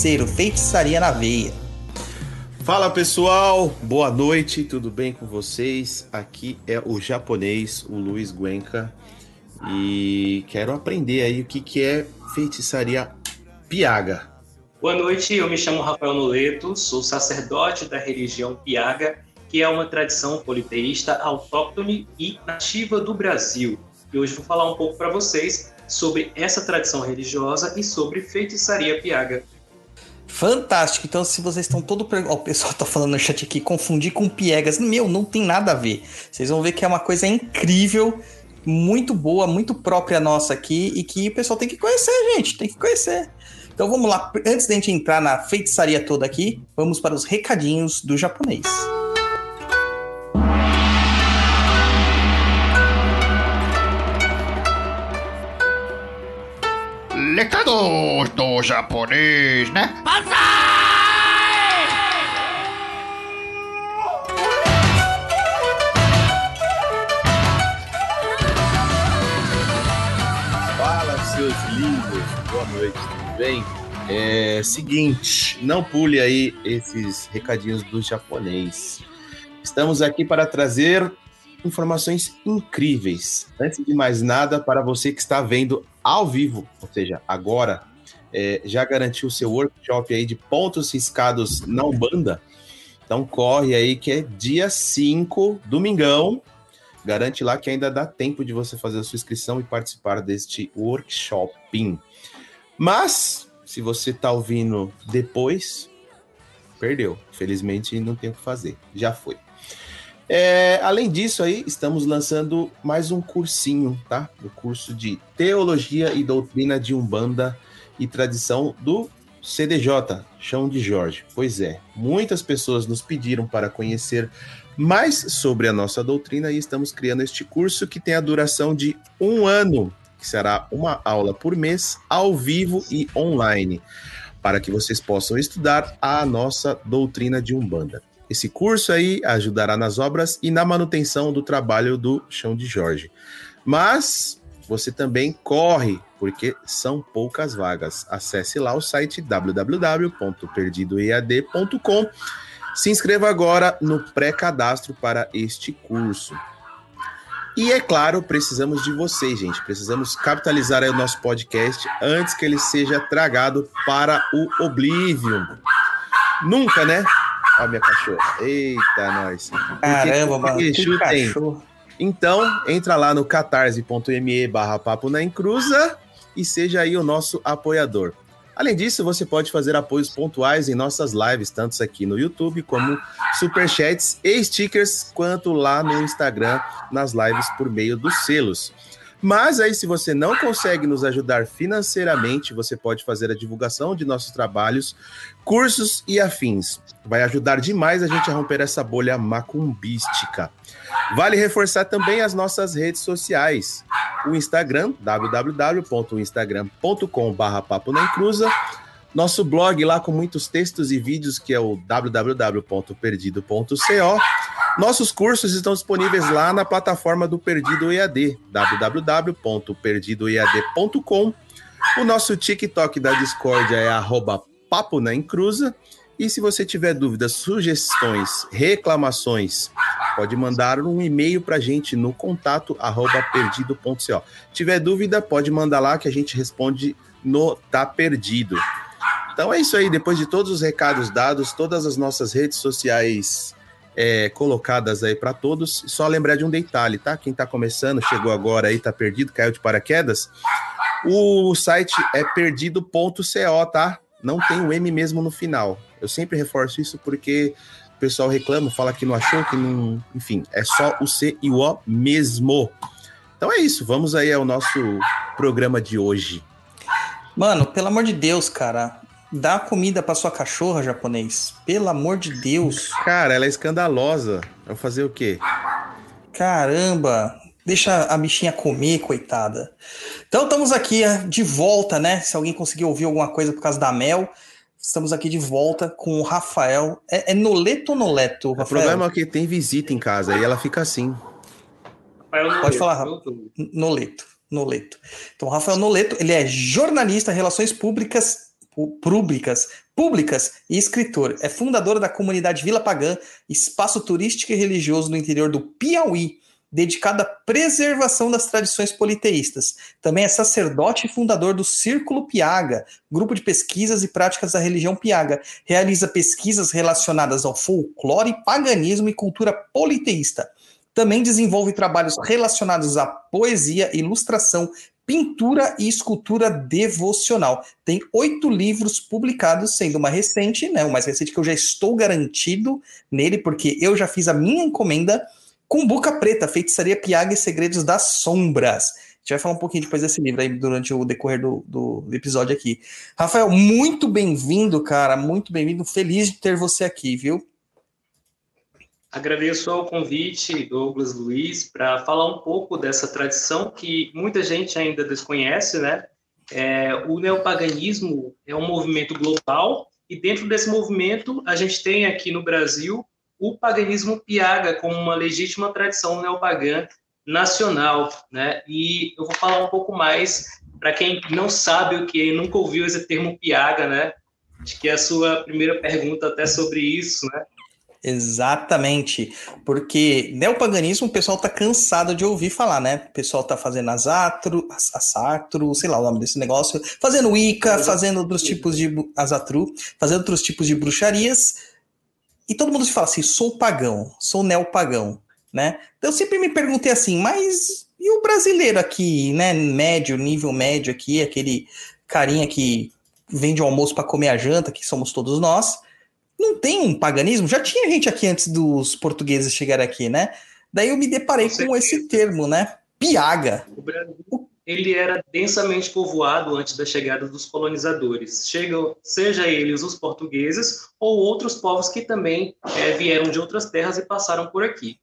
Feiticeiro, feitiçaria na veia. Fala pessoal, boa noite, tudo bem com vocês? Aqui é o japonês, o Luiz Guenca, e quero aprender aí o que, que é feitiçaria piaga. Boa noite, eu me chamo Rafael Noleto, sou sacerdote da religião Piaga, que é uma tradição politeísta autóctone e nativa do Brasil. E hoje vou falar um pouco para vocês sobre essa tradição religiosa e sobre feitiçaria Piaga. Fantástico. Então, se vocês estão todo. Ó, o pessoal tá falando no chat aqui, confundir com piegas. Meu, não tem nada a ver. Vocês vão ver que é uma coisa incrível, muito boa, muito própria nossa aqui e que o pessoal tem que conhecer, gente. Tem que conhecer. Então vamos lá. Antes da gente entrar na feitiçaria toda aqui, vamos para os recadinhos do japonês. Recados do japonês, né? Fala seus lindos, boa noite, tudo bem? É seguinte, não pule aí esses recadinhos do japonês. Estamos aqui para trazer informações incríveis. Antes de mais nada, para você que está vendo ao vivo, ou seja, agora, é, já garantiu seu workshop aí de pontos riscados na Umbanda? Então corre aí que é dia 5, domingão. Garante lá que ainda dá tempo de você fazer a sua inscrição e participar deste workshoping. Mas, se você está ouvindo depois, perdeu. Felizmente não tem o que fazer. Já foi. É, além disso aí, estamos lançando mais um cursinho, tá? O curso de Teologia e Doutrina de Umbanda e Tradição do CDJ, Chão de Jorge. Pois é, muitas pessoas nos pediram para conhecer mais sobre a nossa doutrina e estamos criando este curso que tem a duração de um ano, que será uma aula por mês, ao vivo e online, para que vocês possam estudar a nossa doutrina de Umbanda. Esse curso aí ajudará nas obras e na manutenção do trabalho do Chão de Jorge. Mas você também corre, porque são poucas vagas. Acesse lá o site www.perdidoead.com. Se inscreva agora no pré-cadastro para este curso. E é claro, precisamos de vocês, gente. Precisamos capitalizar o nosso podcast antes que ele seja tragado para o Oblivion. Nunca, né? Ó, minha cachorra. Eita, nós. Caramba, mano. que chutem. cachorro. Então, entra lá no catarse.me barra papo na encruza e seja aí o nosso apoiador. Além disso, você pode fazer apoios pontuais em nossas lives, tanto aqui no YouTube como superchats e stickers, quanto lá no Instagram, nas lives por meio dos selos. Mas aí, se você não consegue nos ajudar financeiramente, você pode fazer a divulgação de nossos trabalhos, cursos e afins. Vai ajudar demais a gente a romper essa bolha macumbística. Vale reforçar também as nossas redes sociais. O Instagram, www.instagram.com.br papo. Nosso blog lá com muitos textos e vídeos, que é o www.perdido.co. Nossos cursos estão disponíveis lá na plataforma do Perdido EAD, www.perdidoead.com. O nosso TikTok da Discord é arroba papo na encruza. E se você tiver dúvidas, sugestões, reclamações, pode mandar um e-mail para a gente no contato arroba perdido.co. Tiver dúvida, pode mandar lá que a gente responde no Tá Perdido. Então é isso aí, depois de todos os recados dados, todas as nossas redes sociais é, colocadas aí para todos, só lembrar de um detalhe, tá? Quem está começando, chegou agora aí, tá perdido, caiu de paraquedas, o site é perdido.co, tá? Não tem o M mesmo no final. Eu sempre reforço isso porque o pessoal reclama, fala que não achou, que não. Enfim, é só o C e o O mesmo. Então é isso, vamos aí ao nosso programa de hoje. Mano, pelo amor de Deus, cara. Dá comida pra sua cachorra, japonês. Pelo amor de Deus. Cara, ela é escandalosa. Vai fazer o quê? Caramba. Deixa a bichinha comer, coitada. Então estamos aqui eh, de volta, né? Se alguém conseguiu ouvir alguma coisa por causa da Mel, estamos aqui de volta com o Rafael. É, é Noleto ou Noleto, Rafael? O problema é que tem visita em casa e ela fica assim. Pode falar, Rafael. Noleto. Noleto. Então, o Rafael Noleto, ele é jornalista, relações públicas, públicas, públicas e escritor. É fundador da comunidade Vila Pagã, espaço turístico e religioso no interior do Piauí, dedicado à preservação das tradições politeístas. Também é sacerdote e fundador do Círculo Piaga, grupo de pesquisas e práticas da religião Piaga. Realiza pesquisas relacionadas ao folclore, paganismo e cultura politeísta. Também desenvolve trabalhos relacionados à poesia, ilustração, pintura e escultura devocional. Tem oito livros publicados, sendo uma recente, né? O mais recente que eu já estou garantido nele, porque eu já fiz a minha encomenda com Boca Preta, Feitiçaria Piaga e Segredos das Sombras. A gente vai falar um pouquinho depois desse livro aí durante o decorrer do, do episódio aqui. Rafael, muito bem-vindo, cara. Muito bem-vindo. Feliz de ter você aqui, viu? Agradeço ao convite, Douglas Luiz, para falar um pouco dessa tradição que muita gente ainda desconhece, né? É, o neopaganismo é um movimento global e dentro desse movimento a gente tem aqui no Brasil o paganismo piaga como uma legítima tradição neopagã nacional, né? E eu vou falar um pouco mais para quem não sabe o que, nunca ouviu esse termo piaga, né? Acho que é a sua primeira pergunta até sobre isso, né? Exatamente, porque neopaganismo o pessoal tá cansado de ouvir falar, né? O pessoal tá fazendo asatru, asatru, sei lá o nome desse negócio, fazendo Wicca, fazendo outros tipos de asatru, fazendo outros tipos de bruxarias, e todo mundo se fala assim, sou pagão, sou neopagão, né? Então eu sempre me perguntei assim, mas e o brasileiro aqui, né, médio, nível médio aqui, aquele carinha que vende o almoço para comer a janta, que somos todos nós, não tem um paganismo? Já tinha gente aqui antes dos portugueses chegarem aqui, né? Daí eu me deparei com, com esse termo, né? Piaga. O Brasil, ele era densamente povoado antes da chegada dos colonizadores, Chegam, seja eles os portugueses ou outros povos que também é, vieram de outras terras e passaram por aqui.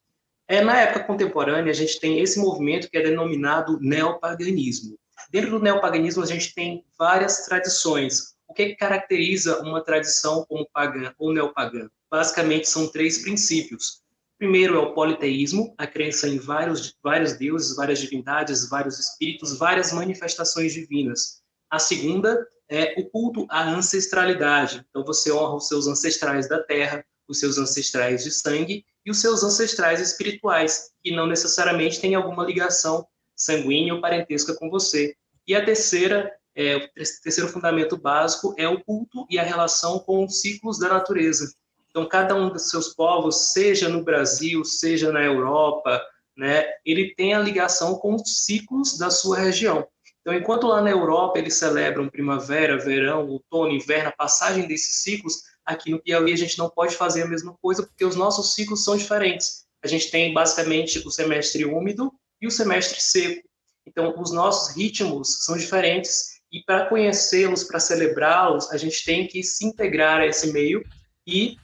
É, na época contemporânea, a gente tem esse movimento que é denominado neopaganismo. Dentro do neopaganismo, a gente tem várias tradições. O que caracteriza uma tradição como pagã ou neopagã? Basicamente, são três princípios. Primeiro é o politeísmo, a crença em vários, vários deuses, várias divindades, vários espíritos, várias manifestações divinas. A segunda é o culto à ancestralidade. Então você honra os seus ancestrais da terra, os seus ancestrais de sangue e os seus ancestrais espirituais, que não necessariamente têm alguma ligação sanguínea ou parentesca com você. E a terceira, é, o terceiro fundamento básico é o culto e a relação com os ciclos da natureza. Então, cada um dos seus povos, seja no Brasil, seja na Europa, né, ele tem a ligação com os ciclos da sua região. Então, enquanto lá na Europa eles celebram primavera, verão, outono, inverno, a passagem desses ciclos, aqui no Piauí a gente não pode fazer a mesma coisa porque os nossos ciclos são diferentes. A gente tem basicamente o semestre úmido e o semestre seco. Então, os nossos ritmos são diferentes e para conhecê-los, para celebrá-los, a gente tem que se integrar a esse meio e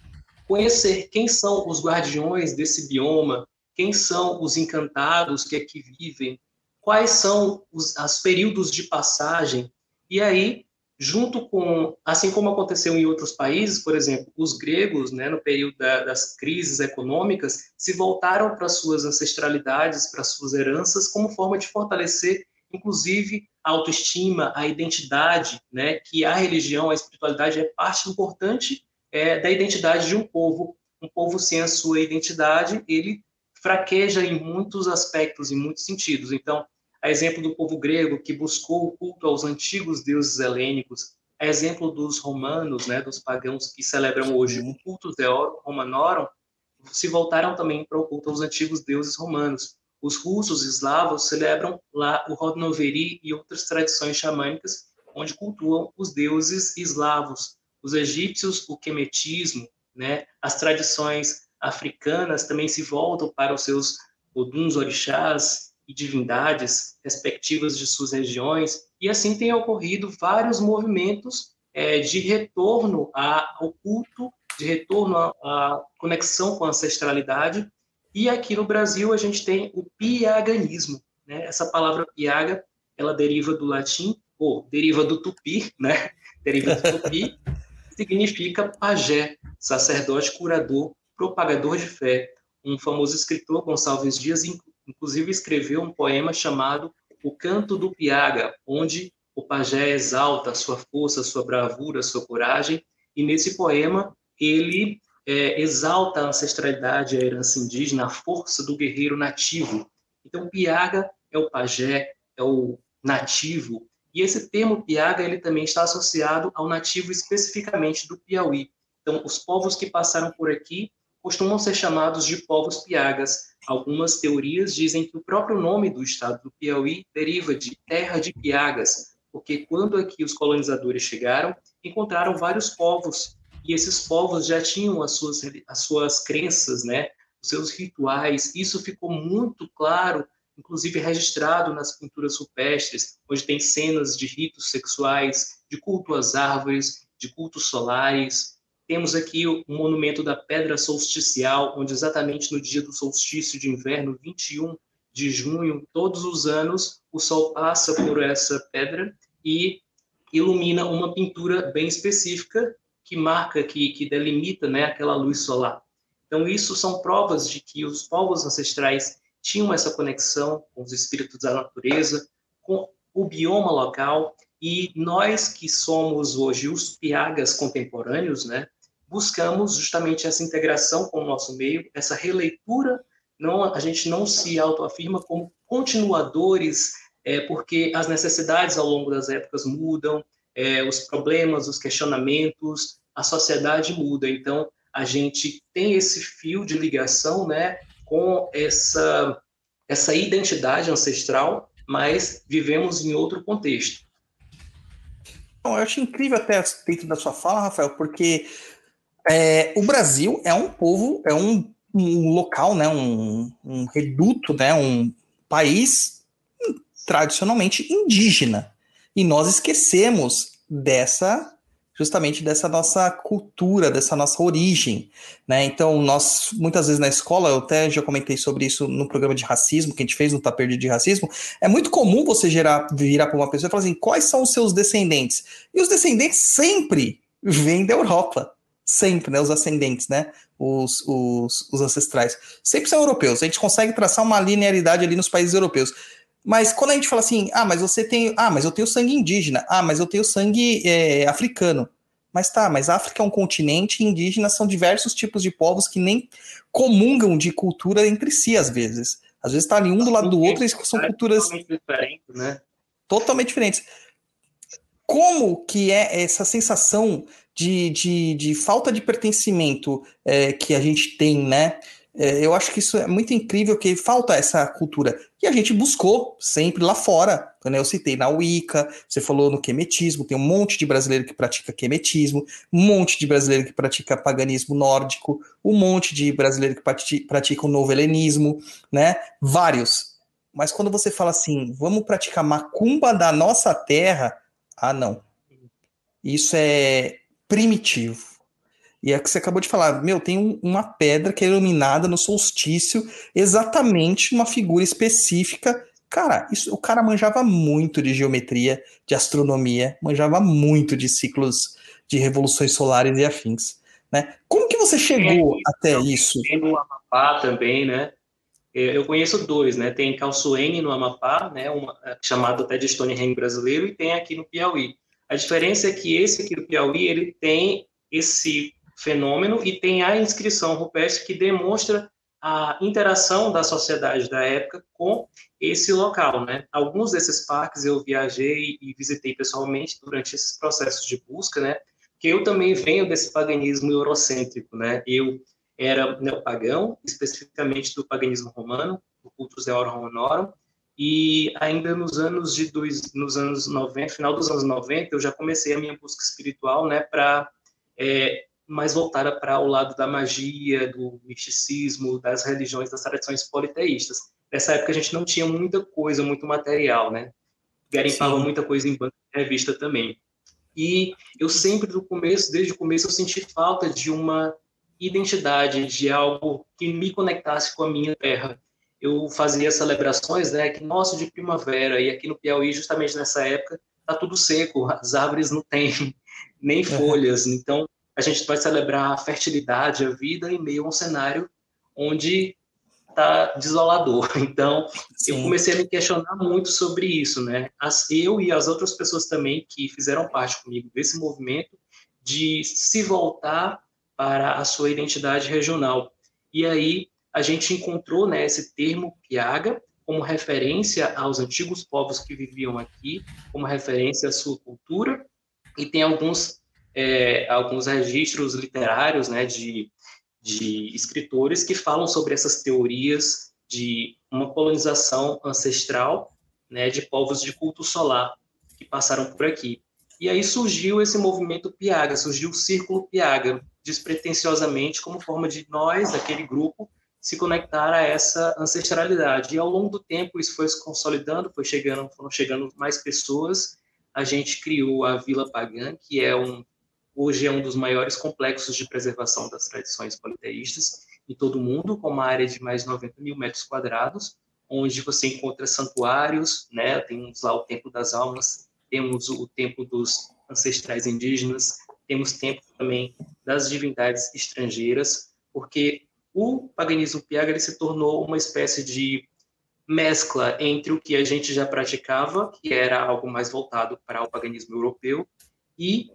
conhecer quem são os guardiões desse bioma, quem são os encantados que aqui vivem, quais são os as períodos de passagem, e aí junto com, assim como aconteceu em outros países, por exemplo, os gregos, né, no período da, das crises econômicas, se voltaram para suas ancestralidades, para suas heranças, como forma de fortalecer, inclusive, a autoestima, a identidade, né, que a religião, a espiritualidade é parte importante é, da identidade de um povo. Um povo sem a sua identidade, ele fraqueja em muitos aspectos, em muitos sentidos. Então, a exemplo do povo grego que buscou o culto aos antigos deuses helênicos, a exemplo dos romanos, né, dos pagãos que celebram hoje o culto Romanorum, se voltaram também para o culto aos antigos deuses romanos. Os russos eslavos celebram lá o Rodnoveri e outras tradições xamânicas, onde cultuam os deuses eslavos. Os egípcios, o quemetismo, né, as tradições africanas também se voltam para os seus oduns orixás e divindades respectivas de suas regiões, e assim tem ocorrido vários movimentos é, de retorno ao culto, de retorno à, conexão com a ancestralidade, e aqui no Brasil a gente tem o piaganismo. Né? Essa palavra piaga, ela deriva do latim, ou deriva do tupi, né? deriva do tupi, significa pajé, sacerdote, curador, propagador de fé. Um famoso escritor, Gonçalves Dias, inclusive escreveu um poema chamado O Canto do Piaga, onde o pajé exalta sua força, sua bravura, sua coragem, e nesse poema ele é, exalta a ancestralidade, a herança indígena, a força do guerreiro nativo. Então, Piaga é o pajé, é o nativo, e esse termo Piaga ele também está associado ao nativo especificamente do Piauí. Então, os povos que passaram por aqui costumam ser chamados de povos piagas, Algumas teorias dizem que o próprio nome do estado do Piauí deriva de terra de piagas, porque quando aqui os colonizadores chegaram, encontraram vários povos, e esses povos já tinham as suas, as suas crenças, né, os seus rituais. Isso ficou muito claro, inclusive registrado nas pinturas rupestres, onde tem cenas de ritos sexuais, de culto às árvores, de cultos solares, temos aqui o monumento da Pedra Solsticial, onde exatamente no dia do solstício de inverno, 21 de junho, todos os anos, o sol passa por essa pedra e ilumina uma pintura bem específica que marca, que, que delimita né, aquela luz solar. Então, isso são provas de que os povos ancestrais tinham essa conexão com os espíritos da natureza, com o bioma local, e nós que somos hoje os piagas contemporâneos, né, buscamos justamente essa integração com o nosso meio, essa releitura. Não, a gente não se autoafirma como continuadores, é, porque as necessidades ao longo das épocas mudam, é, os problemas, os questionamentos, a sociedade muda. Então, a gente tem esse fio de ligação, né, com essa essa identidade ancestral, mas vivemos em outro contexto. Bom, eu acho incrível até dentro da sua fala, Rafael, porque é, o Brasil é um povo, é um, um local, né, um, um reduto, né, um país tradicionalmente indígena. E nós esquecemos dessa justamente dessa nossa cultura, dessa nossa origem, né? Então, nós muitas vezes na escola, eu até já comentei sobre isso no programa de racismo que a gente fez no Tá Perdido de Racismo, é muito comum você gerar, virar para uma pessoa e falar assim, quais são os seus descendentes? E os descendentes sempre vêm da Europa sempre, né? Os ascendentes, né? Os, os, os ancestrais. Sempre são europeus. A gente consegue traçar uma linearidade ali nos países europeus. Mas quando a gente fala assim, ah, mas você tem. Ah, mas eu tenho sangue indígena. Ah, mas eu tenho sangue é, africano. Mas tá, mas África é um continente e indígenas são diversos tipos de povos que nem comungam de cultura entre si, às vezes. Às vezes tá ali um do lado do outro e são culturas. Totalmente diferentes, né? Totalmente diferentes. Como que é essa sensação de, de, de falta de pertencimento é, que a gente tem, né? É, eu acho que isso é muito incrível, que falta essa cultura. E a gente buscou sempre lá fora. Quando eu citei na Wicca, você falou no quemetismo, tem um monte de brasileiro que pratica quemetismo, um monte de brasileiro que pratica paganismo nórdico, um monte de brasileiro que pratica o novo helenismo, né? Vários. Mas quando você fala assim, vamos praticar macumba da nossa terra, ah, não. Isso é primitivo. E é que você acabou de falar, meu, tem uma pedra que é iluminada no solstício, exatamente uma figura específica Cara, isso, o cara manjava muito de geometria, de astronomia, manjava muito de ciclos de revoluções solares e afins. Né? Como que você chegou é, até isso? Tem no Amapá também, né? Eu conheço dois, né? Tem Calçoene no Amapá, né? Uma, é, chamado até de Stonehenge brasileiro, e tem aqui no Piauí. A diferença é que esse aqui do Piauí, ele tem esse fenômeno e tem a inscrição rupestre que demonstra a interação da sociedade da época com esse local, né? Alguns desses parques eu viajei e visitei pessoalmente durante esses processos de busca, né? Que eu também venho desse paganismo eurocêntrico, né? Eu era neopagão, especificamente do paganismo romano, do cultus Deorum Honorum, e ainda nos anos de dois, nos anos 90, final dos anos 90, eu já comecei a minha busca espiritual, né, para é, mais voltada para o lado da magia, do misticismo, das religiões, das tradições politeístas. Nessa época a gente não tinha muita coisa, muito material, né? Garimpava muita coisa em banca de revista também. E eu sempre, do começo, desde o começo, eu senti falta de uma identidade, de algo que me conectasse com a minha terra. Eu fazia celebrações, né, que nosso de primavera, e aqui no Piauí, justamente nessa época, tá tudo seco, as árvores não têm nem é. folhas. Então, a gente vai celebrar a fertilidade, a vida, em meio a um cenário onde tá desolador. Então, Sim. eu comecei a me questionar muito sobre isso, né? As, eu e as outras pessoas também que fizeram parte comigo desse movimento de se voltar para a sua identidade regional. E aí a gente encontrou né, esse termo piaga como referência aos antigos povos que viviam aqui, como referência à sua cultura, e tem alguns, é, alguns registros literários né, de, de escritores que falam sobre essas teorias de uma colonização ancestral né, de povos de culto solar que passaram por aqui. E aí surgiu esse movimento Piaga, surgiu o Círculo Piaga, despretensiosamente, como forma de nós, daquele grupo, se conectar a essa ancestralidade. E ao longo do tempo isso foi se consolidando, foi chegando, foram chegando mais pessoas. A gente criou a Vila Pagã, que é um hoje é um dos maiores complexos de preservação das tradições politeístas em todo o mundo, com uma área de mais de 90 mil metros quadrados, onde você encontra santuários, né? Temos lá o Templo das Almas, temos o Templo dos Ancestrais Indígenas, temos templo também das divindades estrangeiras, porque o paganismo piaga se tornou uma espécie de mescla entre o que a gente já praticava, que era algo mais voltado para o paganismo europeu, e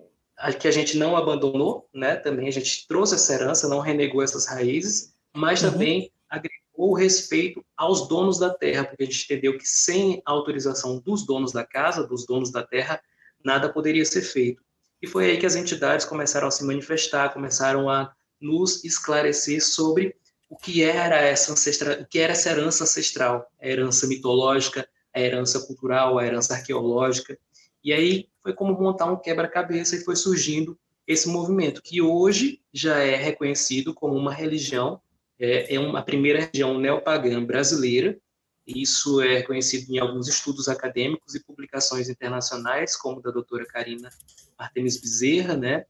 que a gente não abandonou, né? Também a gente trouxe essa herança, não renegou essas raízes, mas uhum. também agregou o respeito aos donos da terra, porque a gente entendeu que sem a autorização dos donos da casa, dos donos da terra, nada poderia ser feito. E foi aí que as entidades começaram a se manifestar, começaram a nos esclarecer sobre o que era essa ancestral, o que era essa herança ancestral, a herança mitológica, a herança cultural, a herança arqueológica. E aí foi como montar um quebra-cabeça e foi surgindo esse movimento que hoje já é reconhecido como uma religião, é, é uma primeira religião neopagã brasileira. Isso é reconhecido em alguns estudos acadêmicos e publicações internacionais, como da doutora Karina Artemis Bezerra, né?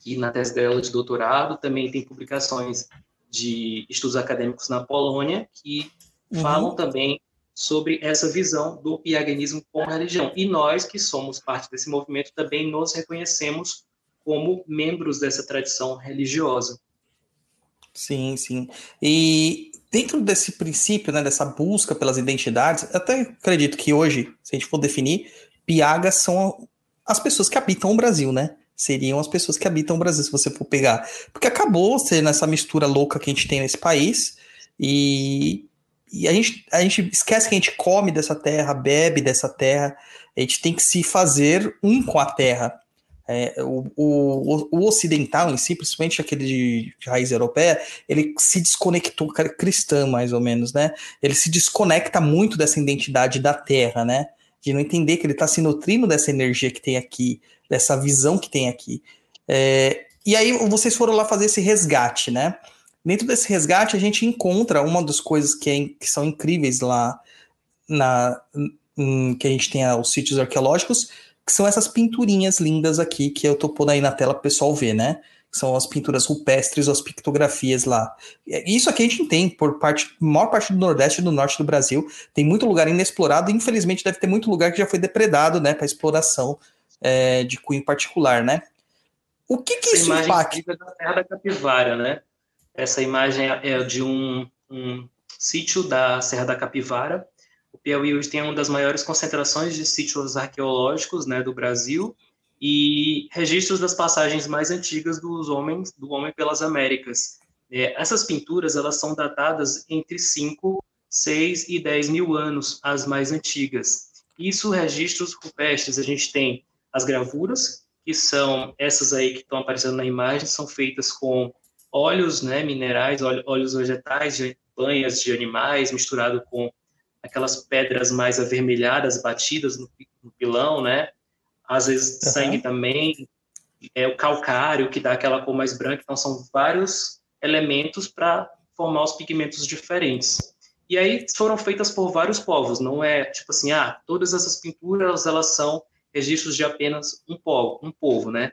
Que na tese dela de doutorado também tem publicações de estudos acadêmicos na Polônia que uhum. falam também sobre essa visão do piaganismo como religião. E nós, que somos parte desse movimento, também nos reconhecemos como membros dessa tradição religiosa. Sim, sim. E dentro desse princípio, né, dessa busca pelas identidades, até acredito que hoje, se a gente for definir, piagas são as pessoas que habitam o Brasil, né? Seriam as pessoas que habitam o Brasil, se você for pegar. Porque acabou sendo essa mistura louca que a gente tem nesse país. E, e a, gente, a gente esquece que a gente come dessa terra, bebe dessa terra. A gente tem que se fazer um com a terra. É, o, o, o, ocidental em si, principalmente aquele de, de, raiz europeia, ele se desconectou, cristã mais ou menos, né? Ele se desconecta muito dessa identidade da terra, né? de não entender que ele está se nutrindo dessa energia que tem aqui, dessa visão que tem aqui. É, e aí vocês foram lá fazer esse resgate, né? Dentro desse resgate, a gente encontra uma das coisas que, é, que são incríveis lá na em, que a gente tem os sítios arqueológicos, que são essas pinturinhas lindas aqui que eu tô pondo aí na tela para o pessoal ver, né? são as pinturas rupestres, as pictografias lá. Isso aqui a gente tem por parte, maior parte do Nordeste e do Norte do Brasil. Tem muito lugar inexplorado e infelizmente deve ter muito lugar que já foi depredado, né, para exploração é, de cunho particular, né? O que que Essa isso impacta? da Terra da Capivara, né? Essa imagem é de um, um sítio da Serra da Capivara. O Piauí hoje tem uma das maiores concentrações de sítios arqueológicos, né, do Brasil e registros das passagens mais antigas dos homens, do homem pelas Américas. É, essas pinturas elas são datadas entre 5, 6 e 10 mil anos, as mais antigas. Isso, registros rupestres, a gente tem as gravuras, que são essas aí que estão aparecendo na imagem, são feitas com óleos né, minerais, óleos vegetais, de banhas de animais, misturado com aquelas pedras mais avermelhadas, batidas no, no pilão, né? às vezes uhum. sangue também, é o calcário que dá aquela cor mais branca, então são vários elementos para formar os pigmentos diferentes. E aí foram feitas por vários povos, não é tipo assim, ah, todas essas pinturas elas são registros de apenas um povo, um povo, né?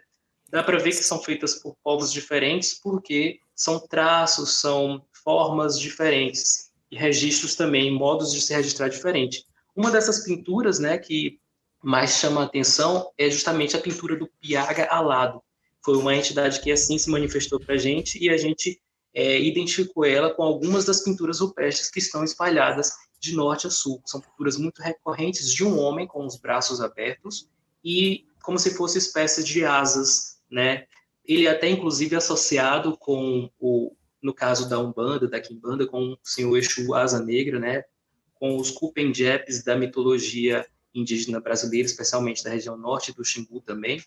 Dá para ver que são feitas por povos diferentes porque são traços, são formas diferentes e registros também, modos de se registrar diferente. Uma dessas pinturas, né, que mais chama a atenção é justamente a pintura do Piaga Alado. Foi uma entidade que assim se manifestou para a gente e a gente é, identificou ela com algumas das pinturas rupestres que estão espalhadas de norte a sul. São pinturas muito recorrentes de um homem com os braços abertos e como se fosse espécie de asas, né? Ele até inclusive associado com o, no caso da Umbanda, da Quimbanda, com o Senhor Exu Asa Negra, né? Com os Kupendjepes da mitologia indígena brasileira, especialmente da região norte do Xingu também.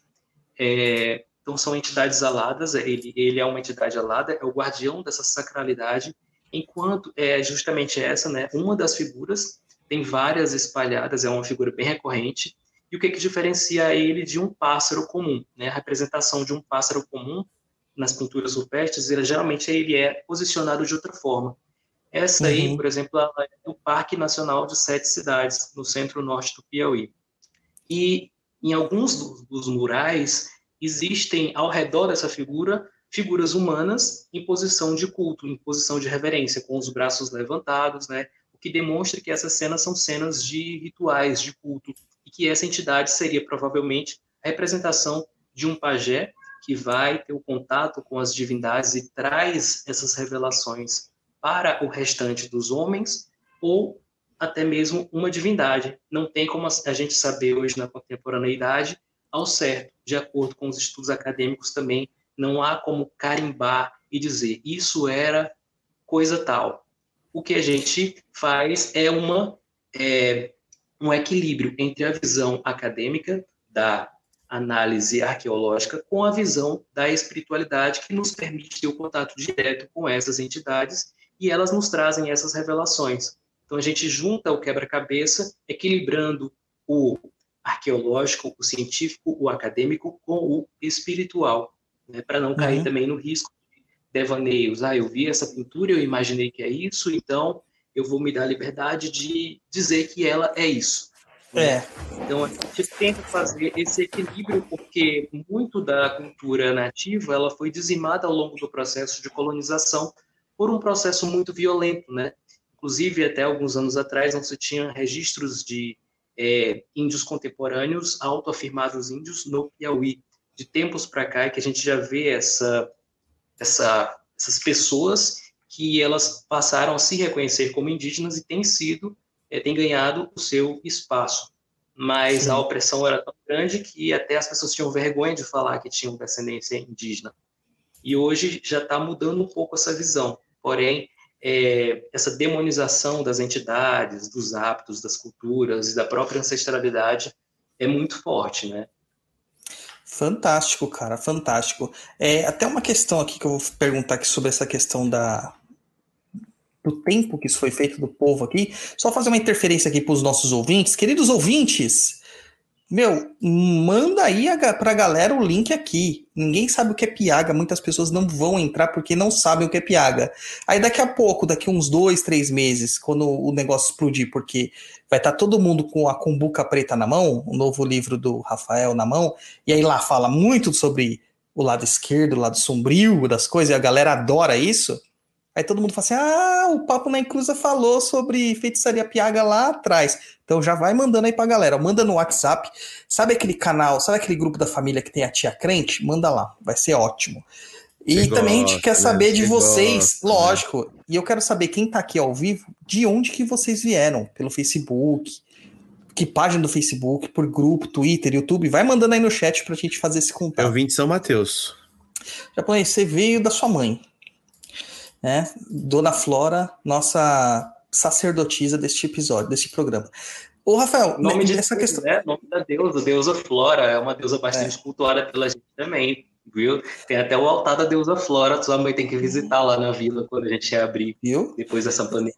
É, então, são entidades aladas, ele, ele é uma entidade alada, é o guardião dessa sacralidade, enquanto é justamente essa, né, uma das figuras, tem várias espalhadas, é uma figura bem recorrente, e o que, que diferencia ele de um pássaro comum? Né? A representação de um pássaro comum nas pinturas rupestres, ele, geralmente ele é posicionado de outra forma. Essa aí, uhum. por exemplo, é o Parque Nacional de Sete Cidades, no centro-norte do Piauí. E em alguns dos, dos murais existem ao redor dessa figura figuras humanas em posição de culto, em posição de reverência, com os braços levantados, né? O que demonstra que essas cenas são cenas de rituais, de culto, e que essa entidade seria provavelmente a representação de um pajé que vai ter o contato com as divindades e traz essas revelações para o restante dos homens ou até mesmo uma divindade. Não tem como a gente saber hoje na contemporaneidade ao certo, de acordo com os estudos acadêmicos também, não há como carimbar e dizer isso era coisa tal. O que a gente faz é uma é, um equilíbrio entre a visão acadêmica da análise arqueológica com a visão da espiritualidade que nos permite ter o contato direto com essas entidades e elas nos trazem essas revelações. Então a gente junta o quebra-cabeça, equilibrando o arqueológico, o científico, o acadêmico com o espiritual, né, para não cair uhum. também no risco de devaneios. Ah, eu vi essa pintura, eu imaginei que é isso, então eu vou me dar a liberdade de dizer que ela é isso. É. Então a gente tenta fazer esse equilíbrio porque muito da cultura nativa ela foi dizimada ao longo do processo de colonização por um processo muito violento, né? Inclusive, até alguns anos atrás, não se tinha registros de é, índios contemporâneos, autoafirmados índios, no Piauí. De tempos para cá, é que a gente já vê essa, essa, essas pessoas que elas passaram a se reconhecer como indígenas e têm sido, é, têm ganhado o seu espaço. Mas Sim. a opressão era tão grande que até as pessoas tinham vergonha de falar que tinham descendência indígena. E hoje já está mudando um pouco essa visão. Porém, é, essa demonização das entidades, dos hábitos, das culturas e da própria ancestralidade é muito forte, né? Fantástico, cara, fantástico. É, até uma questão aqui que eu vou perguntar aqui sobre essa questão da do tempo que isso foi feito do povo aqui. Só fazer uma interferência aqui para os nossos ouvintes. Queridos ouvintes, meu, manda aí a, galera o link aqui. Ninguém sabe o que é piaga, muitas pessoas não vão entrar porque não sabem o que é piaga. Aí daqui a pouco, daqui uns dois, três meses, quando o negócio explodir, porque vai estar tá todo mundo com a Cumbuca Preta na mão, o novo livro do Rafael na mão, e aí lá fala muito sobre o lado esquerdo, o lado sombrio das coisas, e a galera adora isso. Aí todo mundo fala assim: ah, o Papo na Encruza falou sobre feitiçaria piaga lá atrás. Então já vai mandando aí pra galera. Manda no WhatsApp. Sabe aquele canal, sabe aquele grupo da família que tem a tia crente? Manda lá, vai ser ótimo. E Você também a gente quer saber né? de Você vocês, gosta, né? lógico. E eu quero saber quem tá aqui ao vivo, de onde que vocês vieram, pelo Facebook, que página do Facebook, por grupo, Twitter, YouTube. Vai mandando aí no chat pra gente fazer esse contato. Eu vim de São Mateus. Japonês, você veio da sua mãe, né? Dona Flora, nossa sacerdotisa deste episódio, deste programa. Ô, Rafael, Nome né, de essa Deus, questão. né? Nome da deusa, deusa Flora, é uma deusa bastante cultuada pela gente também, viu? Tem até o altar da deusa Flora, sua mãe tem que visitar lá na vila quando a gente abrir Viu? depois dessa pandemia.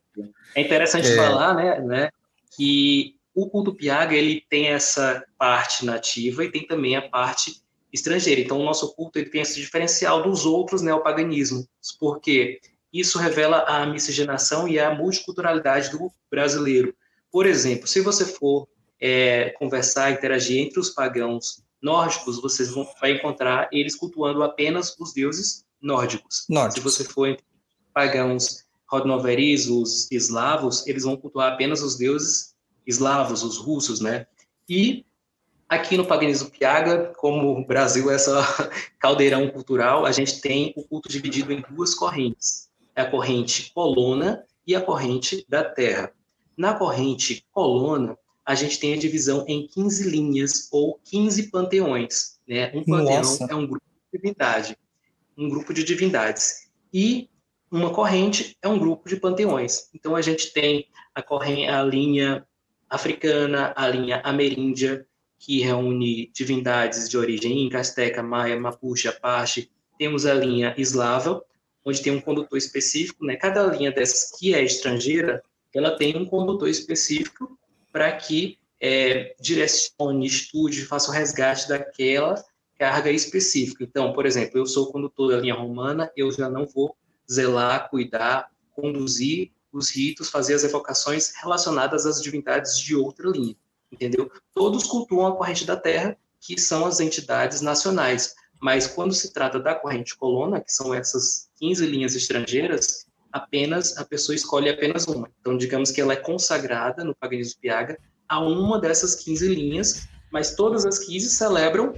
É interessante É. falar, né, né, que o culto piaga ele tem essa parte nativa e tem também a parte estrangeira. Então, o nosso culto ele tem esse diferencial dos outros neopaganismos, porque isso revela a miscigenação e a multiculturalidade do brasileiro. Por exemplo, se você for é, conversar, interagir entre os pagãos nórdicos, vocês vão vai encontrar eles cultuando apenas os deuses nórdicos. Nórdicos. Se você for entre pagãos rodnoveris, os eslavos, eles vão cultuar apenas os deuses eslavos, os russos, né? E aqui no paganismo piaga, como o Brasil é essa caldeirão cultural, a gente tem o culto dividido em duas correntes. É a corrente colona e a corrente da terra. Na corrente colona, a gente tem a divisão em 15 linhas ou 15 panteões. Né? Um panteão Nossa. é um grupo de divindade, um grupo de divindades. E uma corrente é um grupo de panteões. Então a gente tem a, corrente, a linha africana, a linha ameríndia, que reúne divindades de origem inca, asteca, maia, mapuche, apache. Temos a linha eslava, onde tem um condutor específico. Né? Cada linha dessas que é estrangeira, ela tem um condutor específico para que é, direcione, estude, faça o resgate daquela carga específica. Então, por exemplo, eu sou condutor da linha romana, eu já não vou zelar, cuidar, conduzir os ritos, fazer as evocações relacionadas às divindades de outra linha, entendeu? Todos cultuam a corrente da Terra, que são as entidades nacionais, mas quando se trata da corrente colona, que são essas 15 linhas estrangeiras, apenas a pessoa escolhe apenas uma. Então, digamos que ela é consagrada no paganismo piaga a uma dessas 15 linhas, mas todas as 15 celebram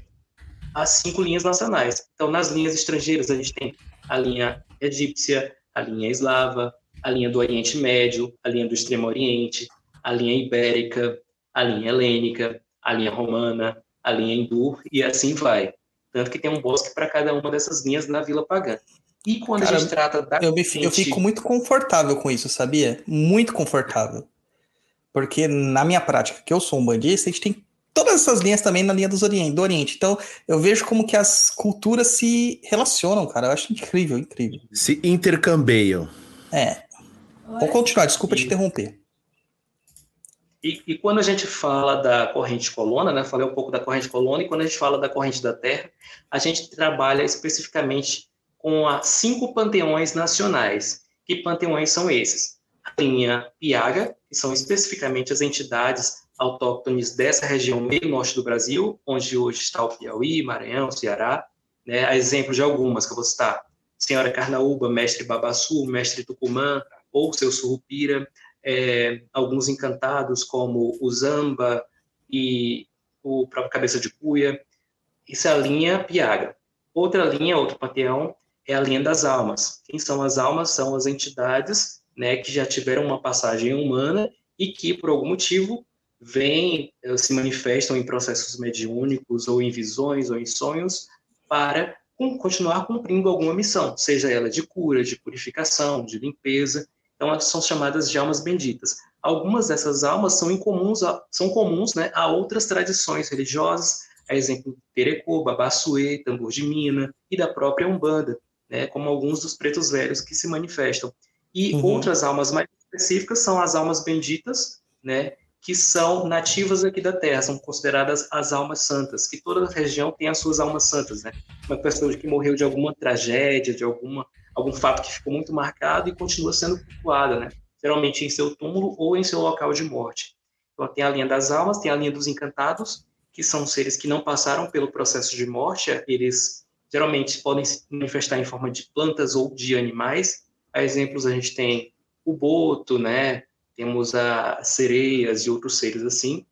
as cinco linhas nacionais. Então, nas linhas estrangeiras, a gente tem a linha egípcia, a linha eslava, a linha do Oriente Médio, a linha do Extremo Oriente, a linha ibérica, a linha helênica, a linha romana, a linha hindu e assim vai. Tanto que tem um bosque para cada uma dessas linhas na Vila Pagã. E quando Cara, a gente trata da Eu, me, eu fico muito confortável com isso, sabia? Muito confortável. Porque na minha prática, que eu sou um bandista, a gente tem todas essas linhas também na linha dos Oriente, do Oriente. Então, eu vejo como que as culturas se relacionam, cara. Eu acho incrível, incrível. Se intercambiam. É. Vou continuar, desculpa te interromper. E, e quando a gente fala da corrente colona, né, falei um pouco da corrente colona, e quando a gente fala da corrente da Terra, a gente trabalha especificamente com as cinco panteões nacionais. Que panteões são esses? A linha Piaga, que são especificamente as entidades autóctones dessa região meio norte do Brasil, onde hoje está o Piauí, Maranhão, Ceará, né, a exemplo de algumas que eu vou citar. Senhora Carnaúba, Mestre Babassu, Mestre Tucumã, ou Seu Surrupira, é, alguns encantados como o Zamba e o próprio Cabeça de Cuia. Isso é a linha Piaga. Outra linha, outro panteão, é a linha das almas. Quem são as almas? São as entidades né, que já tiveram uma passagem humana e que, por algum motivo, vêm, eh, se manifestam em processos mediúnicos ou em visões ou em sonhos para continuar cumprindo alguma missão, seja ela de cura, de purificação, de limpeza. Então, elas são chamadas de almas benditas. Algumas dessas almas são incomuns, são comuns né, a outras tradições religiosas, a exemplo do Terecô, Babassuê, Tambor de Mina e da própria Umbanda, né, como alguns dos pretos velhos que se manifestam. E Uhum. outras almas mais específicas são as almas benditas, né, que são nativas aqui da Terra, são consideradas as almas santas, que toda região tem as suas almas santas, né? Uma pessoa que morreu de alguma tragédia, de alguma algum fato que ficou muito marcado e continua sendo cultuada, né? Geralmente em seu túmulo ou em seu local de morte. Então tem a linha das almas, tem a linha dos encantados, que são seres que não passaram pelo processo de morte, eles geralmente podem se manifestar em forma de plantas ou de animais. A exemplos, a gente tem o boto, né? Temos as sereias e outros seres assim.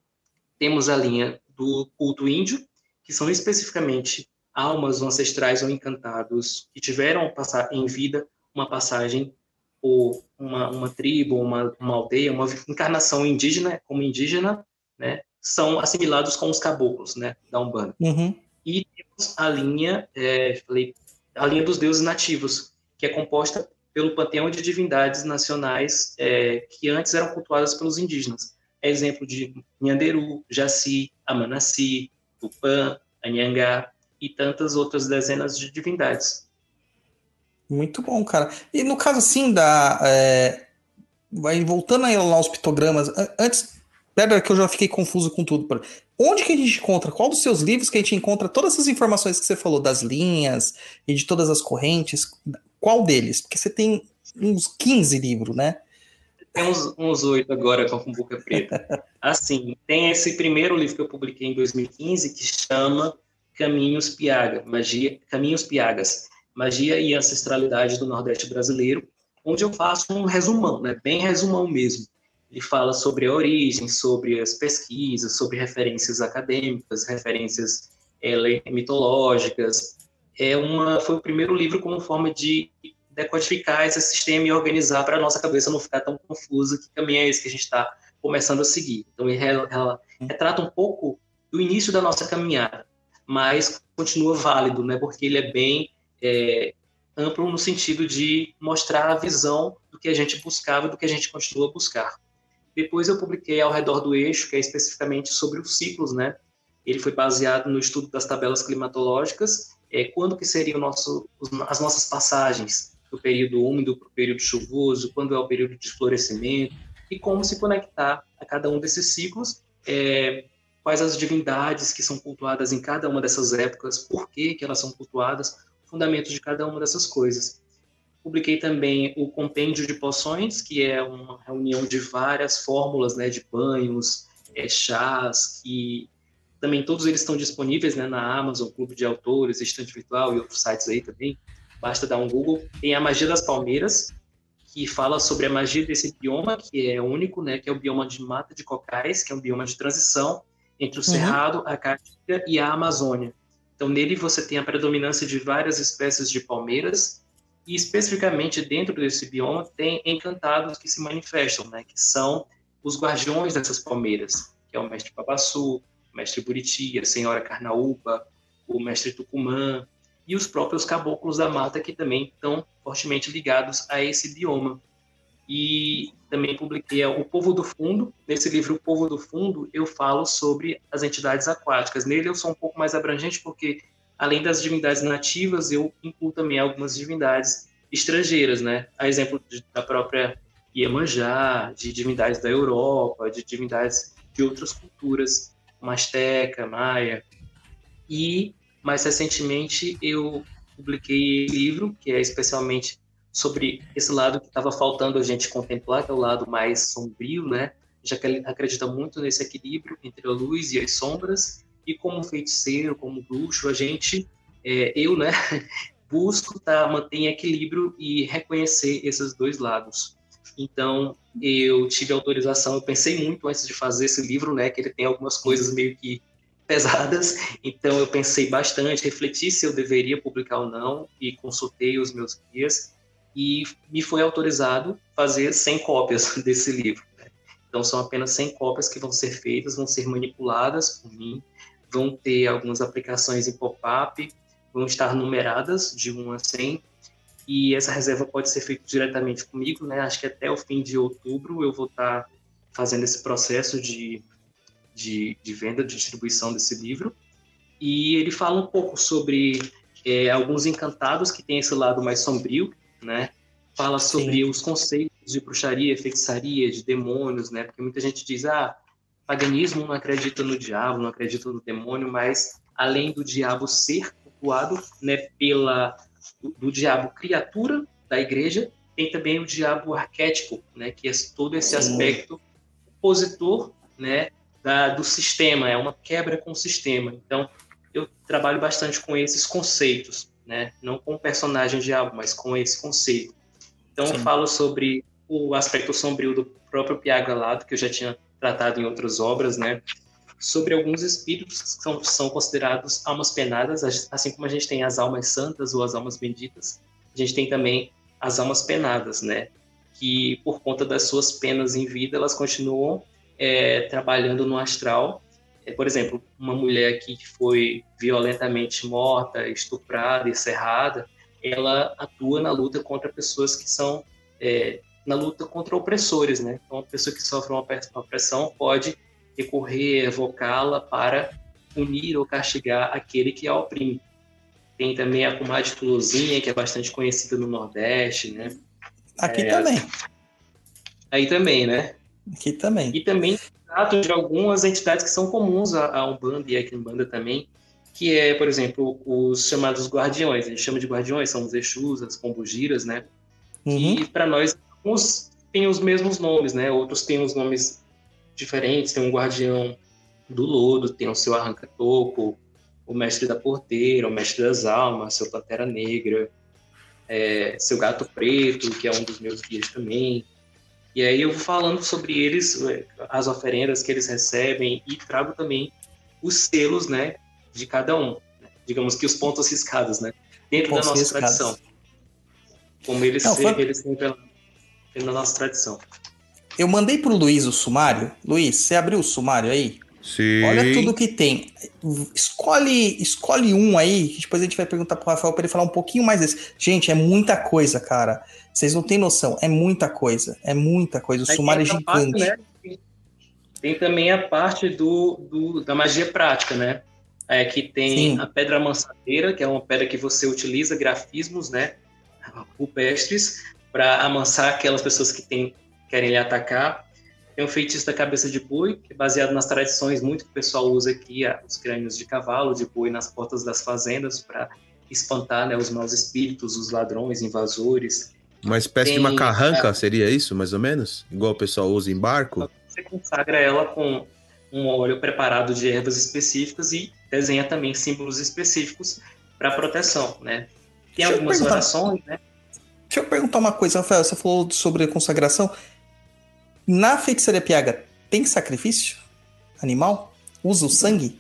Temos a linha do culto índio, que são especificamente almas ancestrais ou encantados que tiveram passar em vida uma passagem por uma, uma tribo, uma, uma aldeia, uma encarnação indígena, como indígena, né, são assimilados com os caboclos, né, da Umbanda. Uhum. E temos a linha, é, falei, a linha dos deuses nativos, que é composta pelo panteão de divindades nacionais é, que antes eram cultuadas pelos indígenas. É exemplo de Nhanderu, Jaci, Amanassi, Tupã, Anhangá e tantas outras dezenas de divindades. Muito bom, cara. E no caso assim da. É, vai voltando aí lá aos pictogramas, antes. Pera que eu já fiquei confuso com tudo. Onde que a gente encontra? Qual dos seus livros que a gente encontra todas essas informações que você falou, das linhas e de todas as correntes? Qual deles? Porque você tem uns 15 livros, né? Tem uns oito agora com a boca preta. Assim, tem esse primeiro livro que eu publiquei em 2015 que chama Caminhos Piaga, Magia, Caminhos Piagas, Magia e Ancestralidade do Nordeste Brasileiro, onde eu faço um resumão, né, bem resumão mesmo. Ele fala sobre a origem, sobre as pesquisas, sobre referências acadêmicas, referências é, mitológicas. É uma, foi o primeiro livro como forma de decodificar esse sistema e organizar para a nossa cabeça não ficar tão confusa, que caminho é esse que a gente está começando a seguir. Então, ele retrata um pouco do início da nossa caminhada, mas continua válido, né, porque ele é bem é, amplo no sentido de mostrar a visão do que a gente buscava e do que a gente continua a buscar. Depois eu publiquei Ao Redor do Eixo, que é especificamente sobre os ciclos, né? Ele foi baseado no estudo das tabelas climatológicas, é, quando que seriam as nossas passagens do período úmido para o período chuvoso, quando é o período de florescimento, e como se conectar a cada um desses ciclos, é, quais as divindades que são cultuadas em cada uma dessas épocas, por que, que elas são cultuadas, fundamentos de cada uma dessas coisas. Publiquei também o Compêndio de Poções, que é uma reunião de várias fórmulas né, de banhos, é, chás, que também todos eles estão disponíveis né, na Amazon, Clube de Autores, Estante Virtual e outros sites aí também. Basta dar um Google. Tem a Magia das Palmeiras, que fala sobre a magia desse bioma, que é único, né, que é o bioma de mata de cocais, que é um bioma de transição entre o uhum. Cerrado, a Caatinga e a Amazônia. Então, nele você tem a predominância de várias espécies de palmeiras, e especificamente dentro desse bioma tem encantados que se manifestam, né, que são os guardiões dessas palmeiras, que é o mestre Babassu, o mestre Buriti, a senhora Carnaúba, o mestre Tucumã, e os próprios caboclos da mata que também estão fortemente ligados a esse bioma. E também publiquei O Povo do Fundo. Nesse livro, O Povo do Fundo, eu falo sobre as entidades aquáticas. Nele eu sou um pouco mais abrangente porque, além das divindades nativas, eu incluo também algumas divindades estrangeiras, né? A exemplo da própria Iemanjá, de divindades da Europa, de divindades de outras culturas, Masteca, Maia. E, mais recentemente, eu publiquei livro, que é especialmente sobre esse lado que estava faltando a gente contemplar, que é o lado mais sombrio, né? Já que ele acredita muito nesse equilíbrio entre a luz e as sombras, e como feiticeiro, como bruxo, a gente, é, eu, né, busco tá, manter equilíbrio e reconhecer esses dois lados. Então, eu tive autorização, eu pensei muito antes de fazer esse livro, né, que ele tem algumas coisas meio que pesadas, então eu pensei bastante, refleti se eu deveria publicar ou não, e consultei os meus guias, e me foi autorizado fazer 100 cópias desse livro. Então são apenas 100 cópias que vão ser feitas, vão ser manipuladas por mim, vão ter algumas aplicações em pop-up, vão estar numeradas de 1 a 100, e essa reserva pode ser feita diretamente comigo, né? Acho que até o fim de outubro eu vou estar fazendo esse processo de, de, de venda, de distribuição desse livro. E ele fala um pouco sobre é, alguns encantados que têm esse lado mais sombrio, né? Fala sobre Sim. os conceitos de bruxaria, feitiçaria, de demônios, né? Porque muita gente diz, ah, paganismo não acredita no diabo, não acredita no demônio, mas além do diabo ser cultuado, né, pela do, diabo criatura da igreja, tem também o diabo arquétipo, né, que é todo esse aspecto opositor, né, da, do sistema, é uma quebra com o sistema. Então, eu trabalho bastante com esses conceitos. Né? Não com o personagem diabo, mas com esse conceito. Então Sim. eu falo sobre o aspecto sombrio do próprio Piaga Lado, que eu já tinha tratado em outras obras, né? Sobre alguns espíritos que são, são considerados almas penadas, assim como a gente tem as almas santas ou as almas benditas, a gente tem também as almas penadas, né? Que por conta das suas penas em vida, elas continuam é, trabalhando no astral. Por exemplo, uma mulher que foi violentamente morta, estuprada e serrada, ela atua na luta contra pessoas que são é, na luta contra opressores, né? Então, uma pessoa que sofre uma opressão pode recorrer, evocá-la para punir ou castigar aquele que a oprime. Tem também a comadre Tulozinha, que é bastante conhecida no Nordeste, né? Aqui É, também. Aí também, né? Aqui também. E também trato de algumas entidades que são comuns à Umbanda e à Quimbanda também, que é, por exemplo, os chamados guardiões. A gente chama de guardiões, são os Exus, as pombogiras, né? Uhum. E para nós, uns têm os mesmos nomes, né? Outros têm os nomes diferentes. Tem um guardião do lodo, tem o seu arranca-toco, o mestre da porteira, o mestre das almas, seu pantera negra, é, seu gato preto, que é um dos meus guias também. E aí eu vou falando sobre eles, é, as oferendas que eles recebem e trago também os selos, né, de cada um. né? Digamos que os pontos riscados, né, dentro Pontos da nossa riscados. tradição. Como eles, Não, foi- eles têm pela, pela nossa tradição. Eu mandei pro Luiz o sumário. Luiz, você abriu o sumário aí? Sim. Olha tudo que tem. Escolhe, escolhe um aí, que depois a gente vai perguntar pro Rafael para ele falar um pouquinho mais desse. Gente, é muita coisa, cara. Vocês não têm noção, é muita coisa. É muita coisa. O Aí sumário é gigante. parte, né, Tem também a parte do, do- da magia prática, né? É, que tem Sim. a pedra amansadeira, que é uma pedra que você utiliza grafismos, né? Rupestres, para amansar aquelas pessoas que tem, querem lhe atacar. Tem o feitiço da cabeça de boi, que é baseado nas tradições muito que o pessoal usa aqui, os crânios de cavalo, de boi nas portas das fazendas, para espantar né, os maus espíritos, os ladrões, invasores. Uma espécie de Tem- uma carranca, seria isso, mais ou menos? Igual o pessoal usa em barco? Você consagra ela com um óleo preparado de ervas específicas e desenha também símbolos específicos para proteção, né? Tem Deixa algumas orações, né? Deixa eu perguntar uma coisa, Rafael. Você falou sobre a consagração. Na feitiçaria piaga, tem sacrifício animal? Usa o sangue?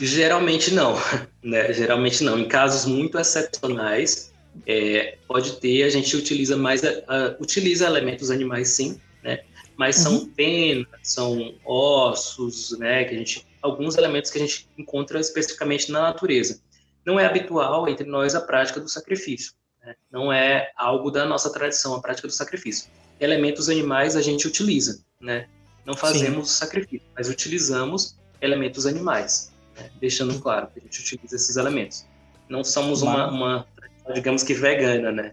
Geralmente não, né? Geralmente não. Em casos muito excepcionais, é, pode ter, a gente utiliza mais, a- a- utiliza elementos animais sim, né? Mas são penas, são ossos, né? Que a gente, alguns elementos que a gente encontra especificamente na natureza. Não é habitual entre nós a prática do sacrifício. né? Não é algo da nossa tradição a prática do sacrifício. Elementos animais a gente utiliza, né? Não fazemos sacrifício, mas utilizamos elementos animais né? deixando claro que a gente utiliza esses elementos. Não somos uma, uma digamos que vegana, né?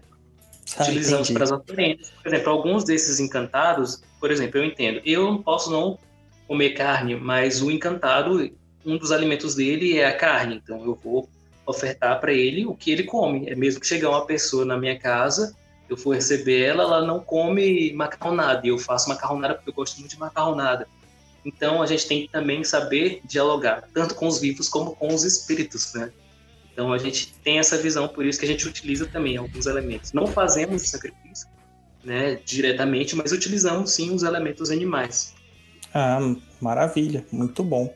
Ah, Utilizamos para as oferendas. Por exemplo, alguns desses encantados, por exemplo, eu entendo, eu não posso não comer carne, mas o encantado, um dos alimentos dele é a carne, então eu vou ofertar para ele o que ele come. É mesmo que chegar uma pessoa na minha casa, eu for receber ela, ela não come macarronada, e eu faço macarronada porque eu gosto muito de macarronada. Então a gente tem que também saber dialogar, tanto com os vivos como com os espíritos, né? Então a gente tem essa visão, por isso que a gente utiliza também alguns elementos. Não fazemos sacrifício, né, diretamente, mas utilizamos sim os elementos animais. Ah, maravilha, muito bom.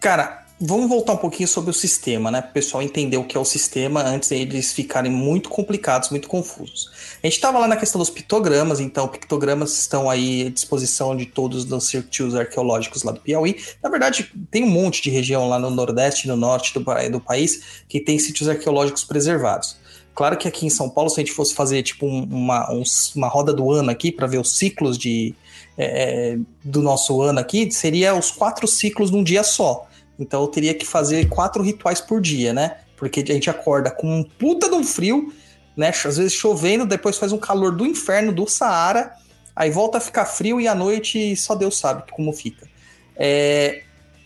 Cara, vamos voltar um pouquinho sobre o sistema, né? Para o pessoal entender o que é o sistema antes deles ficarem muito complicados, muito confusos. A gente estava lá na questão dos pictogramas, então pictogramas estão aí à disposição de todos os sítios arqueológicos lá do Piauí. Na verdade, tem um monte de região lá no Nordeste e no Norte do, do país que tem sítios arqueológicos preservados. Claro que aqui em São Paulo, se a gente fosse fazer tipo um- uma, um- uma roda do ano aqui para ver os ciclos de, é, do nosso ano aqui, seria os quatro ciclos num dia só. Então eu teria que fazer quatro rituais por dia, né? Porque a gente acorda com um puta de um frio, né? Às vezes chovendo, depois faz um calor do inferno, do Saara, aí volta a ficar frio e à noite só Deus sabe como fica. É,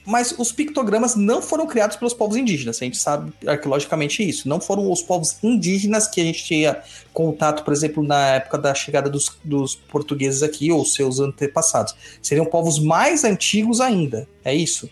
Mas os pictogramas não foram criados pelos povos indígenas, a gente sabe arqueologicamente isso. Não foram os povos indígenas que a gente tinha contato, por exemplo, na época da chegada dos, dos portugueses aqui, ou seus antepassados. Seriam povos mais antigos ainda, é isso?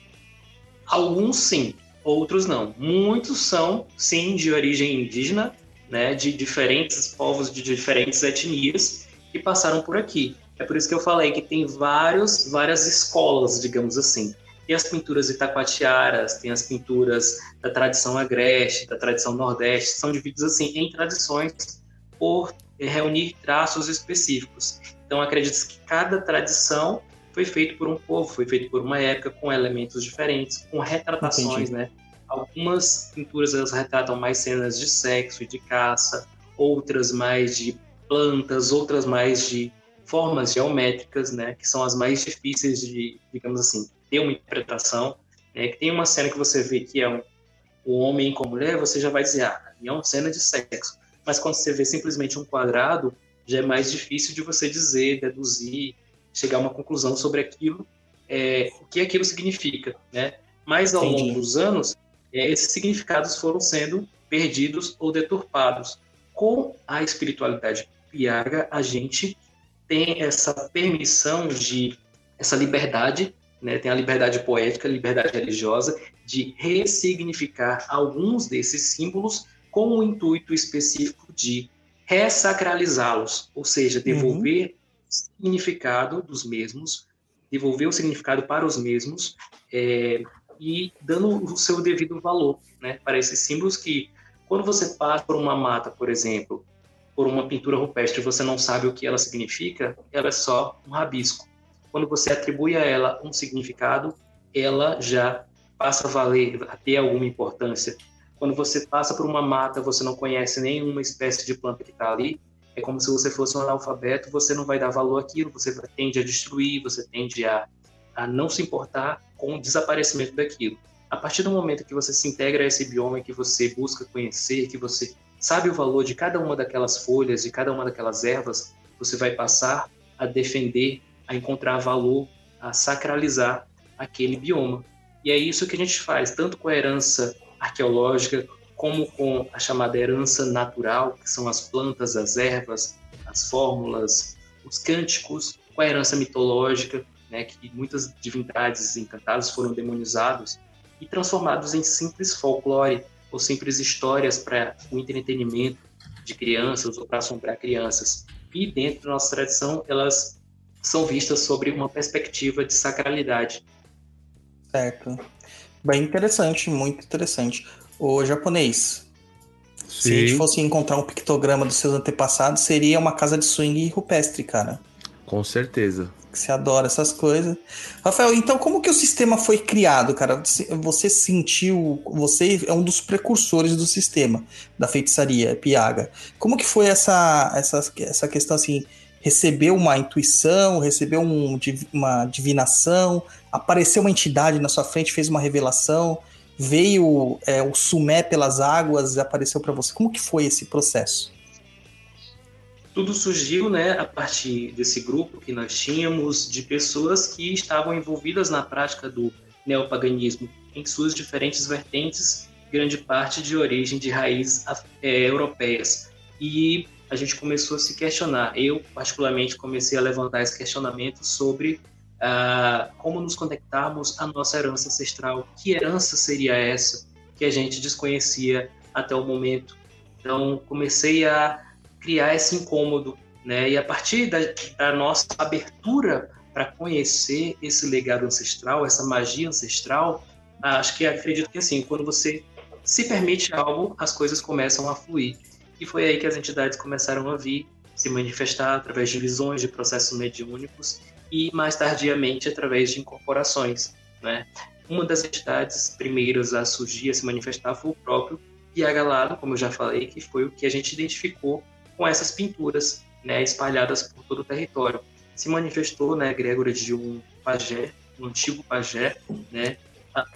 Alguns sim, outros não. Muitos são, sim, de origem indígena, né, de diferentes povos, de diferentes etnias que passaram por aqui. É por isso que eu falei que tem vários, várias escolas, digamos assim. Tem as pinturas itacoatiaras, tem as pinturas da tradição agreste, da tradição nordeste, são divididas assim em tradições por reunir traços específicos. Então acredito que cada tradição foi feito por um povo, foi feito por uma época com elementos diferentes, com retratações, Entendi. né? Algumas pinturas elas retratam mais cenas de sexo e de caça, outras mais de plantas, outras mais de formas geométricas, né? Que são as mais difíceis de, digamos assim, ter uma interpretação. Né? Que tem uma cena que você vê que é um, um homem com mulher, você já vai dizer, ah, é uma cena de sexo. Mas quando você vê simplesmente um quadrado, já é mais difícil de você dizer, deduzir, chegar a uma conclusão sobre aquilo, é, o que aquilo significa, né? Mas ao longo dos anos, é, esses significados foram sendo perdidos ou deturpados. Com a espiritualidade piaga, a gente tem essa permissão de, essa liberdade, né? tem a liberdade poética, a liberdade religiosa, de ressignificar alguns desses símbolos com o intuito específico de ressacralizá-los, ou seja, devolver uhum. Significado dos mesmos, devolver o significado para os mesmos, é, e dando o seu devido valor né, para esses símbolos que, quando você passa por uma mata, por exemplo, por uma pintura rupestre você não sabe o que ela significa, ela é só um rabisco. Quando você atribui a ela um significado, ela já passa a valer, a ter alguma importância. Quando você passa por uma mata, você não conhece nenhuma espécie de planta que está ali, é como se você fosse um analfabeto, você não vai dar valor àquilo, você tende a destruir, você tende a, a não se importar com o desaparecimento daquilo. A partir do momento que você se integra a esse bioma, que você busca conhecer, que você sabe o valor de cada uma daquelas folhas, de cada uma daquelas ervas, você vai passar a defender, a encontrar valor, a sacralizar aquele bioma. E é isso que a gente faz, tanto com a herança arqueológica, como com a chamada herança natural, que são as plantas, as ervas, as fórmulas, os cânticos, com a herança mitológica, né, que muitas divindades encantadas foram demonizados e transformados em simples folclore ou simples histórias para o entretenimento de crianças ou para assombrar crianças. E dentro da nossa tradição, elas são vistas sobre uma perspectiva de sacralidade. Certo. Bem interessante, muito interessante. O japonês, Sim. se a gente fosse encontrar um pictograma dos seus antepassados, seria uma casa de swing rupestre, cara. Com certeza você adora essas coisas. Rafael, então como que o sistema foi criado, cara? Você sentiu, você é um dos precursores do sistema da feitiçaria Piaga. Como que foi essa essa, essa questão assim? Recebeu uma intuição, recebeu um, uma divinação, apareceu uma entidade na sua frente, fez uma revelação, veio é, o sumé pelas águas e apareceu para você. Como que foi esse processo? tudo surgiu né, a partir desse grupo que nós tínhamos de pessoas que estavam envolvidas na prática do neopaganismo em suas diferentes vertentes, grande parte de origem de raízes é, europeias. E a gente começou a se questionar. Eu, particularmente, comecei a levantar esse questionamento sobre ah, como nos conectarmos à nossa herança ancestral. Que herança seria essa que a gente desconhecia até o momento? Então, comecei a criar esse incômodo, né? E a partir da, da nossa abertura para conhecer esse legado ancestral, essa magia ancestral, acho que acredito que assim, quando você se permite algo, as coisas começam a fluir. E foi aí que as entidades começaram a vir, se manifestar através de visões, de processos mediúnicos e mais tardiamente através de incorporações, né? Uma das entidades primeiras a surgir, a se manifestar, foi o próprio Piagalado, como eu já falei, que foi o que a gente identificou com essas pinturas né, espalhadas por todo o território. Se manifestou, né, Gregor, de um pajé, um antigo pajé, né,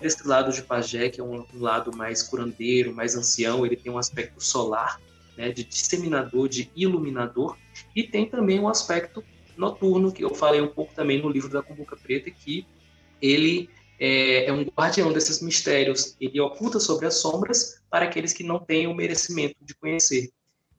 esse lado de pajé, que é um, um, lado mais curandeiro, mais ancião, ele tem um aspecto solar, né, de disseminador, de iluminador, e tem também um aspecto noturno, que eu falei um pouco também no livro da Cumbuca Preta, que ele é, é, um guardião desses mistérios, ele oculta sobre as sombras para aqueles que não têm o merecimento de conhecer.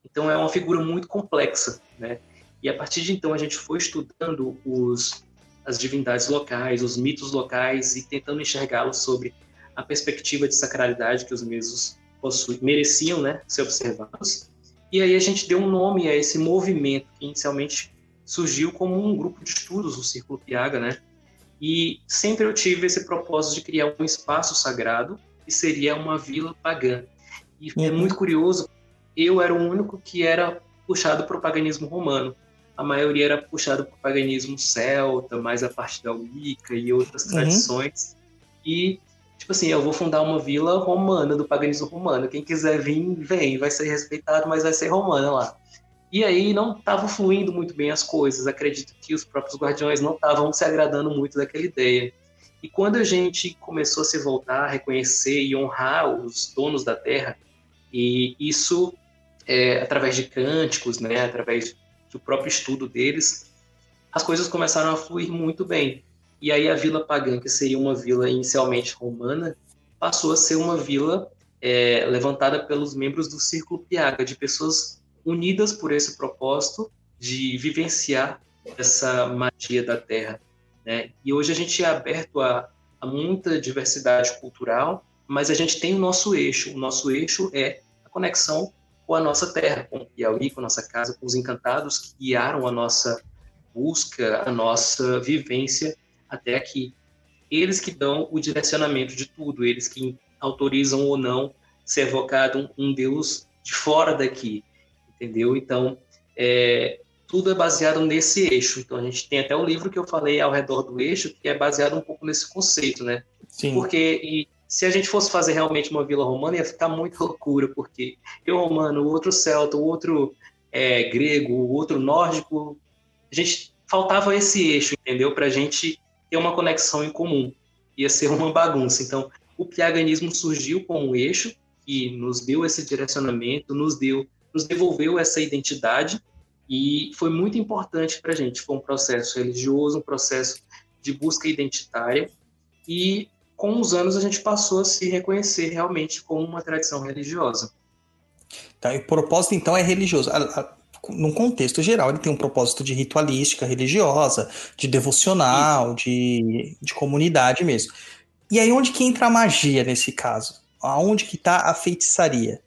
Então é uma figura muito complexa, né? E a partir de então a gente foi estudando os, as divindades locais, os mitos locais e tentando enxergá-los sobre a perspectiva de sacralidade que os mesmos possuem, mereciam né, ser observados. E aí a gente deu um nome a esse movimento que inicialmente surgiu como um grupo de estudos, o Círculo Piaga, né? E sempre eu tive esse propósito de criar um espaço sagrado que seria uma vila pagã. E é uhum. muito curioso, eu era o único que era puxado para o paganismo romano. A maioria era puxado para o paganismo celta, mais a parte da Wicca e outras uhum. tradições. E, tipo assim, eu vou fundar uma vila romana, do paganismo romano. Quem quiser vir, vem, vai ser respeitado, mas vai ser romana lá. E aí não estavam fluindo muito bem as coisas. Acredito que os próprios guardiões não estavam se agradando muito daquela ideia. E quando a gente começou a se voltar, a reconhecer e honrar os donos da terra, e isso é, através de cânticos, né, através do próprio estudo deles, as coisas começaram a fluir muito bem. E aí a Vila Pagã, que seria uma vila inicialmente romana, passou a ser uma vila é, levantada pelos membros do Círculo Piaga, de pessoas unidas por esse propósito de vivenciar essa magia da terra. Né? E hoje a gente é aberto a, a muita diversidade cultural, mas a gente tem o nosso eixo. O nosso eixo é a conexão com a nossa terra, com o Piauí, com a nossa casa, com os encantados que guiaram a nossa busca, a nossa vivência até aqui. Eles que dão o direcionamento de tudo, eles que autorizam ou não ser evocado um Deus de fora daqui entendeu? Então, é, tudo é baseado nesse eixo. Então, a gente tem até o livro que eu falei ao redor do eixo, que é baseado um pouco nesse conceito, né? Sim. Porque e, se a gente fosse fazer realmente uma vila romana, ia ficar muito loucura, porque eu romano, o outro celta, o outro é, grego, o outro nórdico, a gente faltava esse eixo, entendeu? Para a gente ter uma conexão em comum. Ia ser uma bagunça. Então, o piaganismo surgiu com um eixo que nos deu esse direcionamento, nos deu nos devolveu essa identidade e foi muito importante para a gente. Foi um processo religioso, um processo de busca identitária e com os anos a gente passou a se reconhecer realmente como uma tradição religiosa. Tá, e o propósito então é religioso. Num contexto geral, ele tem um propósito de ritualística religiosa, de devocional, de, de comunidade mesmo. E aí onde que entra a magia nesse caso? Aonde que está a feitiçaria?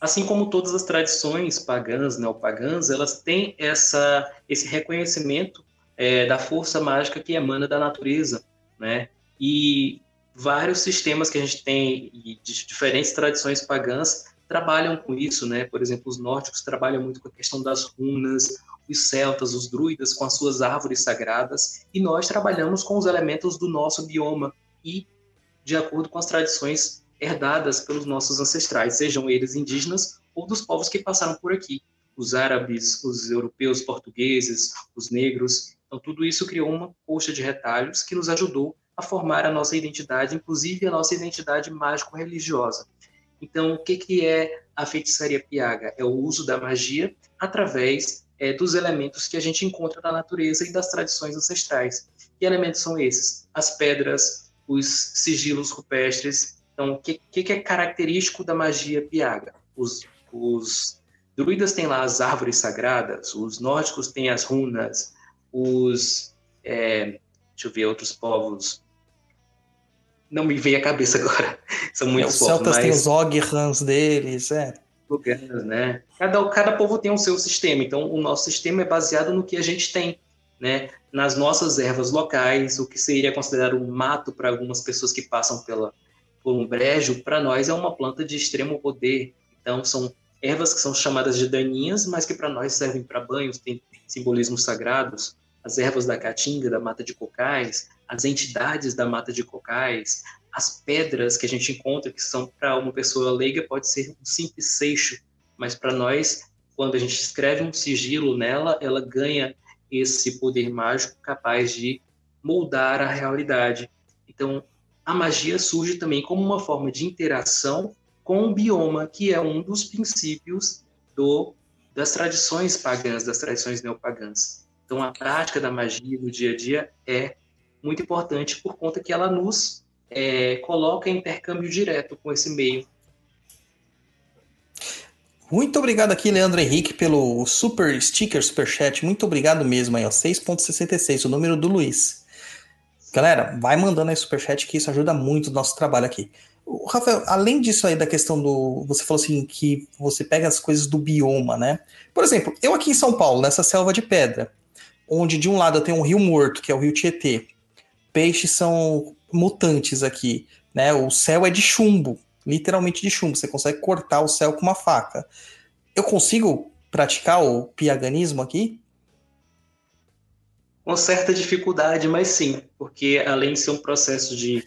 Assim como todas as tradições pagãs, neopagãs, elas têm essa, esse reconhecimento é, da força mágica que emana da natureza, né? E vários sistemas que a gente tem de diferentes tradições pagãs trabalham com isso, né? Por exemplo, os nórdicos trabalham muito com a questão das runas, os celtas, os druidas com as suas árvores sagradas, e nós trabalhamos com os elementos do nosso bioma e de acordo com as tradições herdadas pelos nossos ancestrais, sejam eles indígenas ou dos povos que passaram por aqui, os árabes, os europeus, portugueses, os negros. Então, tudo isso criou uma coxa de retalhos que nos ajudou a formar a nossa identidade, inclusive a nossa identidade mágico-religiosa. Então, o que, que é a feitiçaria piaga? É o uso da magia através é, dos elementos que a gente encontra na natureza e das tradições ancestrais. Que elementos são esses? As pedras, os sigilos rupestres, então, o que, que, é característico da magia piaga? Os, os druidas têm lá as árvores sagradas, os nórdicos têm as runas, os. É, deixa eu ver, outros povos. Não me veio a cabeça agora. São muitos é, povos. Os celtas mas... têm os Ograns deles, é. Né? Cada, cada povo tem o seu sistema, então o nosso sistema é baseado no que a gente tem, né? nas nossas ervas locais, o que seria considerado um mato para algumas pessoas que passam pela, por um brejo, para nós é uma planta de extremo poder. Então, são ervas que são chamadas de daninhas, mas que para nós servem para banhos, tem simbolismos sagrados. As ervas da caatinga, da mata de cocais, as entidades da mata de cocais, as pedras que a gente encontra, que são para uma pessoa leiga, pode ser um simples seixo, mas para nós, quando a gente escreve um sigilo nela, ela ganha esse poder mágico capaz de moldar a realidade. Então, a magia surge também como uma forma de interação com o bioma, que é um dos princípios do, das tradições pagãs, das tradições neopagãs. Então, a prática da magia no dia a dia é muito importante por conta que ela nos é, coloca em intercâmbio direto com esse meio. Muito obrigado aqui, Leandro Henrique, pelo super sticker, super chat. Muito obrigado mesmo aí, ó. 6.66, o número do Luiz. Galera, vai mandando aí superchat que isso ajuda muito o nosso trabalho aqui. Rafael, além disso aí da questão do. Você falou assim que você pega as coisas do bioma, né? Por exemplo, eu aqui em São Paulo, nessa selva de pedra, onde de um lado eu tenho um rio morto, que é o rio Tietê. Peixes são mutantes aqui, né? O céu é de chumbo, literalmente de chumbo. Você consegue cortar o céu com uma faca. Eu consigo praticar o piaganismo aqui? Com certa dificuldade, mas sim, porque além de ser um processo de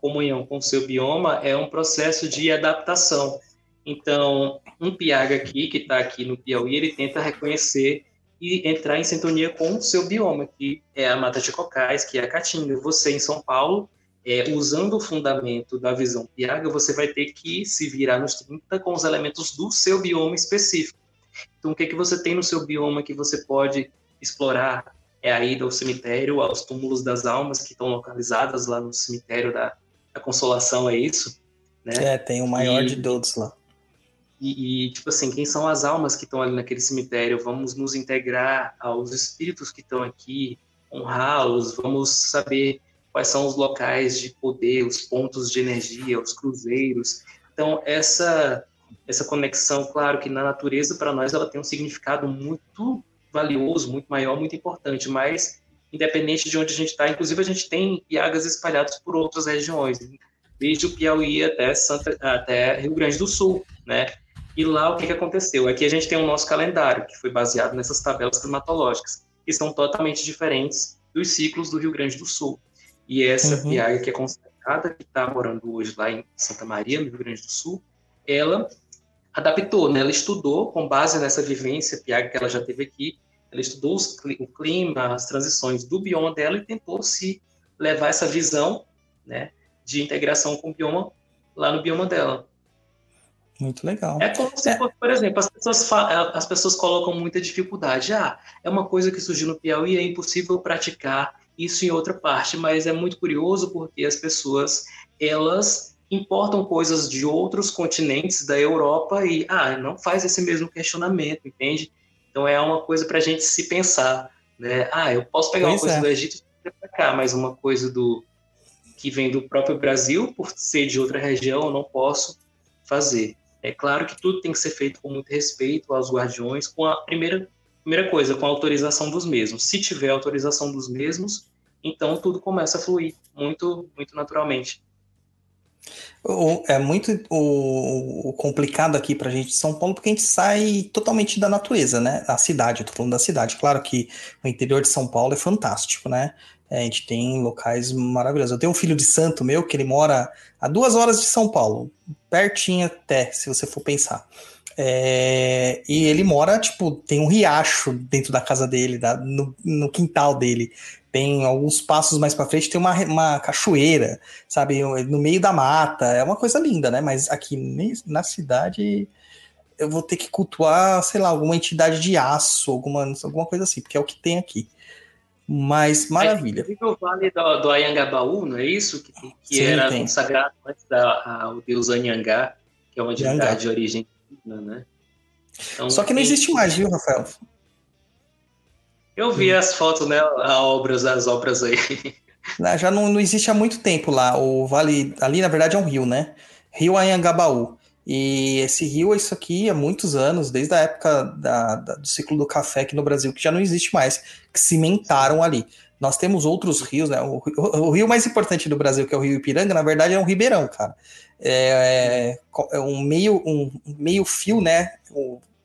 comunhão com o seu bioma, é um processo de adaptação. Então, um piaga aqui, que está aqui no Piauí, ele tenta reconhecer e entrar em sintonia com o seu bioma, que é a mata de cocais, que é a caatinga. Você, em São Paulo, é, usando o fundamento da visão piaga, você vai ter que se virar nos 30 com os elementos do seu bioma específico. Então, o que, que você tem no seu bioma que você pode explorar? É a ida ao cemitério, aos túmulos das almas que estão localizadas lá no cemitério da, da Consolação, é isso? Né? É, tem o maior e, de todos lá. E, e, tipo assim, quem são as almas que estão ali naquele cemitério? Vamos nos integrar aos espíritos que estão aqui, honrá-los, vamos saber quais são os locais de poder, os pontos de energia, os cruzeiros. Então, essa essa conexão, claro que na natureza para nós ela tem um significado muito valioso, muito maior, muito importante, mas independente de onde a gente está, inclusive a gente tem piagas espalhadas por outras regiões, desde o Piauí até Santa, até Rio Grande do Sul, né? E lá o que, que aconteceu? Aqui a gente tem o nosso calendário, que foi baseado nessas tabelas climatológicas, que são totalmente diferentes dos ciclos do Rio Grande do Sul. E essa uhum. piaga que é consagrada, que está morando hoje lá em Santa Maria, no Rio Grande do Sul, ela adaptou, né? Ela estudou com base nessa vivência piaga que ela já teve aqui, ela estudou os, o clima, as transições do bioma dela e tentou se levar essa visão, né, de integração com o bioma lá no bioma dela. Muito legal. É como se, é. por exemplo, as pessoas, as pessoas colocam muita dificuldade. Ah, é uma coisa que surgiu no Piauí, é impossível praticar isso em outra parte, mas é muito curioso porque as pessoas, elas importam coisas de outros continentes da Europa e, ah, não faz esse mesmo questionamento, entende? Então é uma coisa para a gente se pensar, né? Ah, eu posso pegar pois uma coisa é. do Egito e para cá, mas uma coisa do que vem do próprio Brasil, por ser de outra região, eu não posso fazer. É claro que tudo tem que ser feito com muito respeito aos guardiões, com a primeira, primeira coisa, com a autorização dos mesmos. Se tiver autorização dos mesmos, então tudo começa a fluir muito, muito naturalmente. O, é muito o, o complicado aqui para a gente de São Paulo, porque a gente sai totalmente da natureza, né? A cidade, eu tô falando da cidade. Claro que o interior de São Paulo é fantástico, né? É, a gente tem locais maravilhosos. Eu tenho um filho de santo meu que ele mora a duas horas de São Paulo, pertinho até, se você for pensar. É, e ele mora, tipo, tem um riacho dentro da casa dele, da, no, no quintal dele tem alguns passos mais para frente, tem uma, uma cachoeira, sabe, no meio da mata, é uma coisa linda, né? Mas aqui na cidade eu vou ter que cultuar, sei lá, alguma entidade de aço, alguma, alguma coisa assim, porque é o que tem aqui. Mas maravilha. É, o vale do, do Ayangabaú, não é isso? Que, que Sim, era tem. consagrado antes ao deus Anhangá, que é uma divindade de origem né? Então, Só que não existe mais, viu, Rafael? Eu vi as fotos, né? As obras, as obras aí. Já não, não existe há muito tempo lá. O vale. Ali, na verdade, é um rio, né? Rio Anhangabaú. E esse rio é isso aqui há muitos anos, desde a época da, da, do ciclo do café aqui no Brasil, que já não existe mais, que cimentaram ali. Nós temos outros rios, né? O, o, o, rio mais importante do Brasil, que é o Rio Ipiranga, na verdade é um ribeirão, cara. É, é um meio um meio fio, né?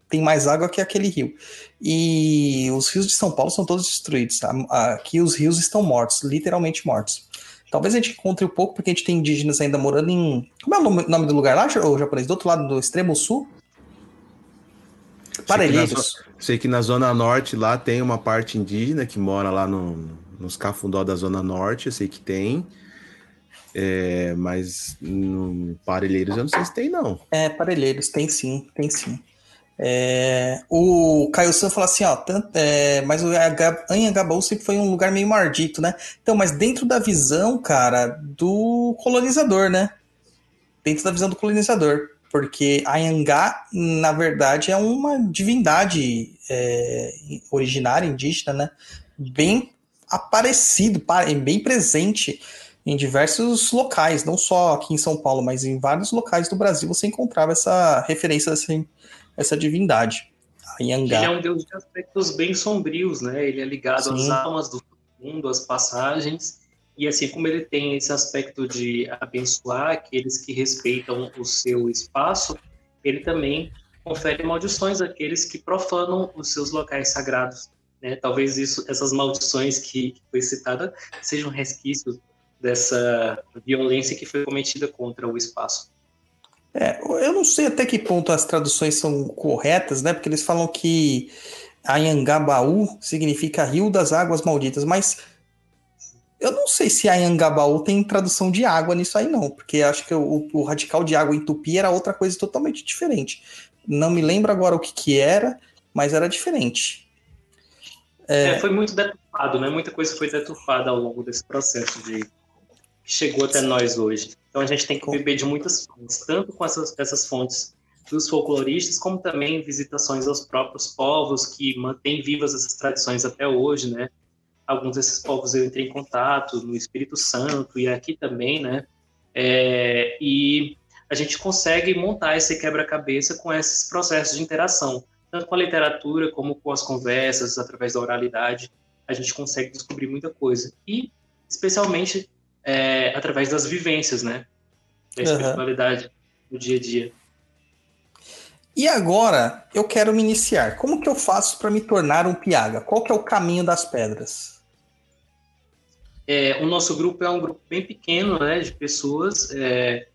Tem mais água que aquele rio. E os rios de São Paulo são todos destruídos. Aqui os rios estão mortos, literalmente mortos. Talvez a gente encontre um pouco, porque a gente tem indígenas ainda morando em. Como é o nome do lugar lá, o japonês? Do outro lado do extremo sul? Parelheiros. Sei, sei que na Zona Norte lá tem uma parte indígena que mora lá no, nos cafundó da Zona Norte, eu sei que tem. É, mas no Parelheiros eu não sei se tem, não. É, Parelheiros, tem sim, tem sim. É, o Caio San fala assim, ó, tanto, é, mas o Anhangabaú sempre foi um lugar meio maldito, né? Então, mas dentro da visão, cara, do colonizador, né? Dentro da visão do colonizador. Porque Anhangá, na verdade, é uma divindade é, originária, indígena, né? Bem aparecido, bem presente em diversos locais, não só aqui em São Paulo, mas em vários locais do Brasil você encontrava essa referência a essa, divindade. A Yangá. Ele é um deus de aspectos bem sombrios, né? Ele é ligado Sim. às almas do mundo, às passagens, e assim como ele tem esse aspecto de abençoar aqueles que respeitam o seu espaço, ele também confere maldições àqueles que profanam os seus locais sagrados. Né? Talvez isso, essas maldições que, que foi citada sejam resquícios dessa violência que foi cometida contra o espaço. É, eu não sei até que ponto as traduções são corretas, né? Porque eles falam que Anhangabaú significa rio das águas malditas, mas eu não sei se Anhangabaú tem tradução de água nisso aí, não, porque acho que o, o, radical de água em tupi era outra coisa totalmente diferente. Não me lembro agora o que, que era, mas era diferente. É... É, foi muito deturpado, né? Muita coisa foi deturpada ao longo desse processo de que chegou até nós hoje. Então a gente tem que beber de muitas fontes, tanto com essas, essas fontes dos folcloristas, como também visitações aos próprios povos que mantêm vivas essas tradições até hoje, né? Alguns desses povos eu entrei em contato no Espírito Santo e aqui também, né? É, e a gente consegue montar esse quebra-cabeça com esses processos de interação, tanto com a literatura como com as conversas, através da oralidade, a gente consegue descobrir muita coisa. E, especialmente, é, através das vivências, né? Da espiritualidade uhum. no dia a dia. E agora eu quero me iniciar. Como que eu faço para me tornar um piaga? Qual que é o caminho das pedras? É, o nosso grupo é um grupo bem pequeno, né, de pessoas. É,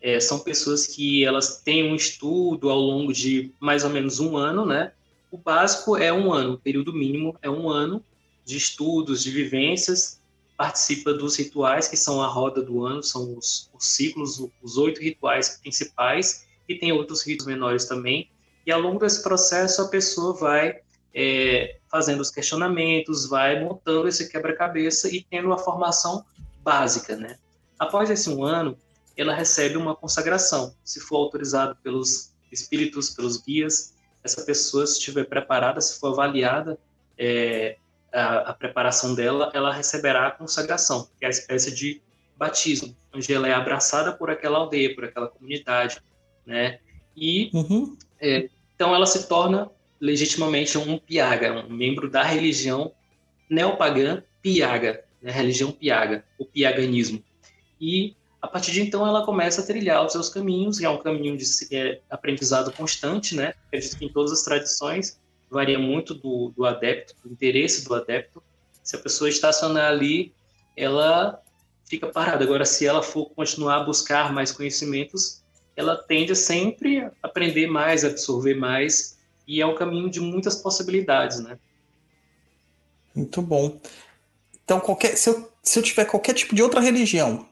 é, são pessoas que elas têm um estudo ao longo de mais ou menos um ano, né? O básico é um ano, o período mínimo é um ano de estudos, de vivências participa dos rituais, que são a roda do ano, são os, os ciclos, os oito rituais principais, e tem outros ritos menores também. E ao longo desse processo, a pessoa vai é, fazendo os questionamentos, vai montando esse quebra-cabeça e tendo a formação básica, né? Após esse um ano, ela recebe uma consagração. Se for autorizado pelos espíritos, pelos guias, essa pessoa, se estiver preparada, se for avaliada, é, a, a, preparação dela, ela receberá a consagração, que é a espécie de batismo, onde ela é abraçada por aquela aldeia, por aquela comunidade, né? E uhum. é, então ela se torna legitimamente um piaga, um membro da religião neopagã piaga, né? religião piaga, o piaganismo. E a partir de então ela começa a trilhar os seus caminhos, que é um caminho de é, aprendizado constante, né? Acredito que em todas as tradições varia muito do, do adepto, do interesse do adepto. Se a pessoa estacionar ali, ela fica parada. Agora, se ela for continuar a buscar mais conhecimentos, ela tende a sempre aprender mais, absorver mais, e é um caminho de muitas possibilidades, né? Muito bom. Então, qualquer, se, eu, se eu tiver qualquer tipo de outra religião,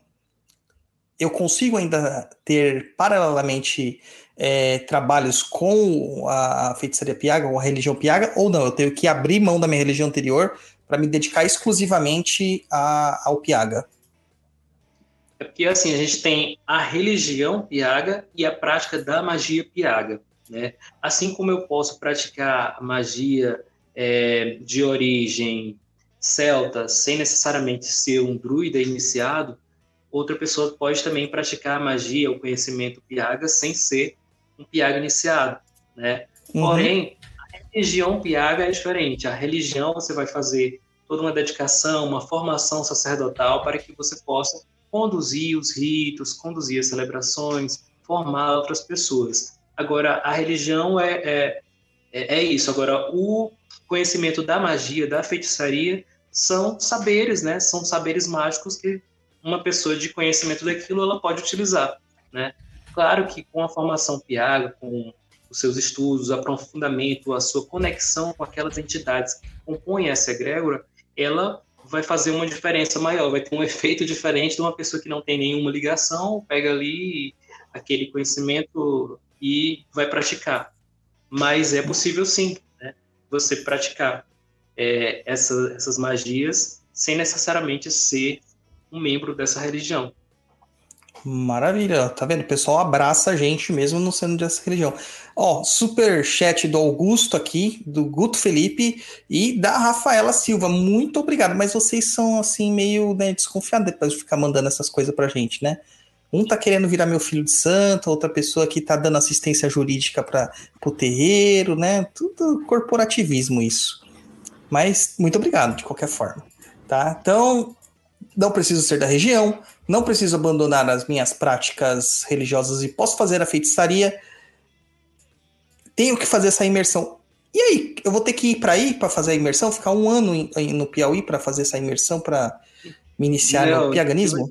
eu consigo ainda ter paralelamente é, trabalhos com a feitiçaria Piaga, ou a religião Piaga, ou não, eu tenho que abrir mão da minha religião anterior para me dedicar exclusivamente a, ao Piaga. É porque assim, a gente tem a religião Piaga e a prática da magia Piaga. Né? Assim como eu posso praticar magia é, de origem celta sem necessariamente ser um druida iniciado, outra pessoa pode também praticar magia ou conhecimento Piaga sem ser um Piaga iniciado, né? Uhum. Porém, a religião Piaga é diferente. A religião você vai fazer toda uma dedicação, uma formação sacerdotal para que você possa conduzir os ritos, conduzir as celebrações, formar outras pessoas. Agora, a religião é, é, é, é isso. Agora, o conhecimento da magia, da feitiçaria, são saberes, né? São saberes mágicos que uma pessoa de conhecimento daquilo ela pode utilizar, né? Claro que com a formação Piaga, com os seus estudos, aprofundamento, a sua conexão com aquelas entidades que compõem essa egrégora, ela vai fazer uma diferença maior, vai ter um efeito diferente de uma pessoa que não tem nenhuma ligação, pega ali aquele conhecimento e vai praticar. Mas é possível sim, né, você praticar é, essa, essas magias sem necessariamente ser um membro dessa religião. Maravilha, tá vendo? O pessoal abraça a gente mesmo não sendo dessa religião. Ó, super chat do Augusto aqui, do Guto Felipe e da Rafaela Silva. Muito obrigado, mas vocês são assim meio né, desconfiados depois de ficar mandando essas coisas pra gente, né? Um tá querendo virar meu filho de santo, outra pessoa aqui tá dando assistência jurídica para o terreiro, né? Tudo corporativismo isso. Mas muito obrigado de qualquer forma, tá? Então, não preciso ser da região, não preciso abandonar as minhas práticas religiosas e posso fazer a feitiçaria. Tenho que fazer essa imersão. E aí, eu vou ter que ir para aí para fazer a imersão, ficar um ano em, em, no Piauí para fazer essa imersão para me iniciar não, no piaganismo?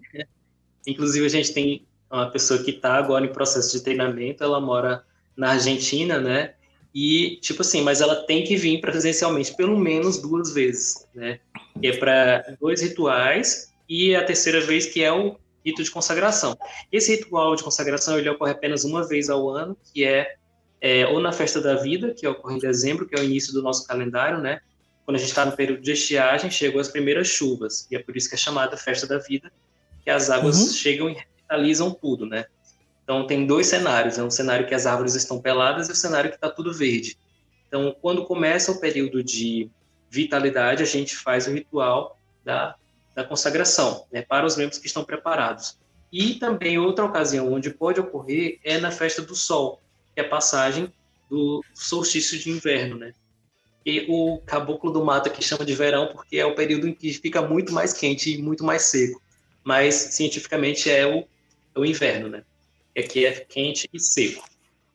Inclusive, a gente tem uma pessoa que está agora em processo de treinamento, ela mora na Argentina, né? E, tipo assim, mas ela tem que vir presencialmente pelo menos duas vezes, né? Que é para dois rituais e a terceira vez que é o rito de consagração. Esse ritual de consagração ele ocorre apenas uma vez ao ano, que é, é ou na festa da vida, que ocorre em dezembro, que é o início do nosso calendário, né? Quando a gente está no período de estiagem, chegam as primeiras chuvas, e é por isso que é chamada festa da vida, que as águas uhum. chegam e revitalizam tudo, né? Então tem dois cenários, é um cenário que as árvores estão peladas e o um cenário que está tudo verde. Então, quando começa o período de vitalidade, a gente faz o ritual da da consagração, né, para os membros que estão preparados. E também outra ocasião onde pode ocorrer é na festa do sol, que é a passagem do solstício de inverno, né? E o caboclo do mato aqui chama de verão porque é o período em que fica muito mais quente e muito mais seco. Mas cientificamente é o, é o inverno, né? É que é quente e seco.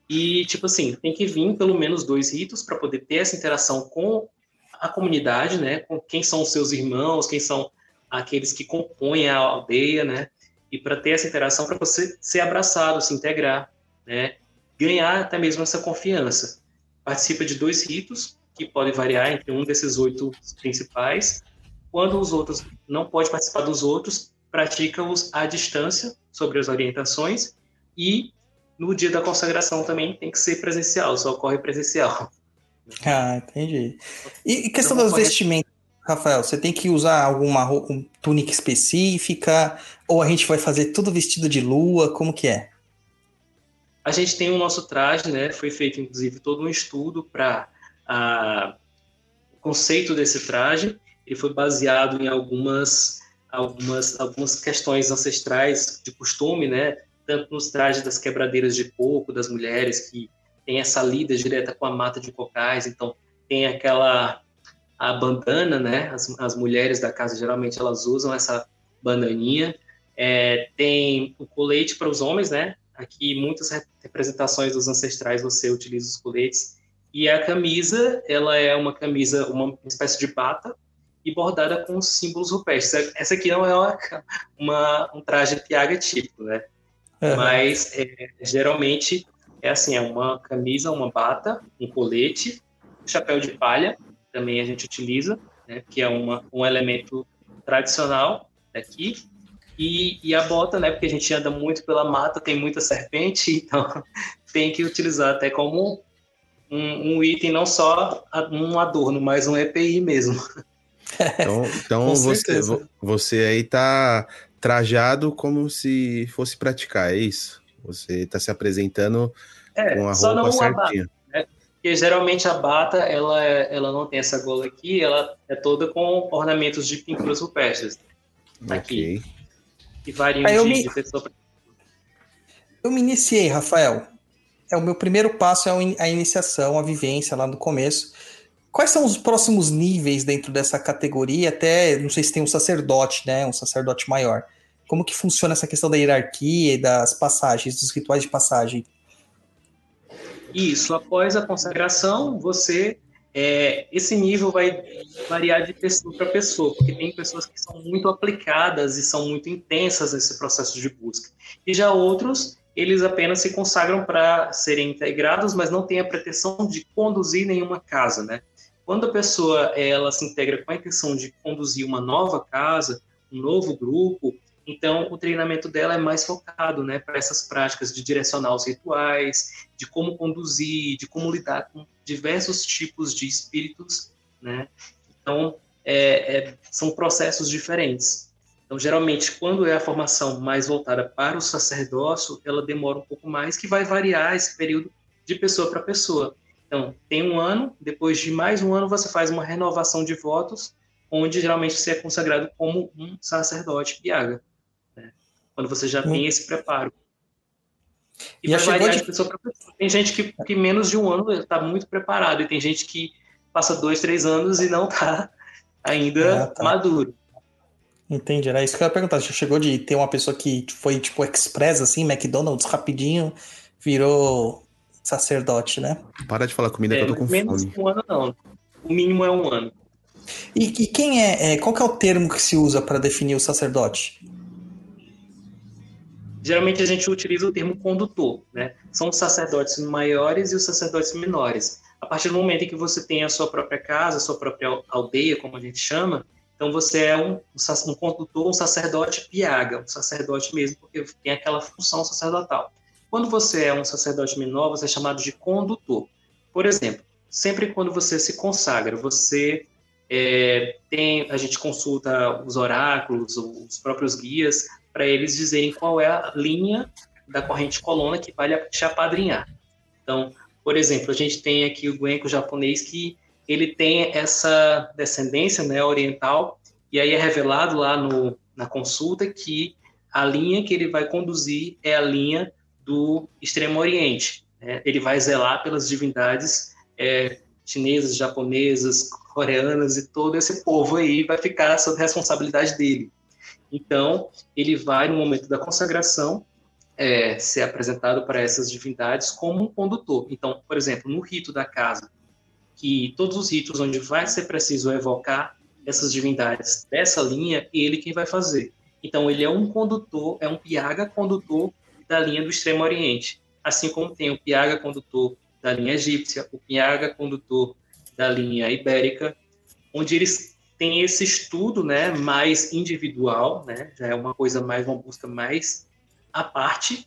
E, tipo assim, tem que vir pelo menos dois ritos para poder ter essa interação com a comunidade, né? Com quem são os seus irmãos, quem são aqueles que compõem a aldeia, né? E para ter essa interação, para você ser abraçado, se integrar, né? Ganhar até mesmo essa confiança. Participa de dois ritos, que podem variar entre um desses oito principais. Quando os outros não pode participar dos outros, pratica-os à distância sobre as orientações e no dia da consagração também tem que ser presencial, só ocorre presencial. Ah, entendi. E questão das vestimentas? Rafael, você tem que usar alguma roupa, túnica específica? Ou a gente vai fazer tudo vestido de lua? Como que é? A gente tem o nosso traje, né? Foi feito, inclusive, todo um estudo para o conceito desse traje. Ele foi baseado em algumas, algumas, algumas questões ancestrais de costume, né? Tanto nos trajes das quebradeiras de coco das mulheres, que tem essa lida direta com a mata de cocais, então tem aquela a bandana, né? As, as mulheres da casa geralmente elas usam essa bandaninha. É, tem o colete para os homens, né? Aqui muitas representações dos ancestrais você utiliza os coletes. E a camisa, ela é uma camisa, uma espécie de bata e bordada com símbolos rupestres. Essa aqui não é uma, uma um traje piaga típico, né? Uhum. Mas é, geralmente é assim, é uma camisa, uma bata, um colete, um chapéu de palha também a gente utiliza, né, que é uma, um elemento tradicional daqui. E, e, a bota, né, porque a gente anda muito pela mata, tem muita serpente, então tem que utilizar até como um, um item, não só um adorno, mas um EPI mesmo. Então, então você, você aí tá trajado como se fosse praticar, é isso? Você está se apresentando é, com a roupa certinha. Porque geralmente a bata, ela, ela não tem essa gola aqui, ela é toda com ornamentos de pinturas rupestres. Aqui. Okay. E variam de, me... de pessoa pra... Eu me iniciei, Rafael. É o meu primeiro passo é a iniciação, a vivência lá no começo. Quais são os próximos níveis dentro dessa categoria? Até, não sei se tem um sacerdote, né? Um sacerdote maior. Como que funciona essa questão da hierarquia e das passagens, dos rituais de passagem? Isso, após a consagração, você é, esse nível vai variar de pessoa para pessoa, porque tem pessoas que são muito aplicadas e são muito intensas nesse processo de busca. E já outros, eles apenas se consagram para serem integrados, mas não têm a pretensão de conduzir nenhuma casa, né? Quando a pessoa ela se integra com a intenção de conduzir uma nova casa, um novo grupo, então, o treinamento dela é mais focado né, para essas práticas de direcionar os rituais, de como conduzir, de como lidar com diversos tipos de espíritos. Né? Então, é, é, são processos diferentes. Então, geralmente, quando é a formação mais voltada para o sacerdócio, ela demora um pouco mais, que vai variar esse período de pessoa para pessoa. Então, tem um ano, depois de mais um ano, você faz uma renovação de votos, onde geralmente você é consagrado como um sacerdote piaga? Quando você já hum. tem esse preparo. E, e vai variar de... de pessoa para pessoa. Tem gente que, que menos de um ano está muito preparado, e tem gente que passa dois, três anos e não está ainda ah, tá. maduro. Entendi, era isso que eu ia perguntar. Já chegou de ter uma pessoa que foi tipo express, assim, McDonald's, rapidinho, virou sacerdote, né? Para de falar comida é, que eu tô com menos fome. Menos um ano, não. O mínimo é um ano. E, e quem é, é, Qual que é o termo que se usa para definir o sacerdote? Geralmente a gente utiliza o termo condutor, né? São os sacerdotes maiores e os sacerdotes menores. A partir do momento em que você tem a sua própria casa, a sua própria aldeia, como a gente chama, então você é um, um condutor, um sacerdote piaga, um sacerdote mesmo, porque tem aquela função sacerdotal. Quando você é um sacerdote menor, você é chamado de condutor. Por exemplo, sempre quando você se consagra, você é, tem, a gente consulta os oráculos, os próprios guias, para eles dizerem qual é a linha da corrente colona que vai te apadrinhar. Então, por exemplo, a gente tem aqui o Guenco japonês que ele tem essa descendência né, oriental, e aí é revelado lá no, na consulta que a linha que ele vai conduzir é a linha do Extremo Oriente. Né? Ele vai zelar pelas divindades é, chinesas, japonesas, coreanas e todo esse povo aí vai ficar sob responsabilidade dele. Então, ele vai, no momento da consagração, é, ser apresentado para essas divindades como um condutor. Então, por exemplo, no rito da casa, que todos os ritos onde vai ser preciso evocar essas divindades dessa linha, ele quem vai fazer. Então, ele é um condutor, é um piaga condutor da linha do Extremo Oriente. Assim como tem o piaga condutor da linha egípcia, o piaga condutor da linha ibérica, onde eles têm esse estudo né, mais individual, né, já é uma coisa mais, uma busca mais a parte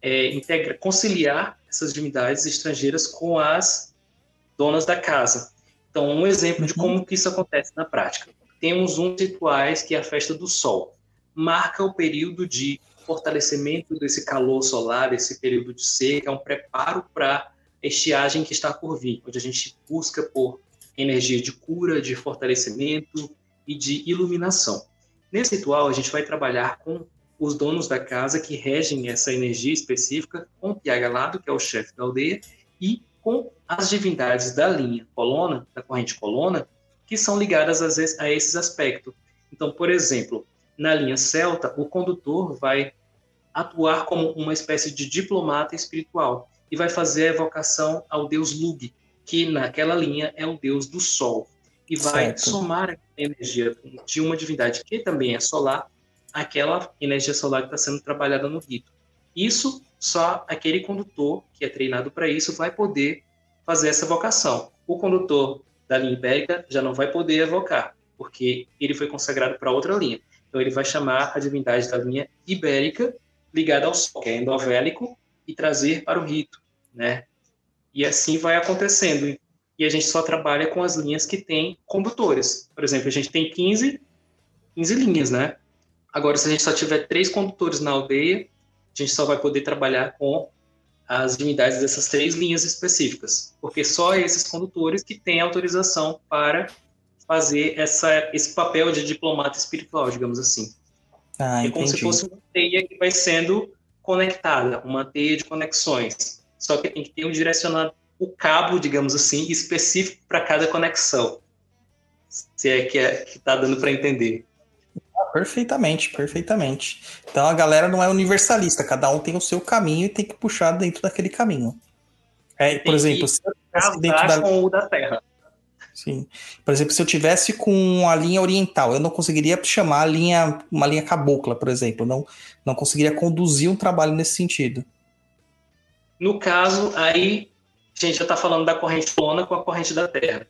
é, integra, conciliar essas divindades estrangeiras com as donas da casa. Então, um exemplo de uhum. como que isso acontece na prática. Temos uns rituais que é a festa do sol. Marca o período de fortalecimento desse calor solar, esse período de seca, é um preparo para a estiagem que está por vir, onde a gente busca por energia de cura, de fortalecimento e de iluminação. Nesse ritual, a gente vai trabalhar com os donos da casa que regem essa energia específica, com Piagalado, que é o chefe da aldeia, e com as divindades da linha colona, da corrente colona, que são ligadas a esses aspectos. Então, por exemplo, na linha celta, o condutor vai atuar como uma espécie de diplomata espiritual e vai fazer a evocação ao deus Lug, que naquela linha é o deus do sol, e vai certo. somar a energia de uma divindade que também é solar aquela energia solar que está sendo trabalhada no rito. Isso só aquele condutor que é treinado para isso vai poder fazer essa vocação. O condutor da linha ibérica já não vai poder evocar, porque ele foi consagrado para outra linha. Então ele vai chamar a divindade da linha ibérica ligada ao sol, que é endovélico, e trazer para o rito, né? E assim vai acontecendo. E a gente só trabalha com as linhas que têm condutores. Por exemplo, a gente tem 15, 15 linhas, né? Agora, se a gente só tiver três condutores na aldeia, a gente só vai poder trabalhar com as divindades dessas três linhas específicas, porque só esses condutores que têm autorização para fazer essa, esse papel de diplomata espiritual, digamos assim. Ah, é como se fosse uma teia que vai sendo conectada, uma teia de conexões. Só que tem que ter um direcionado, o cabo, digamos assim, específico para cada conexão. Se é que é, está dando para entender. Perfeitamente, perfeitamente. Então a galera não é universalista, cada um tem o seu caminho e tem que puxar dentro daquele caminho. É, por exemplo, se eu dentro da... com o da Terra. Sim. Por exemplo, se eu tivesse com a linha oriental, eu não conseguiria chamar a linha, uma linha cabocla, por exemplo. Não, não conseguiria conduzir um trabalho nesse sentido. No caso, aí a gente já está falando da corrente lona com a corrente da Terra.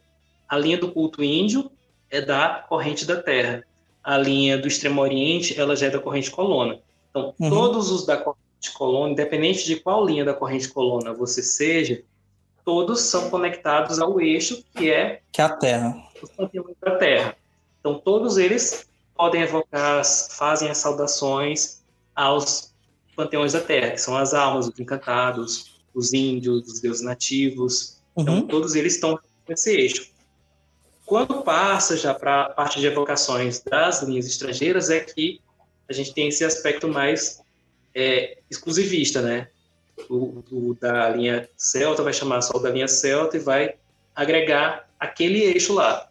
A linha do culto índio é da corrente da Terra a linha do Extremo Oriente, ela já é da corrente colona. Então, uhum. todos os da corrente colona, independente de qual linha da corrente colona você seja, todos são conectados ao eixo que é que é a Terra. Os da Terra. Então, todos eles podem evocar, fazem as saudações aos panteões da Terra, que são as almas, os encantados, os índios, os deuses nativos. Então, Uhum. todos eles estão nesse eixo. Quando passa já para a parte de evocações das linhas estrangeiras, é que a gente tem esse aspecto mais é, exclusivista, né? O, o da linha celta vai chamar só da linha celta e vai agregar aquele eixo lá.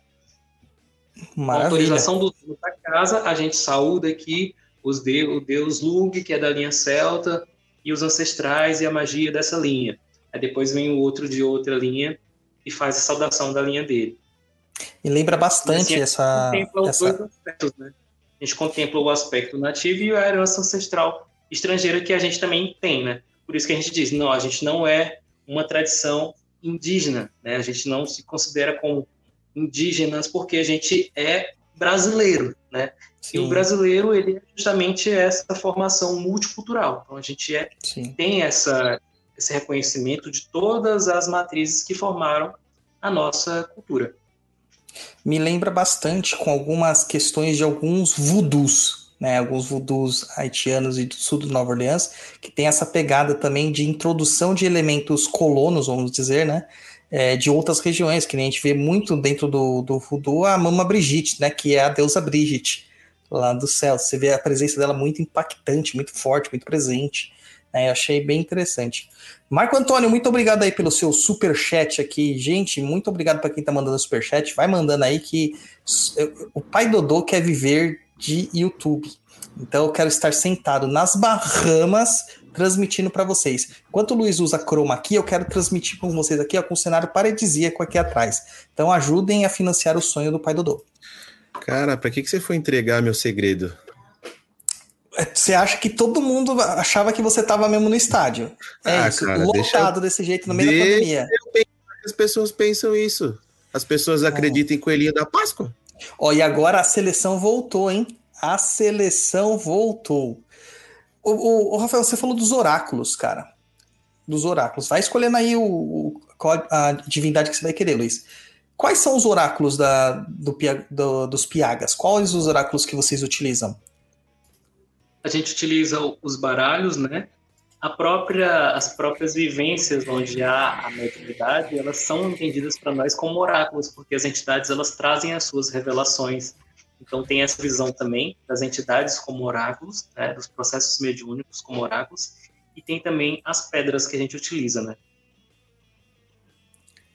Com a Maravilha. autorização do da casa, a gente saúda aqui os de, o deus Lug, que é da linha celta, e os ancestrais e a magia dessa linha. Aí depois vem o outro de outra linha e faz a saudação da linha dele. E lembra bastante Assim, a gente essa. contempla os essa... dois aspectos, né? A gente contempla o aspecto nativo e a herança ancestral estrangeira que a gente também tem, né? Por isso que a gente diz, não, a gente não é uma tradição indígena, né? A gente não se considera como indígenas porque a gente é brasileiro, né? E o Sim, brasileiro, ele é justamente essa formação multicultural. Então a gente é, sim. tem essa, esse reconhecimento de todas as matrizes que formaram a nossa cultura. Me lembra bastante com algumas questões de alguns voodoos, né? Alguns voodoos haitianos e do sul de Nova Orleans, que tem essa pegada também de introdução de elementos colonos, vamos dizer, né? É, de outras regiões, que a gente vê muito dentro do, do voodoo a Mama Brigitte, né? Que é a deusa Brigitte, lá do céu. Você vê a presença dela muito impactante, muito forte, muito presente. né? Eu achei bem interessante. Marco Antônio, muito obrigado aí pelo seu super chat aqui. Gente, muito obrigado para quem tá mandando super chat. Vai mandando aí que o pai Dodô quer viver de YouTube. Então eu quero estar sentado nas Bahamas transmitindo para vocês. Enquanto o Luiz usa chroma key, eu quero transmitir com vocês aqui ó, com um cenário paradisíaco aqui atrás. Então ajudem a financiar o sonho do pai Dodô. Cara, pra que, que você foi entregar meu segredo? Você acha que todo mundo achava que você estava mesmo no estádio? É Ah, isso, cara, lotado deixa desse jeito no meio da Deixa pandemia. As pessoas pensam isso. As pessoas acreditam em coelhinho da Páscoa. Ó, e agora a seleção voltou, hein? A seleção voltou. O, o- o Rafael, você falou dos oráculos, cara. Dos oráculos. Vai escolhendo aí o, a divindade que você vai querer, Luiz. Quais são os oráculos da, do, do- dos piagas? Quais os oráculos que vocês utilizam? A gente utiliza os baralhos, né? A própria, as próprias vivências onde há a mediunidade, elas são entendidas para nós como oráculos, porque as entidades elas trazem as suas revelações. Então tem essa visão também das entidades como oráculos, né? dos processos mediúnicos como oráculos, e tem também as pedras que a gente utiliza, né?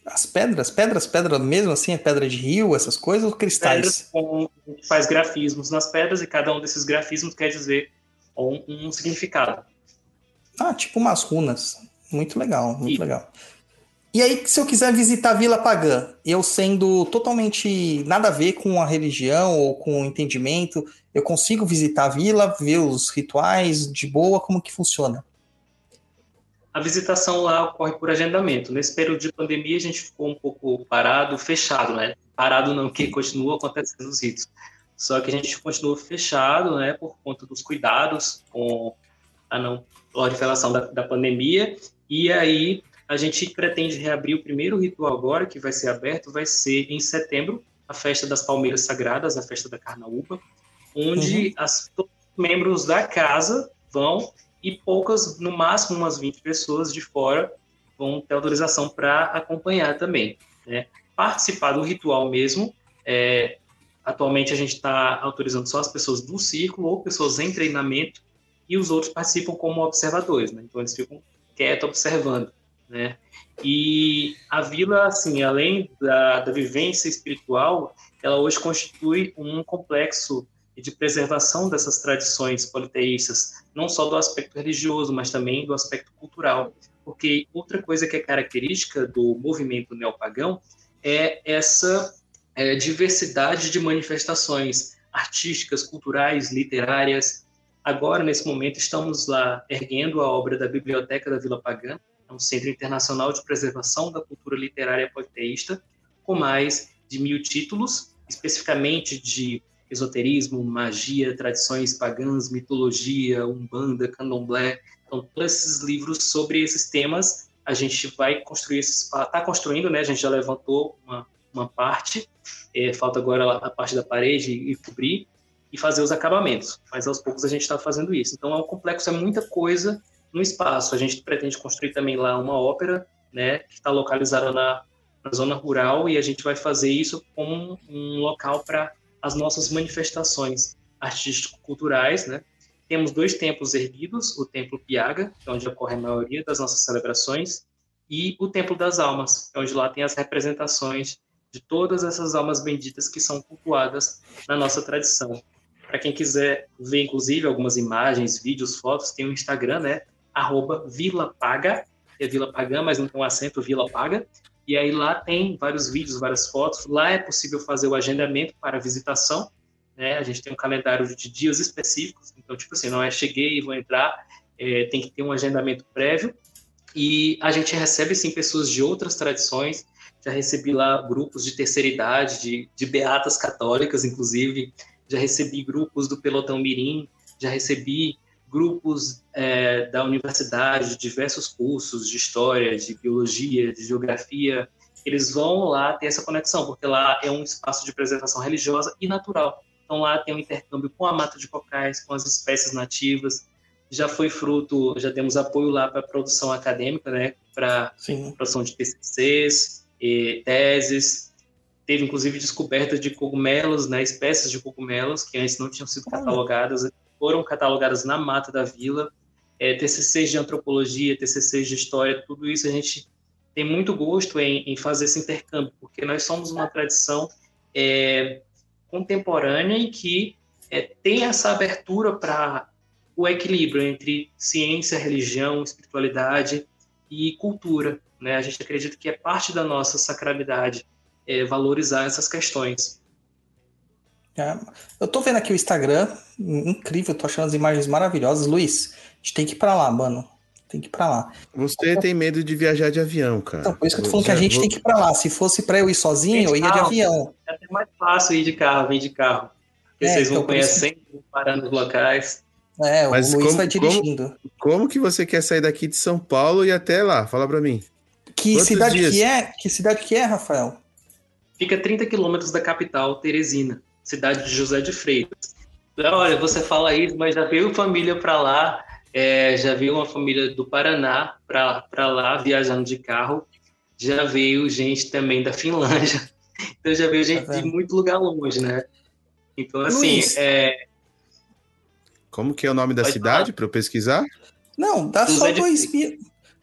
As pedras? Pedras, pedra mesmo assim? É pedra de rio, essas coisas ou Pedras cristais? com, a gente faz grafismos nas pedras e cada um desses grafismos quer dizer um, um significado. Ah, tipo umas runas. Muito legal, muito E- legal. E aí, se eu quiser visitar a Vila Pagã, eu sendo totalmente nada a ver com a religião ou com o entendimento, eu consigo visitar a vila, ver os rituais de boa, como que funciona? A visitação lá ocorre por agendamento. Nesse período de pandemia, a gente ficou um pouco parado, fechado, né? Parado não, que continua acontecendo os ritos. Só que a gente continua fechado, né, por conta dos cuidados com a não proliferação da, da pandemia. E aí a gente pretende reabrir o primeiro ritual agora, que vai ser aberto, vai ser em setembro, a festa das Palmeiras Sagradas, a festa da Carnaúba, onde as, todos os membros da casa vão e poucas, no máximo umas 20 pessoas de fora vão ter autorização para acompanhar também. Né? Participar do ritual mesmo, é, atualmente a gente está autorizando só as pessoas do círculo ou pessoas em treinamento e os outros participam como observadores, né? então eles ficam quietos observando. Né? E a vila, assim, além da, da vivência espiritual, ela hoje constitui um complexo de preservação dessas tradições politeístas, não só do aspecto religioso, mas também do aspecto cultural. Porque outra coisa que é característica do movimento neopagão é essa é, diversidade de manifestações artísticas, culturais, literárias. Agora, nesse momento, estamos lá erguendo a obra da Biblioteca da Vila Pagã, um centro internacional de preservação da cultura literária politeísta, com mais de mil títulos, especificamente de esoterismo, magia, tradições pagãs, mitologia, umbanda, candomblé. Então, todos esses livros sobre esses temas, a gente vai construir, está construindo, né? A gente já levantou uma, uma parte, é, falta agora a parte da parede e cobrir. e fazer os acabamentos. Mas aos poucos a gente está fazendo isso. Então, é um complexo, é muita coisa no espaço. A gente pretende construir também lá uma ópera, né, que está localizada na, na zona rural e a gente vai fazer isso como um local para as nossas manifestações artístico-culturais, né? Temos dois templos erguidos, o Templo Piaga, que é onde ocorre a maioria das nossas celebrações, e o Templo das Almas, é onde lá tem as representações de todas essas almas benditas que são cultuadas na nossa tradição. Para quem quiser ver, inclusive, algumas imagens, vídeos, fotos, tem o Instagram, né? Arroba Vila Paga, é Vila Pagã, mas não tem um acento, Vila Paga. E aí lá tem vários vídeos, várias fotos. Lá é possível fazer o agendamento para visitação. Né? A gente tem um calendário de dias específicos. Então, tipo assim, não é cheguei e vou entrar. É, tem que ter um agendamento prévio. E a gente recebe, sim, pessoas de outras tradições. Já recebi lá grupos de terceira idade, de, de beatas católicas, inclusive. Já recebi grupos do Pelotão Mirim. Já recebi grupos é, da universidade, diversos cursos de história, de biologia, de geografia, eles vão lá ter essa conexão, porque lá é um espaço de preservação religiosa e natural. Então lá tem um intercâmbio com a mata de cocais, com as espécies nativas. Já foi fruto, já temos apoio lá para produção acadêmica, né, para produção de TCCs, e teses. Teve inclusive descoberta de cogumelos, né, espécies de cogumelos que antes não tinham sido catalogadas foram catalogadas na mata da vila, é, TCCs de antropologia, TCCs de história, tudo isso a gente tem muito gosto em, em fazer esse intercâmbio, porque nós somos uma tradição é, contemporânea e que é, tem essa abertura para o equilíbrio entre ciência, religião, espiritualidade e cultura. Né? A gente acredita que é parte da nossa sacralidade é, valorizar essas questões. É, eu tô vendo aqui o Instagram, incrível, tô achando as imagens maravilhosas. Luiz, a gente tem que ir pra lá, mano. Tem que ir pra lá. Você tem medo de viajar de avião, cara. Então, por isso que eu tô falando que a gente vou... tem que ir pra lá. Se fosse pra eu ir sozinho, eu ia de avião. É até mais fácil ir de carro, vir de carro. Porque é, vocês vão conhecendo, isso... parando nos locais. É, Mas o Luiz como, vai dirigindo. Como, como, que você quer sair daqui de São Paulo e até lá? Fala pra mim. Que cidade dias? que é? Que cidade que é, Rafael? Fica 30 quilômetros da capital, Teresina cidade de José de Freitas. Olha, você fala isso, mas já veio família para lá, é, já veio uma família do Paraná para lá viajando de carro, já veio gente também da Finlândia, então já veio gente tá de muito lugar longe, né? Então, assim, é... Como que é o nome da Pode cidade para eu pesquisar? Não, dá José só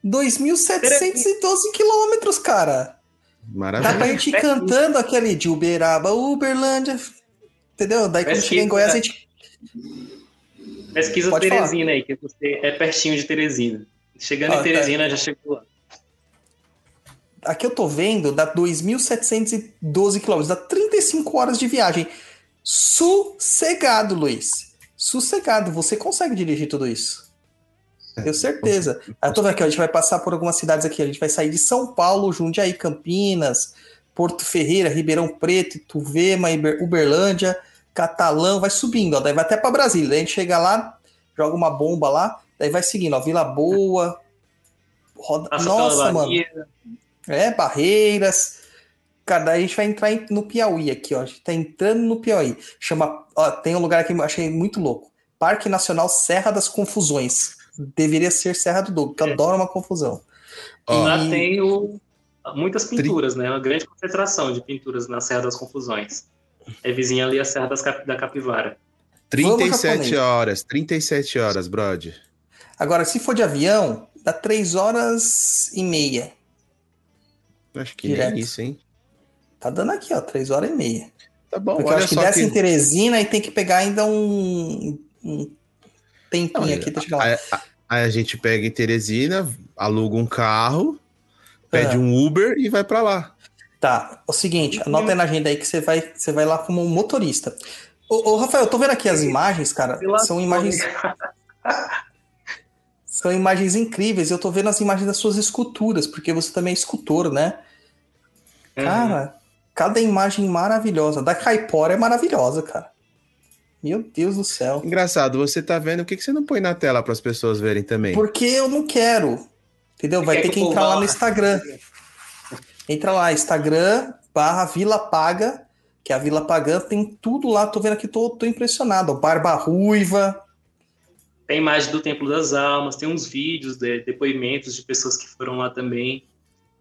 2.712 quilômetros, cara. Maravilha. Dá pra gente ir cantando aquele de Uberaba, Uberlândia, Entendeu? Daí quando chegar em Goiás, a gente. Pesquisa Pode Teresina falar. aí, que você é pertinho de Teresina. Chegando ah, em tá. Teresina, tá. já chegou lá. Aqui eu tô vendo, dá 2.712 quilômetros, dá 35 horas de viagem. Sossegado, Luiz. Sossegado. Você consegue dirigir tudo isso. É, Tenho certeza. Eu tô vendo aqui, a gente vai passar por algumas cidades aqui. A gente vai sair de São Paulo, Jundiaí, Campinas, Porto Ferreira, Ribeirão Preto, Tuvema, Uberlândia, Catalão, vai subindo, ó, daí vai até para Brasília. Daí a gente chega lá, joga uma bomba lá, daí vai seguindo, ó, Vila Boa, roda... Nossa, mano. É, Barreiras. Cara, daí a gente vai entrar no Piauí aqui, ó. A gente tá entrando no Piauí. Chama, ó, tem um lugar aqui que eu achei muito louco. Parque Nacional Serra das Confusões. Deveria ser Serra do Douro, que eu é. adoro uma confusão. Lá e... tem o, muitas pinturas, né? Uma grande concentração de pinturas na Serra das Confusões. É vizinha ali a Serra das Cap da Capivara. 37 horas, 37 horas, Brod. Agora, se for de avião, dá 3 horas e meia. Acho que Direto. é isso, hein? Tá dando aqui, ó, 3 horas e meia. Tá bom, Porque eu acho que desce que... em Teresina e tem que pegar ainda um, um tempinho Não, aqui, deixa eu lá. Aí a gente pega em Teresina, aluga um carro, pede um Uber e vai para lá. Tá, o seguinte, anota aí na agenda aí que você vai, você vai lá como motorista. Ô, ô, Rafael, eu tô vendo aqui as imagens, cara. São imagens. São imagens incríveis. Eu tô vendo as imagens das suas esculturas, porque você também é escultor, né? Uhum. Cara, cada imagem maravilhosa. Da Caipora é maravilhosa, cara. Meu Deus do céu. Engraçado, você tá vendo, o que, que você não põe na tela para as pessoas verem também? Porque eu não quero. Entendeu? Vai ter que entrar lá no Instagram. Entra lá, Instagram barra Vila Paga, que a Vila Pagã tem tudo lá. Tô vendo aqui, tô, tô impressionado. Barba Ruiva. Tem imagem do Templo das Almas, tem uns vídeos, de, depoimentos de pessoas que foram lá também.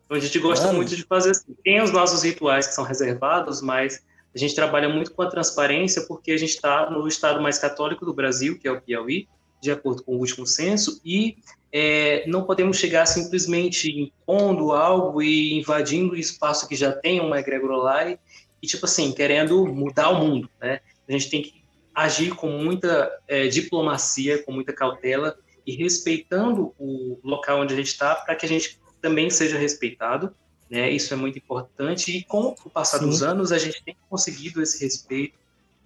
Então a gente gosta Mano. muito de fazer assim. Tem os nossos rituais que são reservados, mas a gente trabalha muito com a transparência porque a gente está no estado mais católico do Brasil, que é o Piauí, de acordo com o último censo, e é, não podemos chegar simplesmente impondo algo e invadindo o espaço que já tem uma egrégora e, e, tipo assim, querendo mudar o mundo, né? A gente tem que agir com muita é, diplomacia, com muita cautela e respeitando o local onde a gente está para que a gente também seja respeitado, né? Isso é muito importante e com o passar Sim. dos anos a gente tem conseguido esse respeito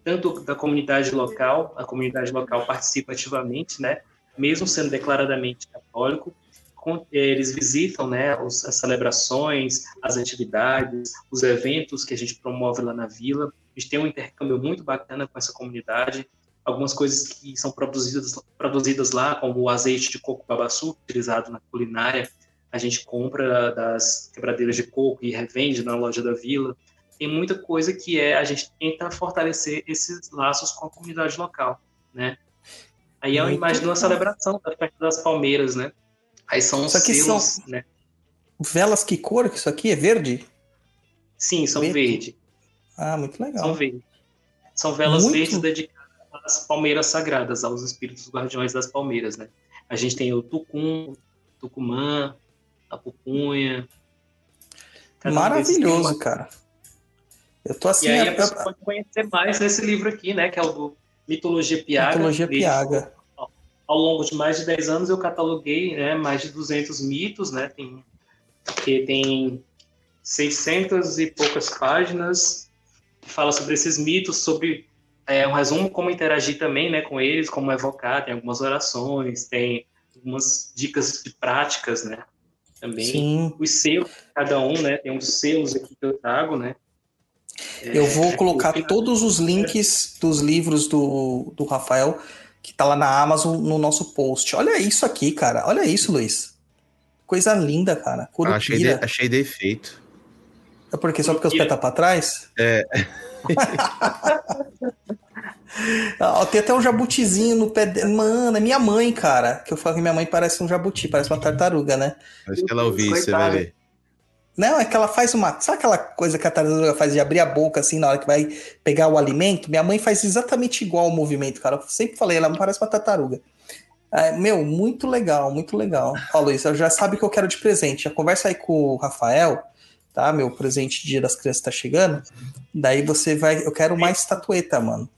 tanto da comunidade local, a comunidade local participa ativamente, né? Mesmo sendo declaradamente católico, eles visitam, né? as celebrações, as atividades, os eventos que a gente promove lá na vila. A gente tem um intercâmbio muito bacana com essa comunidade. Algumas coisas que são produzidas, produzidas lá, como o azeite de coco babaçu, utilizado na culinária, a gente compra das quebradeiras de coco e revende na loja da vila. Tem muita coisa que é a gente tenta fortalecer esses laços com a comunidade local, né? Aí é uma imagem de uma celebração da festa das palmeiras, né? Aí são os selos, são- né? Velas que cor que isso aqui? É verde? Sim, são Verde. verde. Ah, muito São legal. verdes. São velas Muito. verdes dedicadas às palmeiras sagradas, aos espíritos guardiões das palmeiras, né? A gente tem o tucum, tucumã, a pupunha. Maravilhoso, cara. Eu tô assim. E aí a- a pessoa pode conhecer mais nesse livro aqui, né? Que é o do Mitologia Piaga. Mitologia Piaga. Ao longo de mais de 10 anos eu cataloguei né, mais de 200 mitos, né? Tem, que tem 600 e poucas páginas que fala sobre esses mitos, sobre é, um resumo como interagir também né, com eles, como evocar, tem algumas orações, tem algumas dicas de práticas, né? Também Sim. os selos, cada um, né? Tem uns selos aqui que eu trago, né? Eu vou É, colocar aqui- todos os links dos livros do, do Rafael, que tá lá na Amazon, no nosso post. Olha isso aqui, cara. Olha isso, Luiz. Coisa linda, cara. Achei, de- Curupira. achei defeito. É porque só porque os pés tá pra trás? É. Tem até um jabutizinho no pé dele. Mano, é minha mãe, cara. Que eu falo que minha mãe parece um jabuti, parece uma tartaruga, né? Acho que ela ouviu isso, você vai ver. Não, é que ela faz uma. Sabe aquela coisa que a tartaruga faz de abrir a boca assim na hora que vai pegar o alimento? Minha mãe faz exatamente igual o movimento, cara. Eu sempre falei, ela parece uma tartaruga. É, meu, muito legal, muito legal. Ó, Luiz, já sabe o que eu quero de presente. Já conversa aí com o Rafael, tá? Meu presente de Dia das Crianças tá chegando. Daí você vai. Eu quero mais estatueta, mano.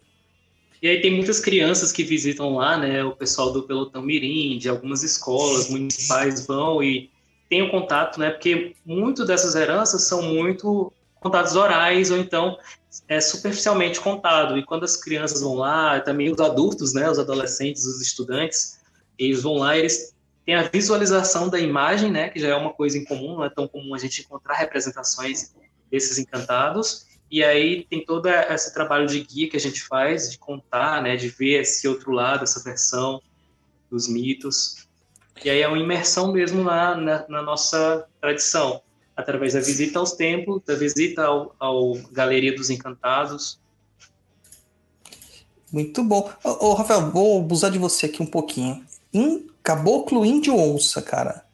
E aí tem muitas crianças que visitam lá, né? O pessoal do Pelotão Mirim, de algumas escolas municipais vão e o contato, né? Porque muito dessas heranças são muito contados orais ou então é superficialmente contado. E quando as crianças vão lá, também os adultos, né? Os adolescentes, os estudantes, eles vão lá, eles têm a visualização da imagem, né? Que já é uma coisa incomum, não é tão comum a gente encontrar representações desses encantados. E aí tem todo esse trabalho de guia que a gente faz, de contar, né, de ver esse outro lado, essa versão dos mitos. E aí é uma imersão mesmo na, na, na nossa tradição, através da visita aos templos, da visita ao, ao Galeria dos Encantados. Muito bom. Ô, ô, Rafael, vou abusar de você aqui um pouquinho. Em Caboclo Índio Onça, cara.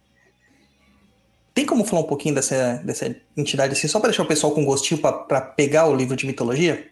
Tem como falar um pouquinho dessa, dessa entidade assim, só para deixar o pessoal com gostinho para pegar o livro de mitologia?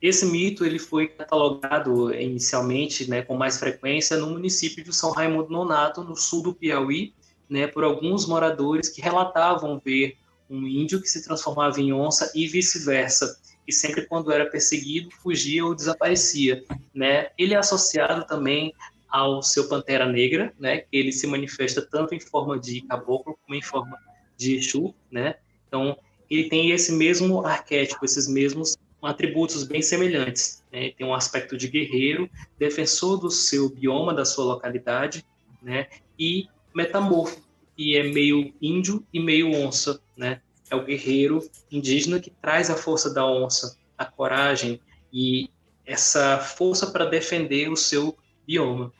Esse mito ele foi catalogado inicialmente, né, com mais frequência no município de São Raimundo Nonato, no sul do Piauí, né, por alguns moradores que relatavam ver um índio que se transformava em onça e vice-versa. E sempre quando era perseguido, fugia ou desaparecia, né? Ele é associado também ao seu Pantera Negra, né? Que ele se manifesta tanto em forma de caboclo como em forma de Exu, né? Então, ele tem esse mesmo arquétipo, esses mesmos atributos bem semelhantes. Né? Tem um aspecto de guerreiro, defensor do seu bioma, da sua localidade, né? E metamorfo, que é meio índio e meio onça, né? É o guerreiro indígena que traz a força da onça, a coragem e essa força para defender o seu bioma.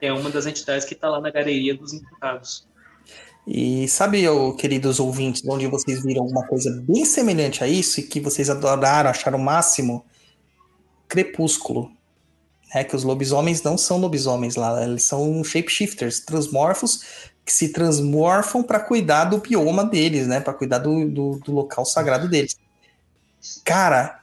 É uma das entidades que está lá na Galeria dos Encantados. E sabe, ô, queridos ouvintes, onde vocês viram alguma coisa bem semelhante a isso e que vocês adoraram, acharam o máximo? Crepúsculo. É que os lobisomens não são lobisomens lá, eles são shapeshifters, transmorfos, que se transmorfam para cuidar do bioma deles, né? Para cuidar do, do, do local sagrado deles. Cara,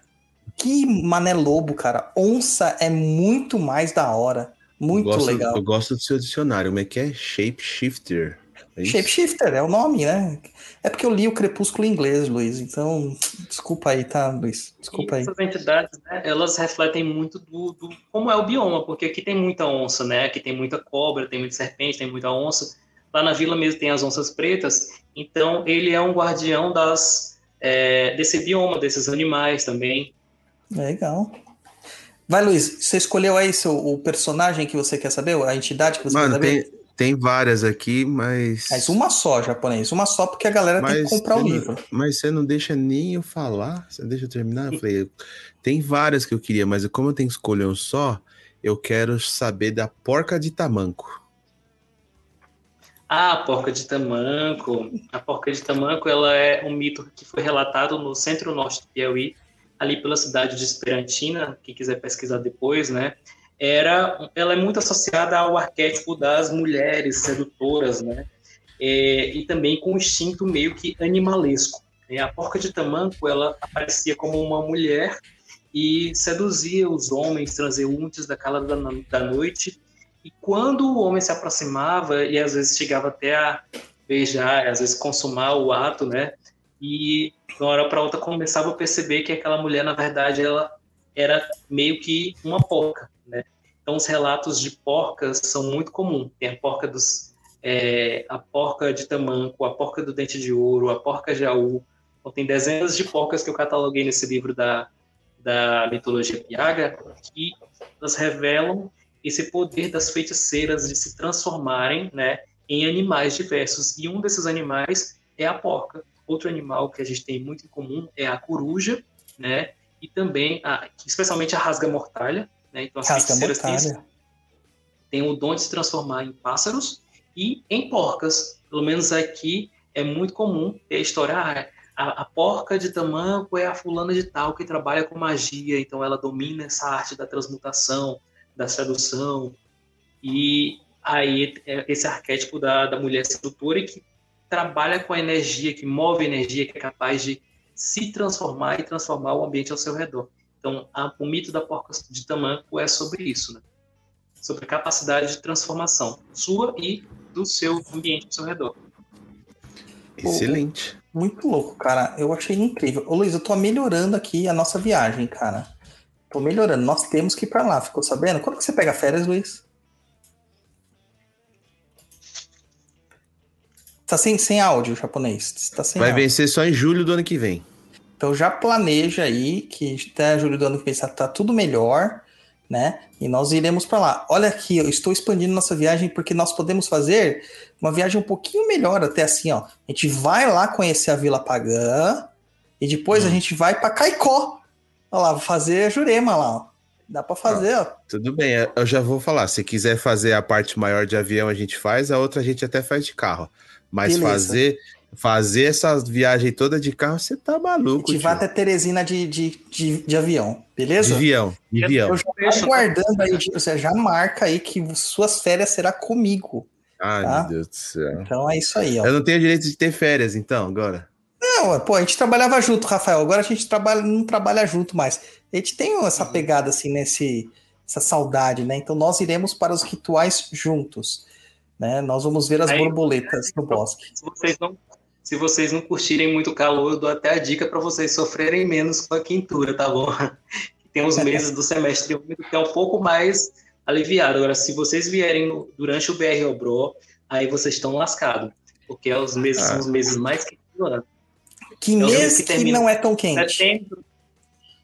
que mané lobo, cara. Onça é muito mais da hora. Muito eu gosto, legal. Eu gosto do seu dicionário, como é que é? Shapeshifter. É? Shapeshifter é o nome, né? É porque eu li o Crepúsculo em inglês, Luiz. Então, desculpa aí, tá, Luiz? Desculpa E aí. essas entidades, né, elas refletem muito do, do como é o bioma, porque aqui tem muita onça, né? Aqui tem muita cobra, tem muita serpente, tem muita onça. Lá na vila mesmo tem as onças pretas. Então, ele é um guardião das, é, desse bioma, desses animais também. Legal. Vai, Luiz, você escolheu aí seu, o personagem que você quer saber? A entidade que você Mano, quer saber? tem, tem várias aqui, mas. Mas uma só, japonês. Uma só, porque a galera tem que comprar o não- livro. Mas você não deixa nem eu falar? Você deixa eu terminar? Eu falei, tem várias que eu queria, mas como eu tenho que escolher um só, eu quero saber da porca de tamanco. Ah, a porca de tamanco. A porca de tamanco, ela é um mito que foi relatado no centro-norte do Piauí, ali pela cidade de Esperantina, quem quiser pesquisar depois, né? Era, ela é muito associada ao arquétipo das mulheres sedutoras, né? É, e também com um instinto meio que animalesco. né? A porca de tamanco, ela aparecia como uma mulher e seduzia os homens transeuntes da, da noite e quando o homem se aproximava e às vezes chegava até a beijar, às vezes consumar o ato, né? E de uma hora para outra começava a perceber que aquela mulher, na verdade, ela era meio que uma porca? Então os relatos de porcas são muito comuns. Tem a porca dos é, a porca de tamanco, a porca do dente de ouro, a porca jaú. Então, tem dezenas de porcas que eu cataloguei nesse livro da, da mitologia piaga que elas revelam esse poder das feiticeiras de se transformarem né, em animais diversos. E um desses animais é a porca. Outro animal que a gente tem muito em comum é a coruja, né? E também, a, especialmente a rasga-mortalha. Né? Então, as Rasga feiticeiras têm tem o dom de se transformar em pássaros e em porcas. Pelo menos aqui é muito comum ter a história. Ah, a, a porca de tamanco é a fulana de tal que trabalha com magia, então ela domina essa arte da transmutação, da sedução. E aí é esse arquétipo da, da mulher sedutora que trabalha com a energia, que move a energia, que é capaz de se transformar e transformar o ambiente ao seu redor. Então, a- o mito da porca de tamanco é sobre isso, né? sobre a capacidade de transformação sua e do seu ambiente ao seu redor. Excelente. Muito louco, cara. Eu achei incrível. Ô, Luiz, eu tô melhorando aqui a nossa viagem, cara. Tô melhorando. Nós temos que ir pra lá, ficou sabendo? Quando que você pega férias, Luiz? Tá sem, sem áudio japonês. Tá sem Vai áudio. vencer só em julho do ano que vem. Então já planeja aí que até julho do ano que vem tá- tá tudo melhor, né? E nós iremos para lá. Olha aqui, eu estou expandindo nossa viagem porque nós podemos fazer uma viagem um pouquinho melhor até assim, ó. A gente vai lá conhecer a Vila Pagã e depois a gente vai para Caicó. Olha lá, fazer a Jurema lá, ó. Dá para fazer, ó. Tudo bem, eu já vou falar. Se quiser fazer a parte maior de avião, a gente faz, a outra a gente até faz de carro. Mas Beleza. fazer fazer essa viagem toda de carro, você tá A maluco. gente vai até Teresina de, de, de, de avião, beleza? De avião, de avião. Eu já tô guardando aí, você já marca aí que suas férias será comigo. Ai, tá? meu Deus do céu. Então é isso aí, ó. Eu não tenho direito de ter férias, então, agora. Não, pô, a gente trabalhava junto, Rafael. Agora a gente trabalha, não trabalha junto mais. A gente tem essa pegada assim nesse essa saudade, né? Então nós iremos para os rituais juntos, né? Nós vamos ver as Aí- borboletas no bosque. Se vocês não, se vocês não curtirem muito calor, eu dou até a dica para vocês sofrerem menos com a quintura, tá bom? Tem uns meses do semestre úmido que é um pouco mais aliviado. Agora, se vocês vierem no- durante o BR Obro, aí vocês estão lascados, porque os meses Ah. são os meses mais quentes do ano. Que É o mês que que não é tão quente. Setembro,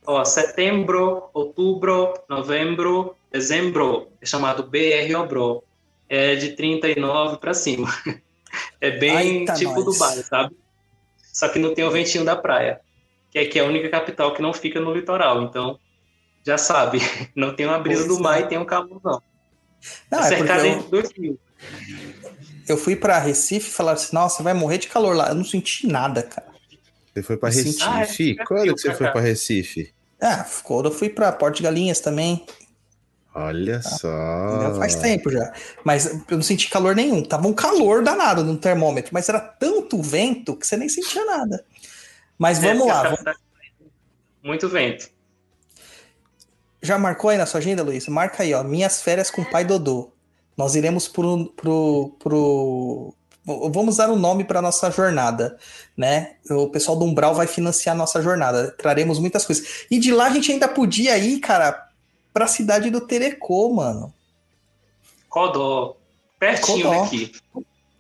ó, setembro, outubro, novembro, dezembro, é chamado BR Obro. É de 39 para cima. É bem Eita, tipo nós. Dubai, sabe? Só que não tem o ventinho da praia, que é, que é a única capital que não fica no litoral. Então, já sabe, não tem uma brisa Pois do mar é. e tem um calor, não. Não, é é cercado entre dois rios. Eu fui pra Recife e falaram assim: nossa, vai morrer de calor lá. Eu não senti nada, cara. Você foi pra Eu senti- Recife? Ah, é, Quando que você pra foi pra Recife? Ah, quando eu fui pra Porto de Galinhas também. Olha só. Já faz tempo já. Mas eu não senti calor nenhum. Tava um calor danado no termômetro, mas era tanto vento que você nem sentia nada. Mas É, vamos lá. vamos- capital- Muito vento. Já marcou aí na sua agenda, Luiz? Marca aí, ó. Minhas férias com o pai Dodô. Nós iremos pro. pro, pro... Vamos dar um nome para nossa jornada, né? O pessoal do Umbral vai financiar a nossa jornada. Traremos muitas coisas. E de lá a gente ainda podia ir, cara, pra cidade do Terecô, mano. Codó. Pertinho Codó. daqui.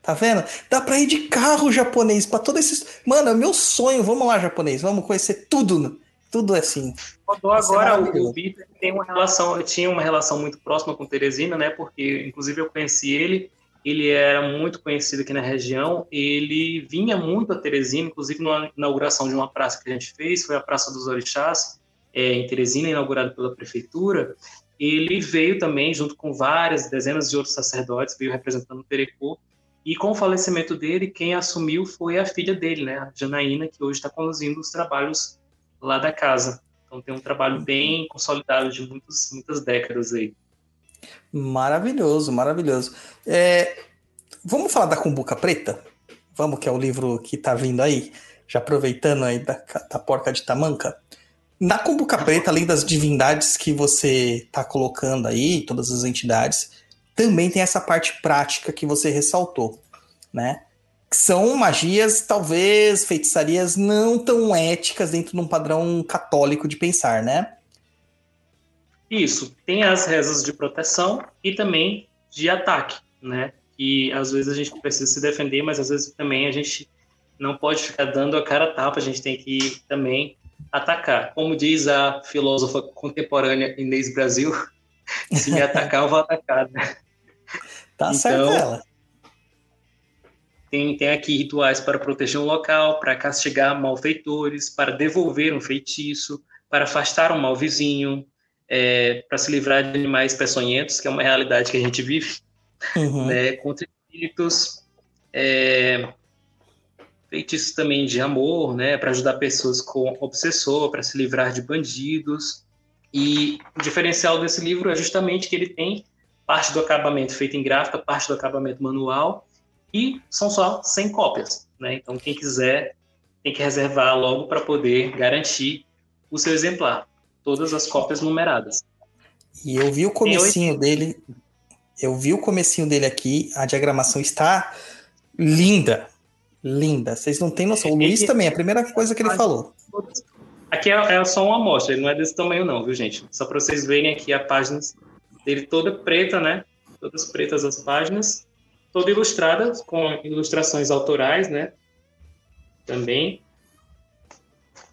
Tá vendo? Dá pra ir de carro japonês pra todos esses. Mano, é meu sonho. Vamos lá, japonês. Vamos conhecer tudo. Tudo assim. Codó agora, o, Vitor tem uma relação, eu tinha uma relação muito próxima com Teresina, né? Porque, inclusive, eu conheci ele, ele era muito conhecido aqui na região, ele vinha muito a Teresina, inclusive na inauguração de uma praça que a gente fez, foi a Praça dos Orixás, é, em Teresina, inaugurada pela prefeitura. Ele veio também, junto com várias, dezenas de outros sacerdotes, veio representando o Terecô, e com o falecimento dele, quem assumiu foi a filha dele, né? A Janaína, que hoje está conduzindo os trabalhos lá da casa. Então tem um trabalho bem consolidado de muitas, muitas décadas aí. Maravilhoso, maravilhoso. É, vamos falar da Cumbuca Preta? Vamos, que é o livro que tá vindo aí, já aproveitando aí da, da porca de tamanca. Na Cumbuca Preta, além das divindades que você tá colocando aí, todas as entidades, também tem essa parte prática que você ressaltou, né? Que São magias, talvez, feitiçarias não tão éticas dentro de um padrão católico de pensar, né? Isso, tem as rezas de proteção e também de ataque, né? E às vezes a gente precisa se defender, mas às vezes também a gente não pode ficar dando a cara a tapa, a gente tem que também atacar. Como diz a filósofa contemporânea Inês Brasil, se me atacar, eu vou atacar, né? Tá Então, certo ela. Tem, tem aqui rituais para proteger um local, para castigar malfeitores, para devolver um feitiço, para afastar um mau vizinho, é, para se livrar de animais peçonhentos, que é uma realidade que a gente vive, Uhum. né, contra espíritos, é, feitiços também de amor, né, para ajudar pessoas com obsessor, para se livrar de bandidos. E o diferencial desse livro é justamente que ele tem parte do acabamento feito em gráfica, parte do acabamento manual, e são só 100 cópias, né? Então quem quiser tem que reservar logo para poder garantir o seu exemplar. Todas as cópias numeradas. E eu vi o comecinho dele. Eu vi o comecinho dele aqui. A diagramação está linda. Linda. Vocês não têm noção. O Luiz Ele- também, a primeira coisa que ele falou. Aqui é, é só uma amostra, ele não é desse tamanho não, viu gente? Só para vocês verem aqui a página dele toda preta, né? Todas pretas as páginas, toda ilustrada com ilustrações autorais, né? Também.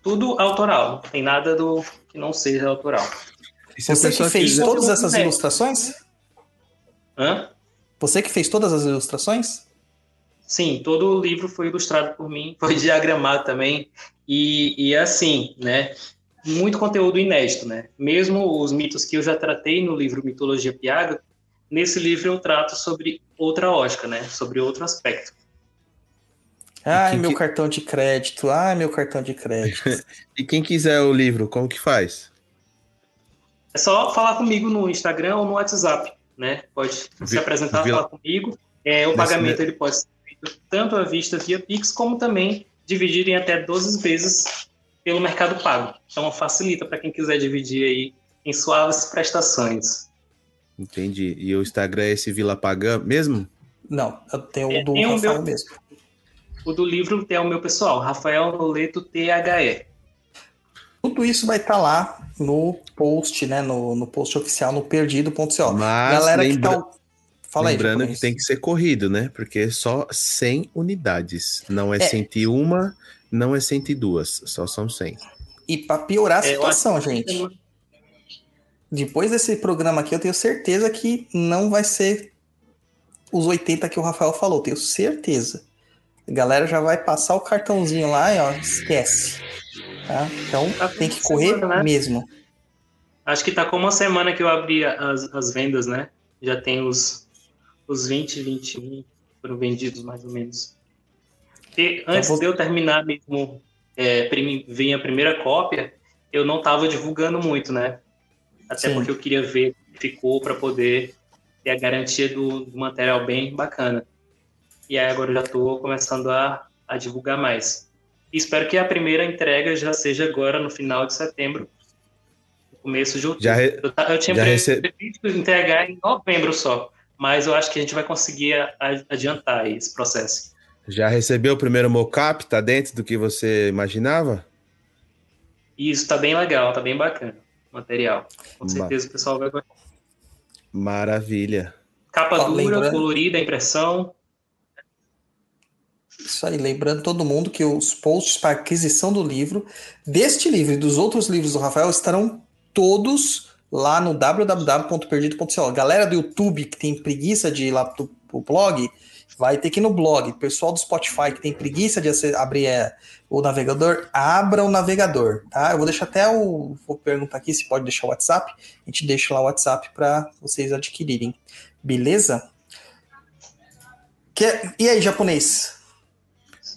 Tudo autoral, não tem nada do que não seja autoral. Você que fez quiser- todas essas É. ilustrações? Hã? Você que fez todas as ilustrações? Sim, todo o livro foi ilustrado por mim, foi diagramado também, e, e assim, né? Muito conteúdo inédito, né? Mesmo os mitos que eu já tratei no livro Mitologia Piaga, nesse livro eu trato sobre outra ótica, né? Sobre outro aspecto. Ai, meu que- cartão de crédito. Ai, meu cartão de crédito. E quem quiser o livro, como que faz? É só falar comigo no Instagram ou no WhatsApp, né? Pode se apresentar, vi- falar comigo. É, o Nesse pagamento me- ele pode tanto à vista via Pix, como também dividir em até 12 vezes pelo Mercado Pago. Então facilita para quem quiser dividir aí em suaves prestações. Entendi. E o Instagram é esse Vila Pagã mesmo? Não, eu tenho É, o do tem o Rafael meu- mesmo. O do livro tem o meu pessoal, Rafael Noleto THE. Tudo isso vai estar lá no post, né? No, no post oficial, no perdido.co. Galera lembra- que tá. Fala aí, lembrando japonês. que tem que ser corrido, né? Porque é só 100 unidades. Não é, É. 101, não é 102. Só são 100. E pra piorar a É, situação, que- gente. Depois desse programa aqui, eu tenho certeza que não vai ser os 80 que o Rafael falou. Tenho certeza. A galera já vai passar o cartãozinho lá e ó, esquece. Tá? Então Tá tem que correr semana, né? mesmo. Acho que tá como uma semana que eu abri as, as vendas, né? Já tem os, os 20 e 21 foram vendidos mais ou menos. E antes de eu terminar mesmo, é, vir a primeira cópia, eu não estava divulgando muito, né? Até Sim. porque eu queria ver ficou para poder ter a garantia do, do, material bem bacana. E aí agora eu já estou começando a, a divulgar mais. E espero que a primeira entrega já seja agora no final de setembro, começo de outubro. Já re... eu, eu, tinha previsto entregar em novembro só, mas eu acho que a gente vai conseguir adiantar esse processo. Já recebeu o primeiro mocap? Tá dentro do que você imaginava? Isso, tá bem legal, tá bem bacana o material. Com certeza Ma... o pessoal vai gostar. Maravilha. Capa Ó, dura, lembrando... colorida, impressão. Isso aí, lembrando todo mundo que os posts para aquisição do livro, deste livro e dos outros livros do Rafael, estarão todos lá no www.perdido.co. Galera do YouTube que tem preguiça de ir lá pro, pro blog, vai ter que ir no blog. Pessoal do Spotify que tem preguiça de abrir é, o navegador, abra o navegador, tá? Eu vou deixar até o. Vou perguntar aqui se pode deixar o WhatsApp. A gente deixa lá o WhatsApp para vocês adquirirem. Beleza? Que, e aí, japonês?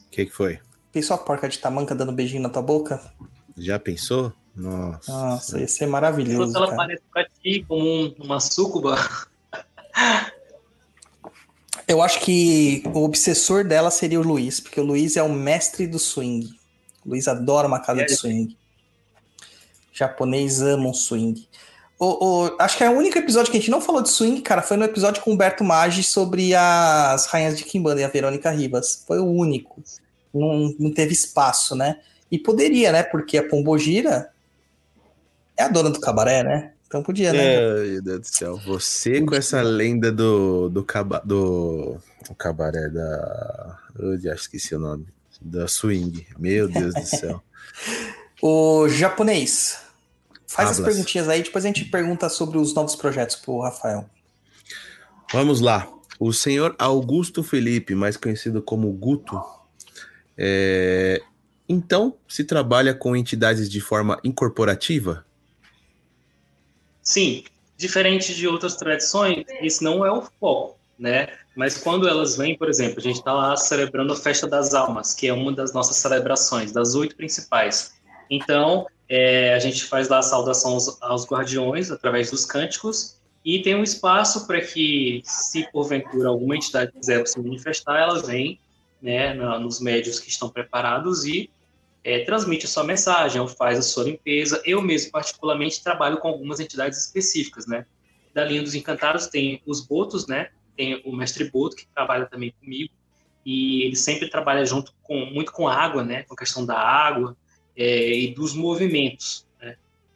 O que, que foi? Pensou a porca de tamanca dando beijinho na tua boca? Já pensou? Nossa. Nossa, ia ser maravilhoso. Se ela parece pra ti como uma sucuba. Eu acho que o obsessor dela seria o Luiz, porque o Luiz é o mestre do swing. O Luiz adora uma casa é. de swing. O japonês ama um swing. O, o, acho que é o único episódio que a gente não falou de swing, cara, foi no episódio com o Humberto Maggi sobre as rainhas de Kimbanda e a Verônica Ribas. Foi o único. Não, não teve espaço, né? E poderia, né? Porque a Pombogira é a dona do cabaré, né? Então podia, né? É, meu Deus do céu. Você podia. com essa lenda do, do, caba, do, do cabaré da. Eu já esqueci o nome. Da swing. Meu Deus do céu. o japonês. Faz Hablas. as perguntinhas aí, depois a gente pergunta sobre os novos projetos pro Rafael. Vamos lá. O senhor Augusto Felipe, mais conhecido como Guto, é... então se trabalha com entidades de forma incorporativa? Sim, diferente de outras tradições, isso não é o foco, né? Mas quando elas vêm, por exemplo, a gente está lá celebrando a Festa das Almas, que é uma das nossas celebrações, das oito principais. Então, é, a gente faz lá a saudação aos, aos guardiões através dos cânticos e tem um espaço para que, se porventura alguma entidade quiser se manifestar, ela vem né, na, nos médios que estão preparados e é, transmite a sua mensagem, ou faz a sua limpeza. Eu mesmo, particularmente, trabalho com algumas entidades específicas, né? Da linha dos encantados tem os botos, né? Tem o mestre Boto, que trabalha também comigo, e ele sempre trabalha junto com muito com água, né? Com a questão da água é, e dos movimentos, né?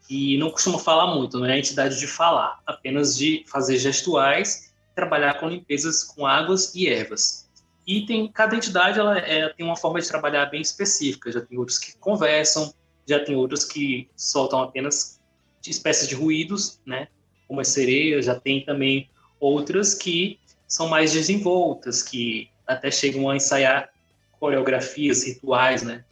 E não costuma falar muito, não é a entidade de falar, apenas de fazer gestuais, trabalhar com limpezas com águas e ervas. E tem, cada entidade ela é, tem uma forma de trabalhar bem específica. Já tem outros que conversam, já tem outros que soltam apenas espécies de ruídos, né? Como as sereias, já tem também outras que são mais desenvoltas, que até chegam a ensaiar coreografias, rituais, né?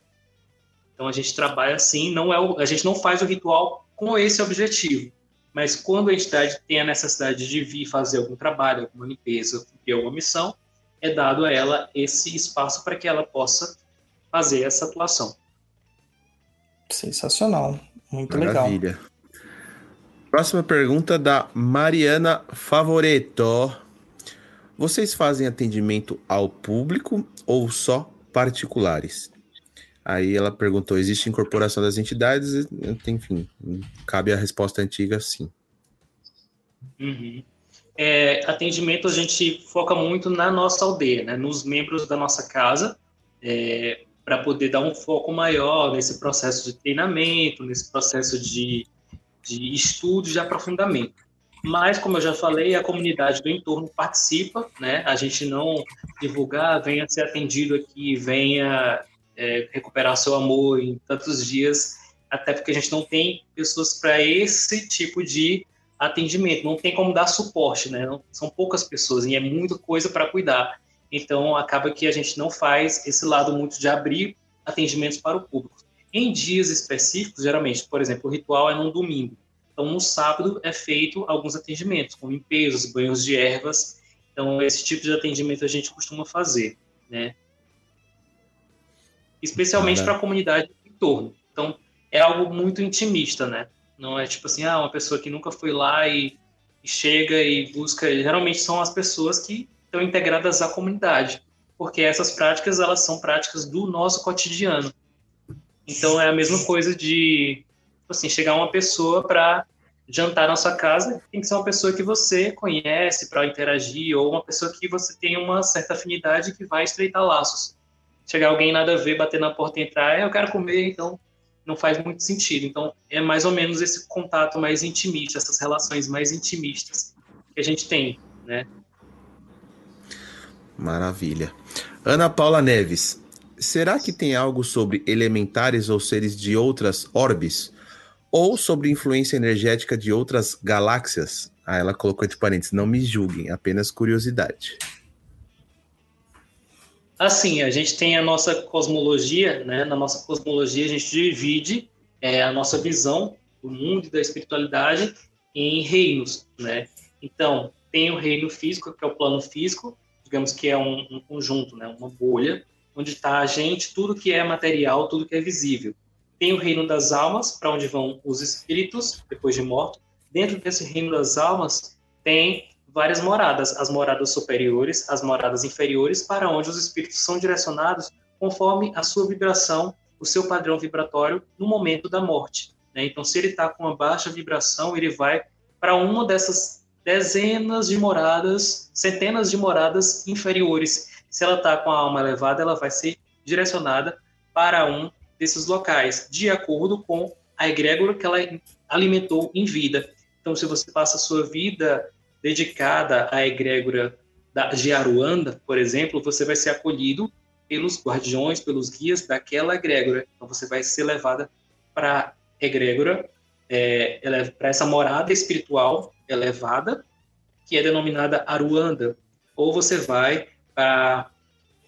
Então a gente trabalha assim, não é o, a gente não faz o ritual com esse objetivo, mas quando a entidade tem a necessidade de vir fazer algum trabalho, alguma limpeza, cumprir alguma missão, é dado a ela esse espaço para que ela possa fazer essa atuação. Sensacional, muito Maravilha. legal. Próxima pergunta da Mariana Favoreto. Vocês fazem atendimento ao público ou só particulares? Aí ela perguntou: existe incorporação das entidades? Enfim, cabe a resposta antiga, sim. Uhum é, atendimento a gente foca muito na nossa aldeia, né, nos membros da nossa casa, é, para poder dar um foco maior nesse processo de treinamento, nesse processo de, de estudo, de aprofundamento. Mas, como eu já falei, a comunidade do entorno participa, né? A gente não divulgar, venha ser atendido aqui, venha é, recuperar seu amor em tantos dias, até porque a gente não tem pessoas para esse tipo de atendimento, não tem como dar suporte, né? Não, são poucas pessoas e é muita coisa para cuidar. Então, acaba que a gente não faz esse lado muito de abrir atendimentos para o público. Em dias específicos, geralmente, por exemplo, o ritual é num domingo. Então, no sábado é feito alguns atendimentos, com limpezas, banhos de ervas, Então, esse tipo de atendimento a gente costuma fazer, né? Especialmente para a comunidade em torno. Então, é algo muito intimista, né? Não é tipo assim, ah, uma pessoa que nunca foi lá e, e chega e busca. Geralmente são as pessoas que estão integradas à comunidade, porque essas práticas elas são práticas do nosso cotidiano. Então é a mesma coisa de tipo assim chegar uma pessoa para jantar na sua casa, tem que ser uma pessoa que você conhece para interagir ou uma pessoa que você tem uma certa afinidade que vai estreitar laços. Chegar alguém nada a ver, bater na porta e entrar, é, eu quero comer, então não faz muito sentido. Então, é mais ou menos esse contato mais intimista, essas relações mais intimistas que a gente tem, né? Maravilha. Ana Paula Neves, será que tem algo sobre elementares ou seres de outras orbes? Ou sobre influência energética de outras galáxias? Ah, ela colocou entre parênteses, não me julguem, apenas curiosidade. Assim, a gente tem a nossa cosmologia, né? Na nossa cosmologia a gente divide é, a nossa visão do mundo e da espiritualidade em reinos, né? Então, tem o reino físico, que é o plano físico, digamos que é um, um conjunto, né? Uma bolha, onde está a gente, tudo que é material, tudo que é visível. Tem o reino das almas, para onde vão os espíritos depois de morto. Dentro desse reino das almas tem várias moradas, as moradas superiores, as moradas inferiores, para onde os espíritos são direcionados conforme a sua vibração, o seu padrão vibratório no momento da morte. Né? Então, se ele está com uma baixa vibração, ele vai para uma dessas dezenas de moradas, centenas de moradas inferiores. Se ela está com a alma elevada, ela vai ser direcionada para um desses locais, de acordo com a egrégora que ela alimentou em vida. Então, se você passa a sua vida dedicada à egrégora da, de Aruanda, por exemplo, você vai ser acolhido pelos guardiões, pelos guias daquela egrégora. Então você vai ser levada para egrégora, é, para essa morada espiritual elevada, que é denominada Aruanda. Ou você vai para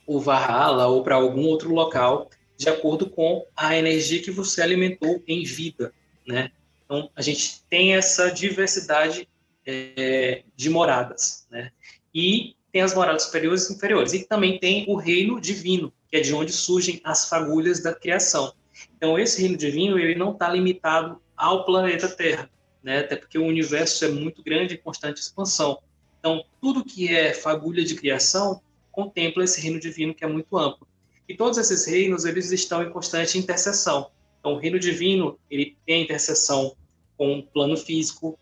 o Valhalla ou para algum outro local, de acordo com a energia que você alimentou em vida, né? Então a gente tem essa diversidade é, de moradas, né? E tem as moradas superiores e inferiores. E também tem o reino divino, que é de onde surgem as fagulhas da criação. Então, esse reino divino ele não está limitado ao planeta Terra, né? até porque o universo é muito grande e constante expansão. Então, tudo que é fagulha de criação contempla esse reino divino que é muito amplo. E todos esses reinos eles estão em constante interseção. Então, o reino divino ele tem interseção com o plano físico,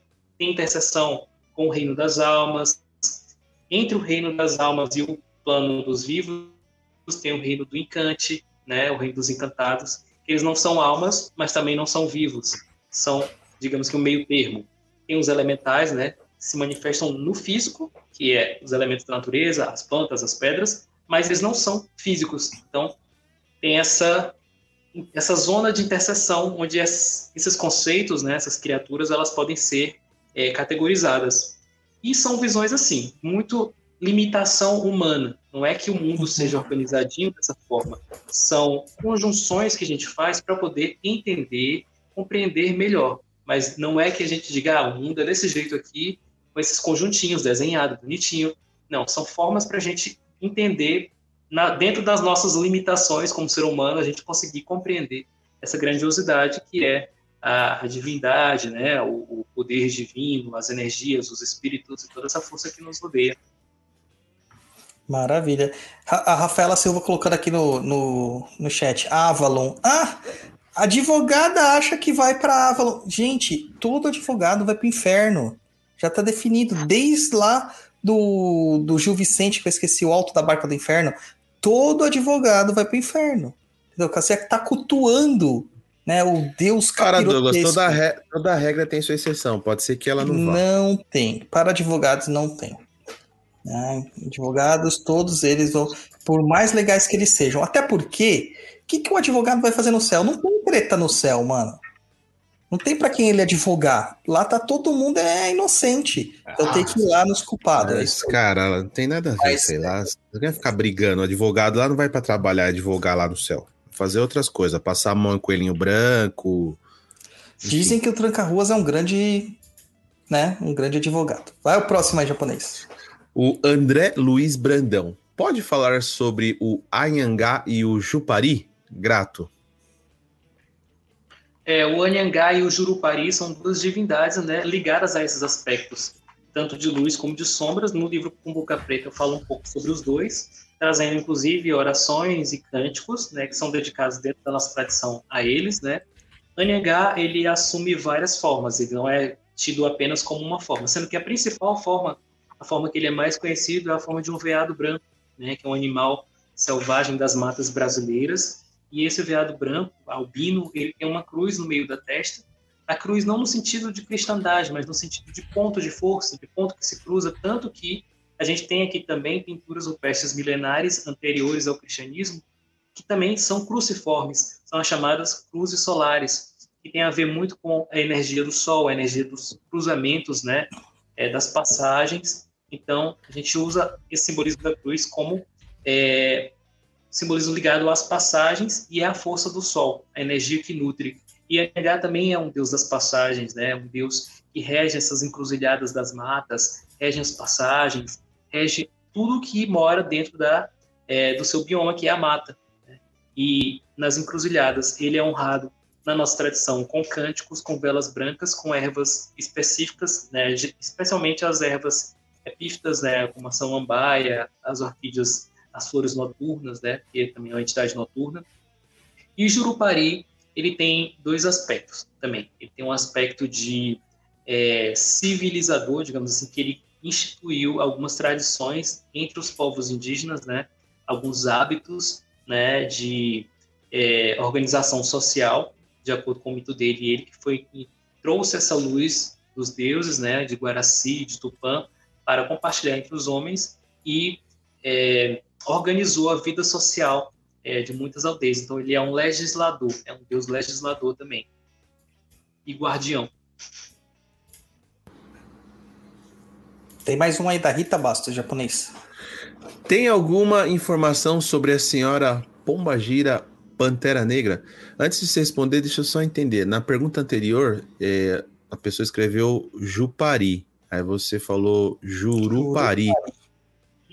interseção com o reino das almas. Entre o reino das almas e o plano dos vivos, tem o reino do encante, né, o reino dos encantados. Eles não são almas, mas também não são vivos. São, digamos que, um meio termo. Tem os elementais, né, se manifestam no físico, que é os elementos da natureza, as plantas, as pedras, mas eles não são físicos. Então, tem essa essa zona de interseção onde esses conceitos, né, essas criaturas, elas podem ser é, categorizadas. E são visões assim, muito limitação humana. Não é que o mundo seja organizadinho dessa forma. São conjunções que a gente faz para poder entender, compreender melhor. Mas não é que a gente diga, ah, o mundo é desse jeito aqui, com esses conjuntinhos desenhados, bonitinho. Não, são formas para a gente entender, na, dentro das nossas limitações como ser humano, a gente conseguir compreender essa grandiosidade que é a, a divindade, né, o, o, poder divino, as energias, os espíritos e toda essa força que nos rodeia. Maravilha. A Rafaela Silva colocando aqui no, no, no chat, Avalon. Ah, advogada acha que vai para Avalon. Gente, todo advogado vai para o inferno. Já está definido. Desde lá do, do Gil Vicente, que eu esqueci o alto da barca do inferno, todo advogado vai para o inferno. Entendeu? Você está cultuando né? O Deus Cara, Douglas, toda, re... toda regra tem sua exceção. Pode ser que ela não vá. Não tem. Para advogados, não tem. Né? Advogados, todos eles vão, por mais legais que eles sejam. Até porque, o que, que um advogado vai fazer no céu? Não tem treta no céu, mano. Não tem para quem ele advogar. Lá tá todo mundo é inocente. Então ah, tem que ir lá nos culpados. Mas, cara, não tem nada a ver, Mas, sei lá. Não quer ficar brigando. O advogado lá não vai para trabalhar advogar lá no céu fazer outras coisas, passar a mão em coelhinho branco. Dizem que o Tranca-Ruas é um grande, né, um grande advogado. Vai o próximo aí, japonês. O André Luiz Brandão. Pode falar sobre o Anhangá e o Jupari? Grato. É, o Anhangá e o Jurupari são duas divindades né, ligadas a esses aspectos, tanto de luz como de sombras. No livro Com Boca Preta eu falo um pouco sobre os dois, trazendo inclusive orações e cânticos, né, que são dedicados dentro da nossa tradição a eles. Né. Anhangá, ele assume várias formas, ele não é tido apenas como uma forma, sendo que a principal forma, a forma que ele é mais conhecido é a forma de um veado branco, né, que é um animal selvagem das matas brasileiras, e esse veado branco, albino, ele tem uma cruz no meio da testa. A cruz não no sentido de cristandade, mas no sentido de ponto de força, de ponto que se cruza, tanto que a gente tem aqui também pinturas rupestres milenares anteriores ao cristianismo, que também são cruciformes, são as chamadas cruzes solares, que tem a ver muito com a energia do sol, a energia dos cruzamentos, né, é, das passagens. Então, a gente usa esse simbolismo da cruz como é, simbolismo ligado às passagens e à força do sol, a energia que nutre. E Anhangá também é um deus das passagens, né? Um deus que rege essas encruzilhadas das matas, rege as passagens, rege tudo que mora dentro da, é, do seu bioma, que é a mata. Né? E nas encruzilhadas, ele é honrado na nossa tradição com cânticos, com velas brancas, com ervas específicas, né? especialmente as ervas epífitas, né? como a samambaia, as orquídeas as flores noturnas, né, que também é uma entidade noturna. E Jurupari, ele tem dois aspectos também. Ele tem um aspecto de é, civilizador, digamos assim, que ele instituiu algumas tradições entre os povos indígenas, né, alguns hábitos né, de é, organização social, de acordo com o mito dele, ele que foi que trouxe essa luz dos deuses, né, de Guaraci, de Tupã, para compartilhar entre os homens e é, organizou a vida social é, de muitas aldeias. Então, ele é um legislador, é um deus legislador também. E guardião. Tem mais um aí da Rita Bastos, japonês. Tem alguma informação sobre a senhora Pombagira Pantera Negra? Antes de você responder, deixa eu só entender. Na pergunta anterior, é, a pessoa escreveu Jupari. Aí você falou Jurupari.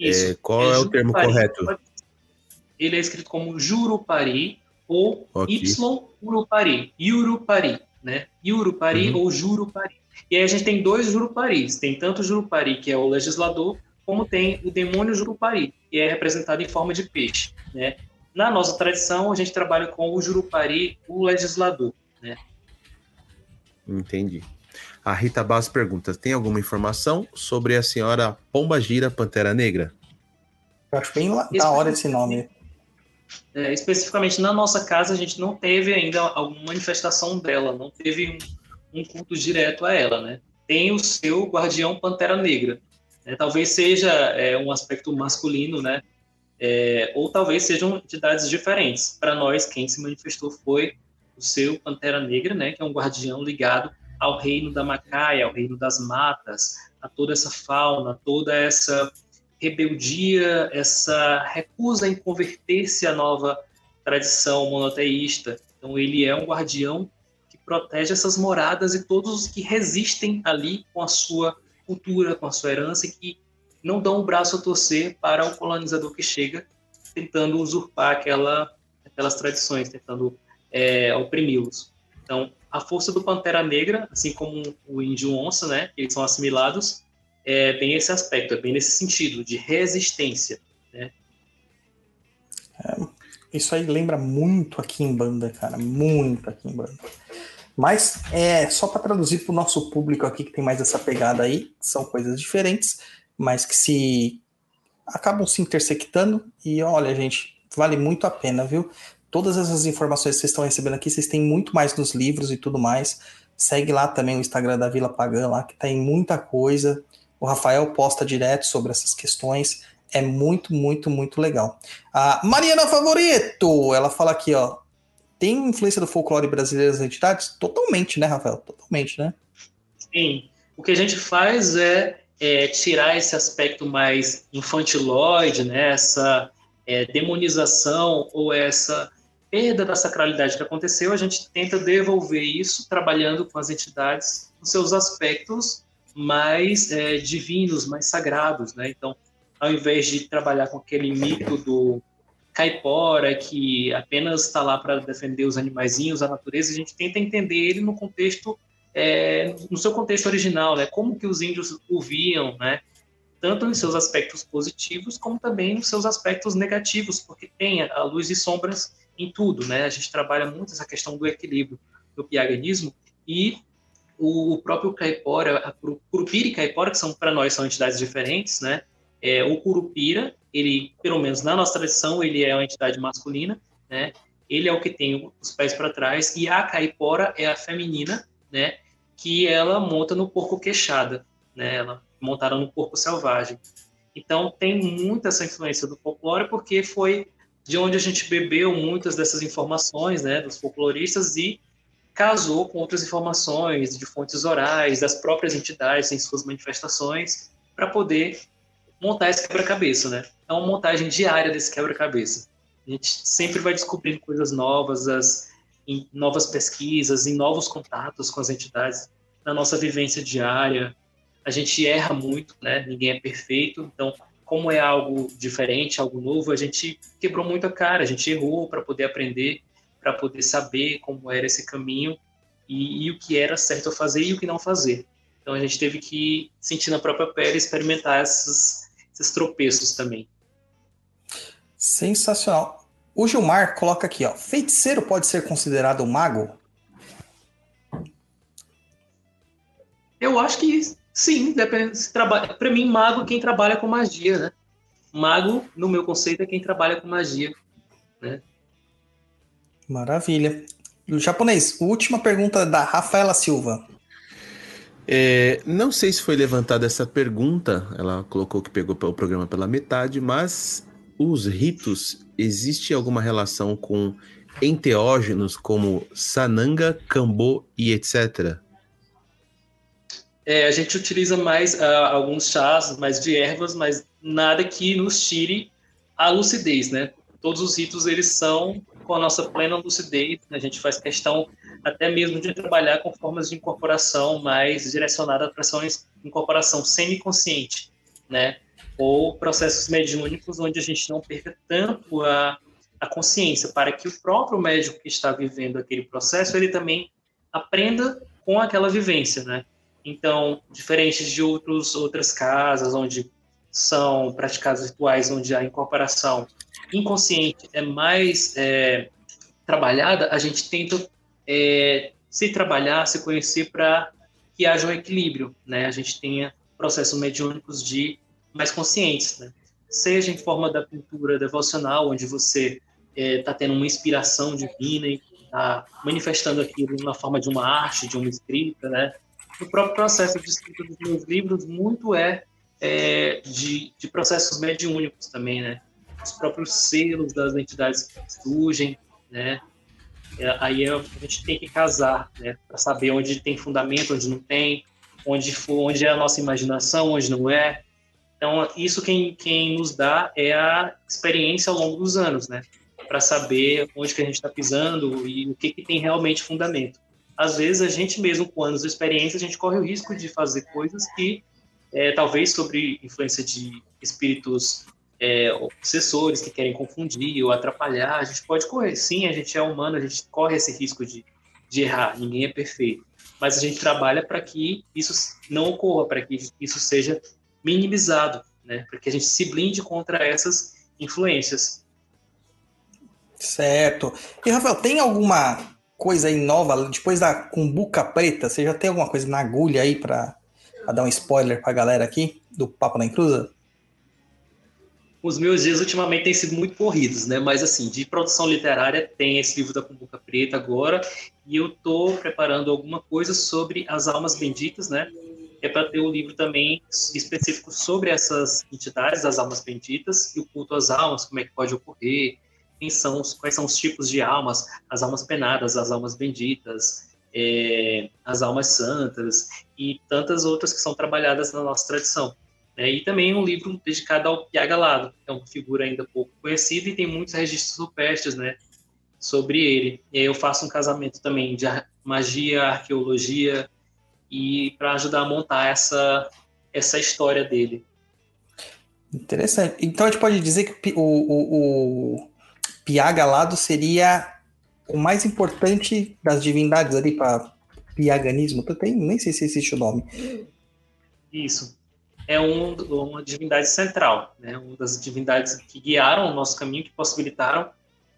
É, qual é, é o termo correto? Ele é escrito como Jurupari ou okay. Y Urupari, Yurupari, né? Yurupari uhum. ou Jurupari. E aí a gente tem dois Juruparis. Tem tanto o Jurupari, que é o legislador, como tem o demônio Jurupari, que é representado em forma de peixe, né? Na nossa tradição, a gente trabalha com o Jurupari, o legislador, né? Entendi. A Rita Bass pergunta: tem alguma informação sobre a senhora Pomba Gira Pantera Negra? Eu acho bem da hora esse nome. É, especificamente na nossa casa, a gente não teve ainda alguma manifestação dela, não teve um, um culto direto a ela, né? Tem o seu guardião Pantera Negra. Né? Talvez seja é, um aspecto masculino, né? É, ou talvez sejam entidades diferentes. Para nós, quem se manifestou foi o seu Pantera Negra, né? Que é um guardião ligado ao reino da Macaia, ao reino das matas, a toda essa fauna, toda essa rebeldia, essa recusa em converter-se à nova tradição monoteísta. Então, ele é um guardião protege essas moradas e todos os que resistem ali com a sua cultura, com a sua herança e que não dão o braço a torcer para o colonizador que chega tentando usurpar aquela, aquelas tradições, tentando é, oprimi-los. Então, a força do Pantera Negra, assim como o Índio Onça, né, eles são assimilados, é bem esse aspecto, é bem nesse sentido, de resistência, né? É, isso aí lembra muito aqui em banda, cara, muito em banda. Mas é só para traduzir para o nosso público aqui que tem mais essa pegada aí, são coisas diferentes, mas que se acabam se intersectando e olha, gente, vale muito a pena, viu? todas essas informações que vocês estão recebendo aqui, vocês têm muito mais nos livros e tudo mais. Segue lá também o Instagram da Vila Pagã, lá que tem muita coisa. O Rafael posta direto sobre essas questões. É muito, muito, muito legal. A Mariana Favorito, ela fala aqui, ó. Tem influência do folclore brasileiro nas entidades? Totalmente, né, Rafael? Totalmente, né? Sim. O que a gente faz é, é tirar esse aspecto mais infantiloide, né? Essa é, demonização ou essa perda da sacralidade que aconteceu, a gente tenta devolver isso trabalhando com as entidades nos seus aspectos mais é, divinos, mais sagrados, né? Então, ao invés de trabalhar com aquele mito do caipora que apenas está lá para defender os animaizinhos, a natureza, a gente tenta entender ele no contexto, é, no seu contexto original, né? Como que os índios o viam, né? Tanto nos seus aspectos positivos, como também nos seus aspectos negativos, porque tem a luz e sombras em tudo, né? A gente trabalha muito essa questão do equilíbrio do piaganismo e o próprio caipora, a curupira e caipora, que são para nós são entidades diferentes, né? É, o curupira, ele, pelo menos na nossa tradição, ele é uma entidade masculina, né? Ele é o que tem os pés para trás e a caipora é a feminina, né? Que ela monta no porco queixada, né? Ela montada no porco selvagem. Então tem muita essa influência do folclore porque foi de onde a gente bebeu muitas dessas informações, né, dos folcloristas e casou com outras informações de fontes orais, das próprias entidades em suas manifestações, para poder montar esse quebra-cabeça, né? É uma montagem diária desse quebra-cabeça. A gente sempre vai descobrindo coisas novas, as, em novas pesquisas, em novos contatos com as entidades, na nossa vivência diária. A gente erra muito, né? Ninguém é perfeito, então como é algo diferente, algo novo, a gente quebrou muito a cara, a gente errou para poder aprender, para poder saber como era esse caminho e, e, o que era certo fazer e o que não fazer. Então a gente teve que sentir na própria pele, experimentar esses, esses tropeços também. Sensacional. O Gilmar coloca aqui, ó. Feiticeiro pode ser considerado um mago? Eu acho que sim, depende se trabalha. Para mim, mago é quem trabalha com magia, né? Mago, no meu conceito, é quem trabalha com magia, né? Maravilha. O japonês, última pergunta da Rafaela Silva. É, não sei se foi levantada essa pergunta, ela colocou que pegou o programa pela metade, mas os ritos, existe alguma relação com enteógenos como sananga, cambô e etc? É, a gente utiliza mais uh, alguns chás, mais de ervas, mas nada que nos tire a lucidez, né? Todos os ritos, eles são com a nossa plena lucidez, né? a gente faz questão até mesmo de trabalhar com formas de incorporação mais direcionadas para essa incorporação semiconsciente, né? Ou processos mediúnicos onde a gente não perca tanto a, a consciência, para que o próprio médico que está vivendo aquele processo, ele também aprenda com aquela vivência, né? Então, diferente de outros, outras casas onde são praticados rituais onde a incorporação inconsciente é mais é, trabalhada, a gente tenta é, se trabalhar, se conhecer para que haja um equilíbrio, né? A gente tenha processos mediúnicos de mais conscientes, né? Seja em forma da pintura devocional, onde você está é, tendo uma inspiração divina e está manifestando aquilo na forma de uma arte, de uma escrita, né? O próprio processo de escrita dos meus livros muito é, é de, de processos mediúnicos também, né? os próprios selos das entidades que surgem, né? É, aí a gente tem que casar, né? Para saber onde tem fundamento, onde não tem, onde for, onde é a nossa imaginação, onde não é. Então, isso quem, quem nos dá é a experiência ao longo dos anos, né? Para saber onde que a gente está pisando e o que, que tem realmente fundamento. Às vezes, a gente mesmo, com anos de experiência, a gente corre o risco de fazer coisas que, é, talvez sobre influência de espíritos é, obsessores que querem confundir ou atrapalhar, a gente pode correr. Sim, a gente é humano, a gente corre esse risco de, de errar, ninguém é perfeito. Mas a gente trabalha para que isso não ocorra, para que isso seja minimizado, né? para que a gente se blinde contra essas influências. Certo. E, Rafael, tem alguma coisa aí nova, depois da cumbuca preta, você já tem alguma coisa na agulha aí para dar um spoiler para a galera aqui do Papo na Encruza? os meus dias ultimamente têm sido muito corridos, né? Mas assim, de produção literária tem esse livro da Cumbuca Preta agora, e eu estou preparando alguma coisa sobre as almas benditas, né? É para ter um livro também específico sobre essas entidades, as almas benditas, e o culto às almas, como é que pode ocorrer, quem são, quais são os tipos de almas, as almas penadas, as almas benditas, é, as almas santas, e tantas outras que são trabalhadas na nossa tradição. É, e também um livro dedicado ao Piagalado, que é uma figura ainda pouco conhecida e tem muitos registros rupestres né, sobre ele. E aí eu faço um casamento também de magia, arqueologia e para ajudar a montar essa, essa história dele. Interessante. Então a gente pode dizer que o, o, o Piagalado seria o mais importante das divindades ali para piaganismo. Eu tenho, nem sei se existe o nome. Isso. É um, uma divindade central, né? uma das divindades que guiaram o nosso caminho, que possibilitaram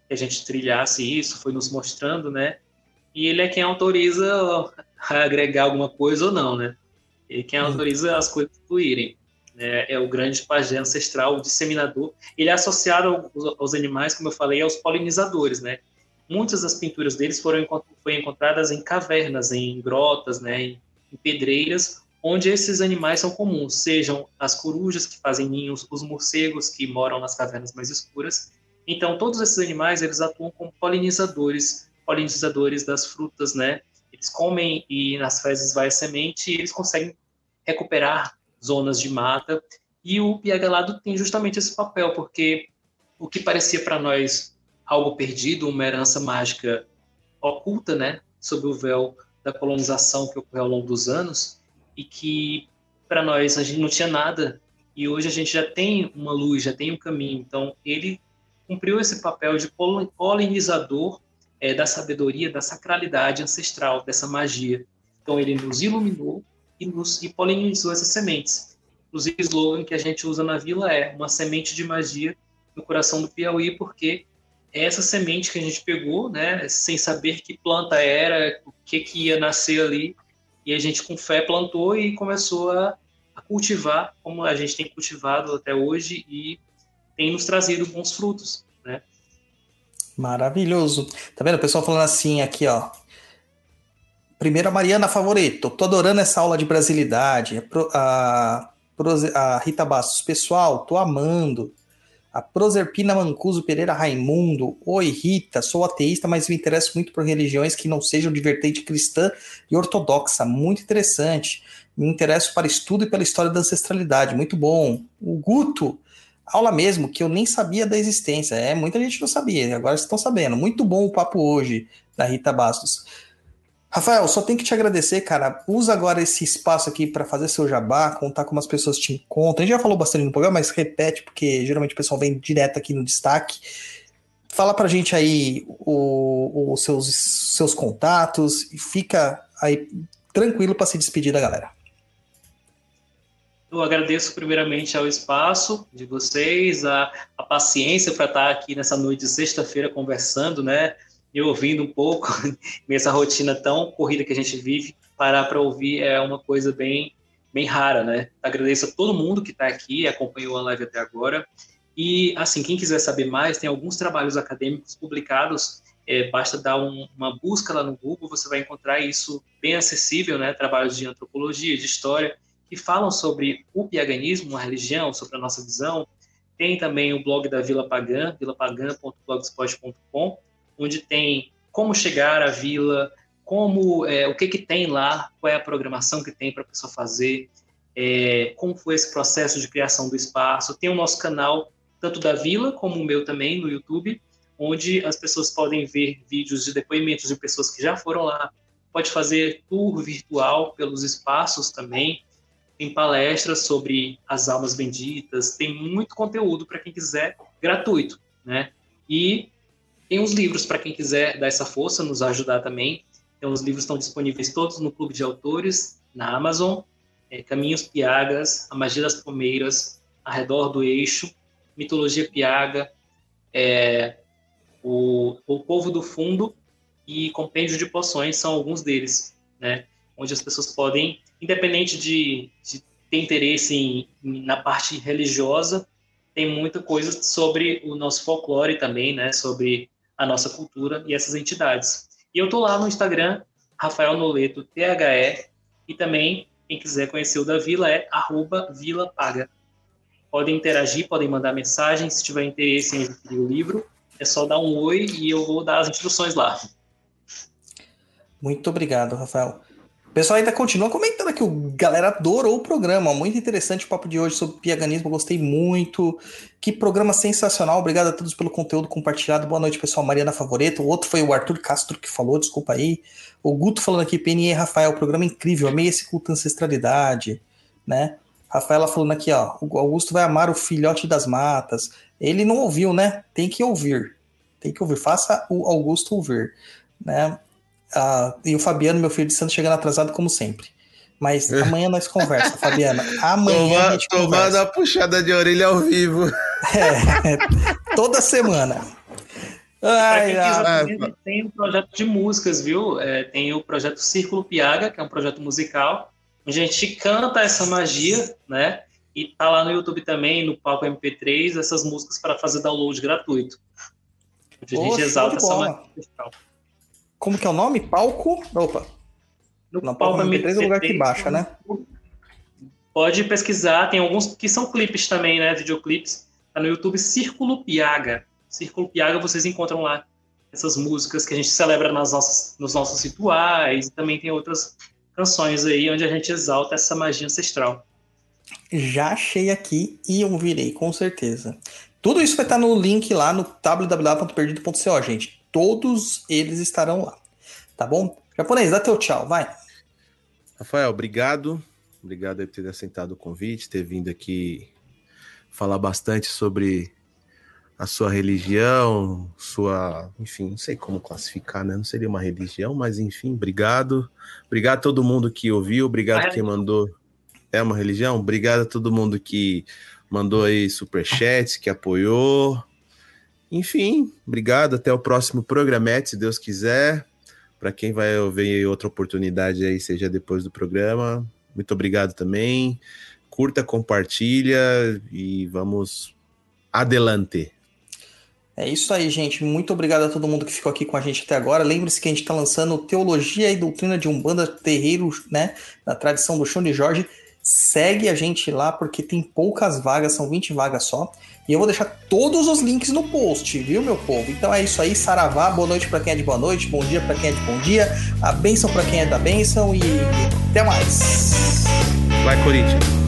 que a gente trilhasse isso, foi nos mostrando, né? E ele é quem autoriza a agregar alguma coisa ou não, né? É quem autoriza as coisas fluírem né, é o grande pajé ancestral, o disseminador. Ele é associado aos, aos, animais, como eu falei, aos polinizadores, né? Muitas das pinturas deles foram foi encontradas em cavernas, em grotas, né, em, em pedreiras, onde esses animais são comuns, sejam as corujas que fazem ninhos, os morcegos que moram nas cavernas mais escuras. Então, todos esses animais, eles atuam como polinizadores, polinizadores das frutas, né? Eles comem e nas fezes vai a semente e eles conseguem recuperar zonas de mata. E o Piagalado tem justamente esse papel, porque o que parecia para nós algo perdido, uma herança mágica oculta, né, sob o véu da colonização que ocorreu ao longo dos anos, e que para nós a gente não tinha nada, e hoje a gente já tem uma luz, já tem um caminho. Então, ele cumpriu esse papel de polinizador é, da sabedoria, da sacralidade ancestral, dessa magia. Então, ele nos iluminou e, nos, e polinizou essas sementes. Inclusive, o slogan que a gente usa na vila é uma semente de magia no coração do Piauí, porque é essa semente que a gente pegou, né, sem saber que planta era, o que, que ia nascer ali, e a gente com fé plantou e começou a, a cultivar como a gente tem cultivado até hoje e tem nos trazido bons frutos? Maravilhoso. Tá vendo? O pessoal falando assim aqui, ó. Primeiro a Mariana Favorito. Tô adorando essa aula de brasilidade. A, a, a Rita Bastos. Pessoal, tô amando. A Proserpina Mancuso Pereira Raimundo. Oi, Rita. Sou ateísta, mas me interesso muito por religiões que não sejam de vertente cristã e ortodoxa. Muito interessante. Me interesso para estudo e pela história da ancestralidade. Muito bom. O Guto. Aula mesmo, que eu nem sabia da existência. É, muita gente não sabia, agora estão sabendo. Muito bom o papo hoje, da Rita Bastos. Rafael, só tenho que te agradecer, cara. Usa agora esse espaço aqui para fazer seu jabá, contar como as pessoas te encontram. A gente já falou bastante no programa, mas repete, porque geralmente o pessoal vem direto aqui no destaque. Fala pra gente aí os seus, seus contatos e fica aí tranquilo para se despedir da galera. Eu agradeço primeiramente ao espaço de vocês, a, a paciência para estar aqui nessa noite de sexta-feira conversando, né? e ouvindo um pouco nessa rotina tão corrida que a gente vive, parar para ouvir é uma coisa bem, bem rara, né? Agradeço a todo mundo que está aqui, acompanhou a live até agora. E, assim, quem quiser saber mais, tem alguns trabalhos acadêmicos publicados, é, basta dar um, uma busca lá no Google, você vai encontrar isso bem acessível, né? Trabalhos de antropologia, de história, que falam sobre o piaganismo, a religião, sobre a nossa visão. Tem também o blog da Vila Pagã, vilapagan.blogspot.com, onde tem como chegar à vila, como é, o que, que tem lá, qual é a programação que tem para a pessoa fazer, é, como foi esse processo de criação do espaço. Tem o nosso canal, tanto da vila como o meu também, no YouTube, onde as pessoas podem ver vídeos de depoimentos de pessoas que já foram lá, pode fazer tour virtual pelos espaços também, tem palestras sobre as almas benditas, tem muito conteúdo para quem quiser, gratuito, né? E tem uns livros para quem quiser dar essa força, nos ajudar também. Então, os livros estão disponíveis todos no Clube de Autores, na Amazon. É, Caminhos Piagas, A Magia das Palmeiras, Arredor do Eixo, Mitologia Piaga, é, o, o Povo do Fundo e Compêndio de Poções são alguns deles, né? Onde as pessoas podem, independente de, de ter interesse em, na parte religiosa, tem muita coisa sobre o nosso folclore também, né? Sobre a nossa cultura e essas entidades. E eu tô lá no Instagram, Rafael Noleto, THE, e também, quem quiser conhecer o da Vila é arroba Vila Paga. Podem interagir, podem mandar mensagem, se tiver interesse em adquirir o livro, é só dar um oi e eu vou dar as instruções lá. Muito obrigado, Rafael. Pessoal ainda continua comentando aqui. O galera adorou o programa. Muito interessante o papo de hoje sobre piaganismo. Gostei muito. Que programa sensacional. Obrigado a todos pelo conteúdo compartilhado. Boa noite, pessoal. Mariana Favoreto. O outro foi o Arthur Castro que falou. Desculpa aí. O Guto falando aqui. PNE Rafael. Programa incrível. Amei esse culto ancestralidade. Né? Rafaela falando aqui, ó. O Augusto vai amar o filhote das matas. Ele não ouviu, né? Tem que ouvir. Tem que ouvir. Faça o Augusto ouvir. Né? Uh, e o Fabiano, meu filho de santo, chegando atrasado como sempre. Mas amanhã nós conversa, Fabiana. Amanhã Toma, a gente tomando a puxada de orelha ao vivo. É, toda semana. Para Ai, quem quiser ah, tem um projeto de músicas, viu? É, tem o projeto Círculo Piaga, que é um projeto musical, onde a gente canta essa magia, né? E tá lá no YouTube também, no palco MP3, essas músicas para fazer download gratuito. Onde a gente exalta essa magia musical. Como que é o nome? Palco? Opa, No não, palco MP3 é o lugar que baixa, né? Pode pesquisar, tem alguns que são clipes também, né? Videoclipes. Tá no YouTube Círculo Piaga. Círculo Piaga vocês encontram lá essas músicas que a gente celebra nas nossas, nos nossos rituais. E também tem outras canções aí onde a gente exalta essa magia ancestral. Já achei aqui e ouvirei, com certeza. Tudo isso vai estar no link lá no www.perdido.co, gente. Todos eles estarão lá. Tá bom? Japonês, dá teu tchau, vai. Rafael, obrigado. Obrigado por ter aceitado o convite, ter vindo aqui falar bastante sobre a sua religião, sua. Enfim, não sei como classificar, né? Não seria uma religião, mas enfim, obrigado. Obrigado a todo mundo que ouviu, obrigado Uma quem mandou. É uma religião? Obrigado a todo mundo que mandou aí superchats, que apoiou. Enfim, obrigado. Até o próximo programete, se Deus quiser. Para quem vai ouvir outra oportunidade aí, seja depois do programa. Muito obrigado também. Curta, compartilha e vamos adelante. É isso aí, gente. Muito obrigado a todo mundo que ficou aqui com a gente até agora. Lembre-se que a gente está lançando Teologia e Doutrina de Umbanda Terreiro, né? Na tradição do Chão de Jorge. Segue a gente lá, porque tem poucas vagas, são 20 vagas só. E eu vou deixar todos os links no post, viu, meu povo? Então é isso aí, saravá. Boa noite para quem é de boa noite, bom dia para quem é de bom dia, a bênção para quem é da bênção e até mais. Vai, Corinthians.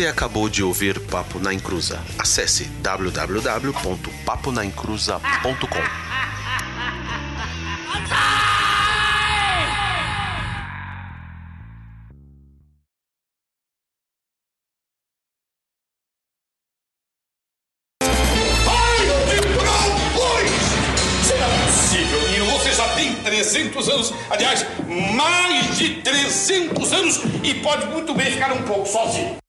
Você acabou de ouvir Papo na Encruza. Acesse www.paponaencruza.com. Será possível, menino? Você já tem 300 anos, aliás, mais de 300 anos e pode muito bem ficar um pouco sozinho.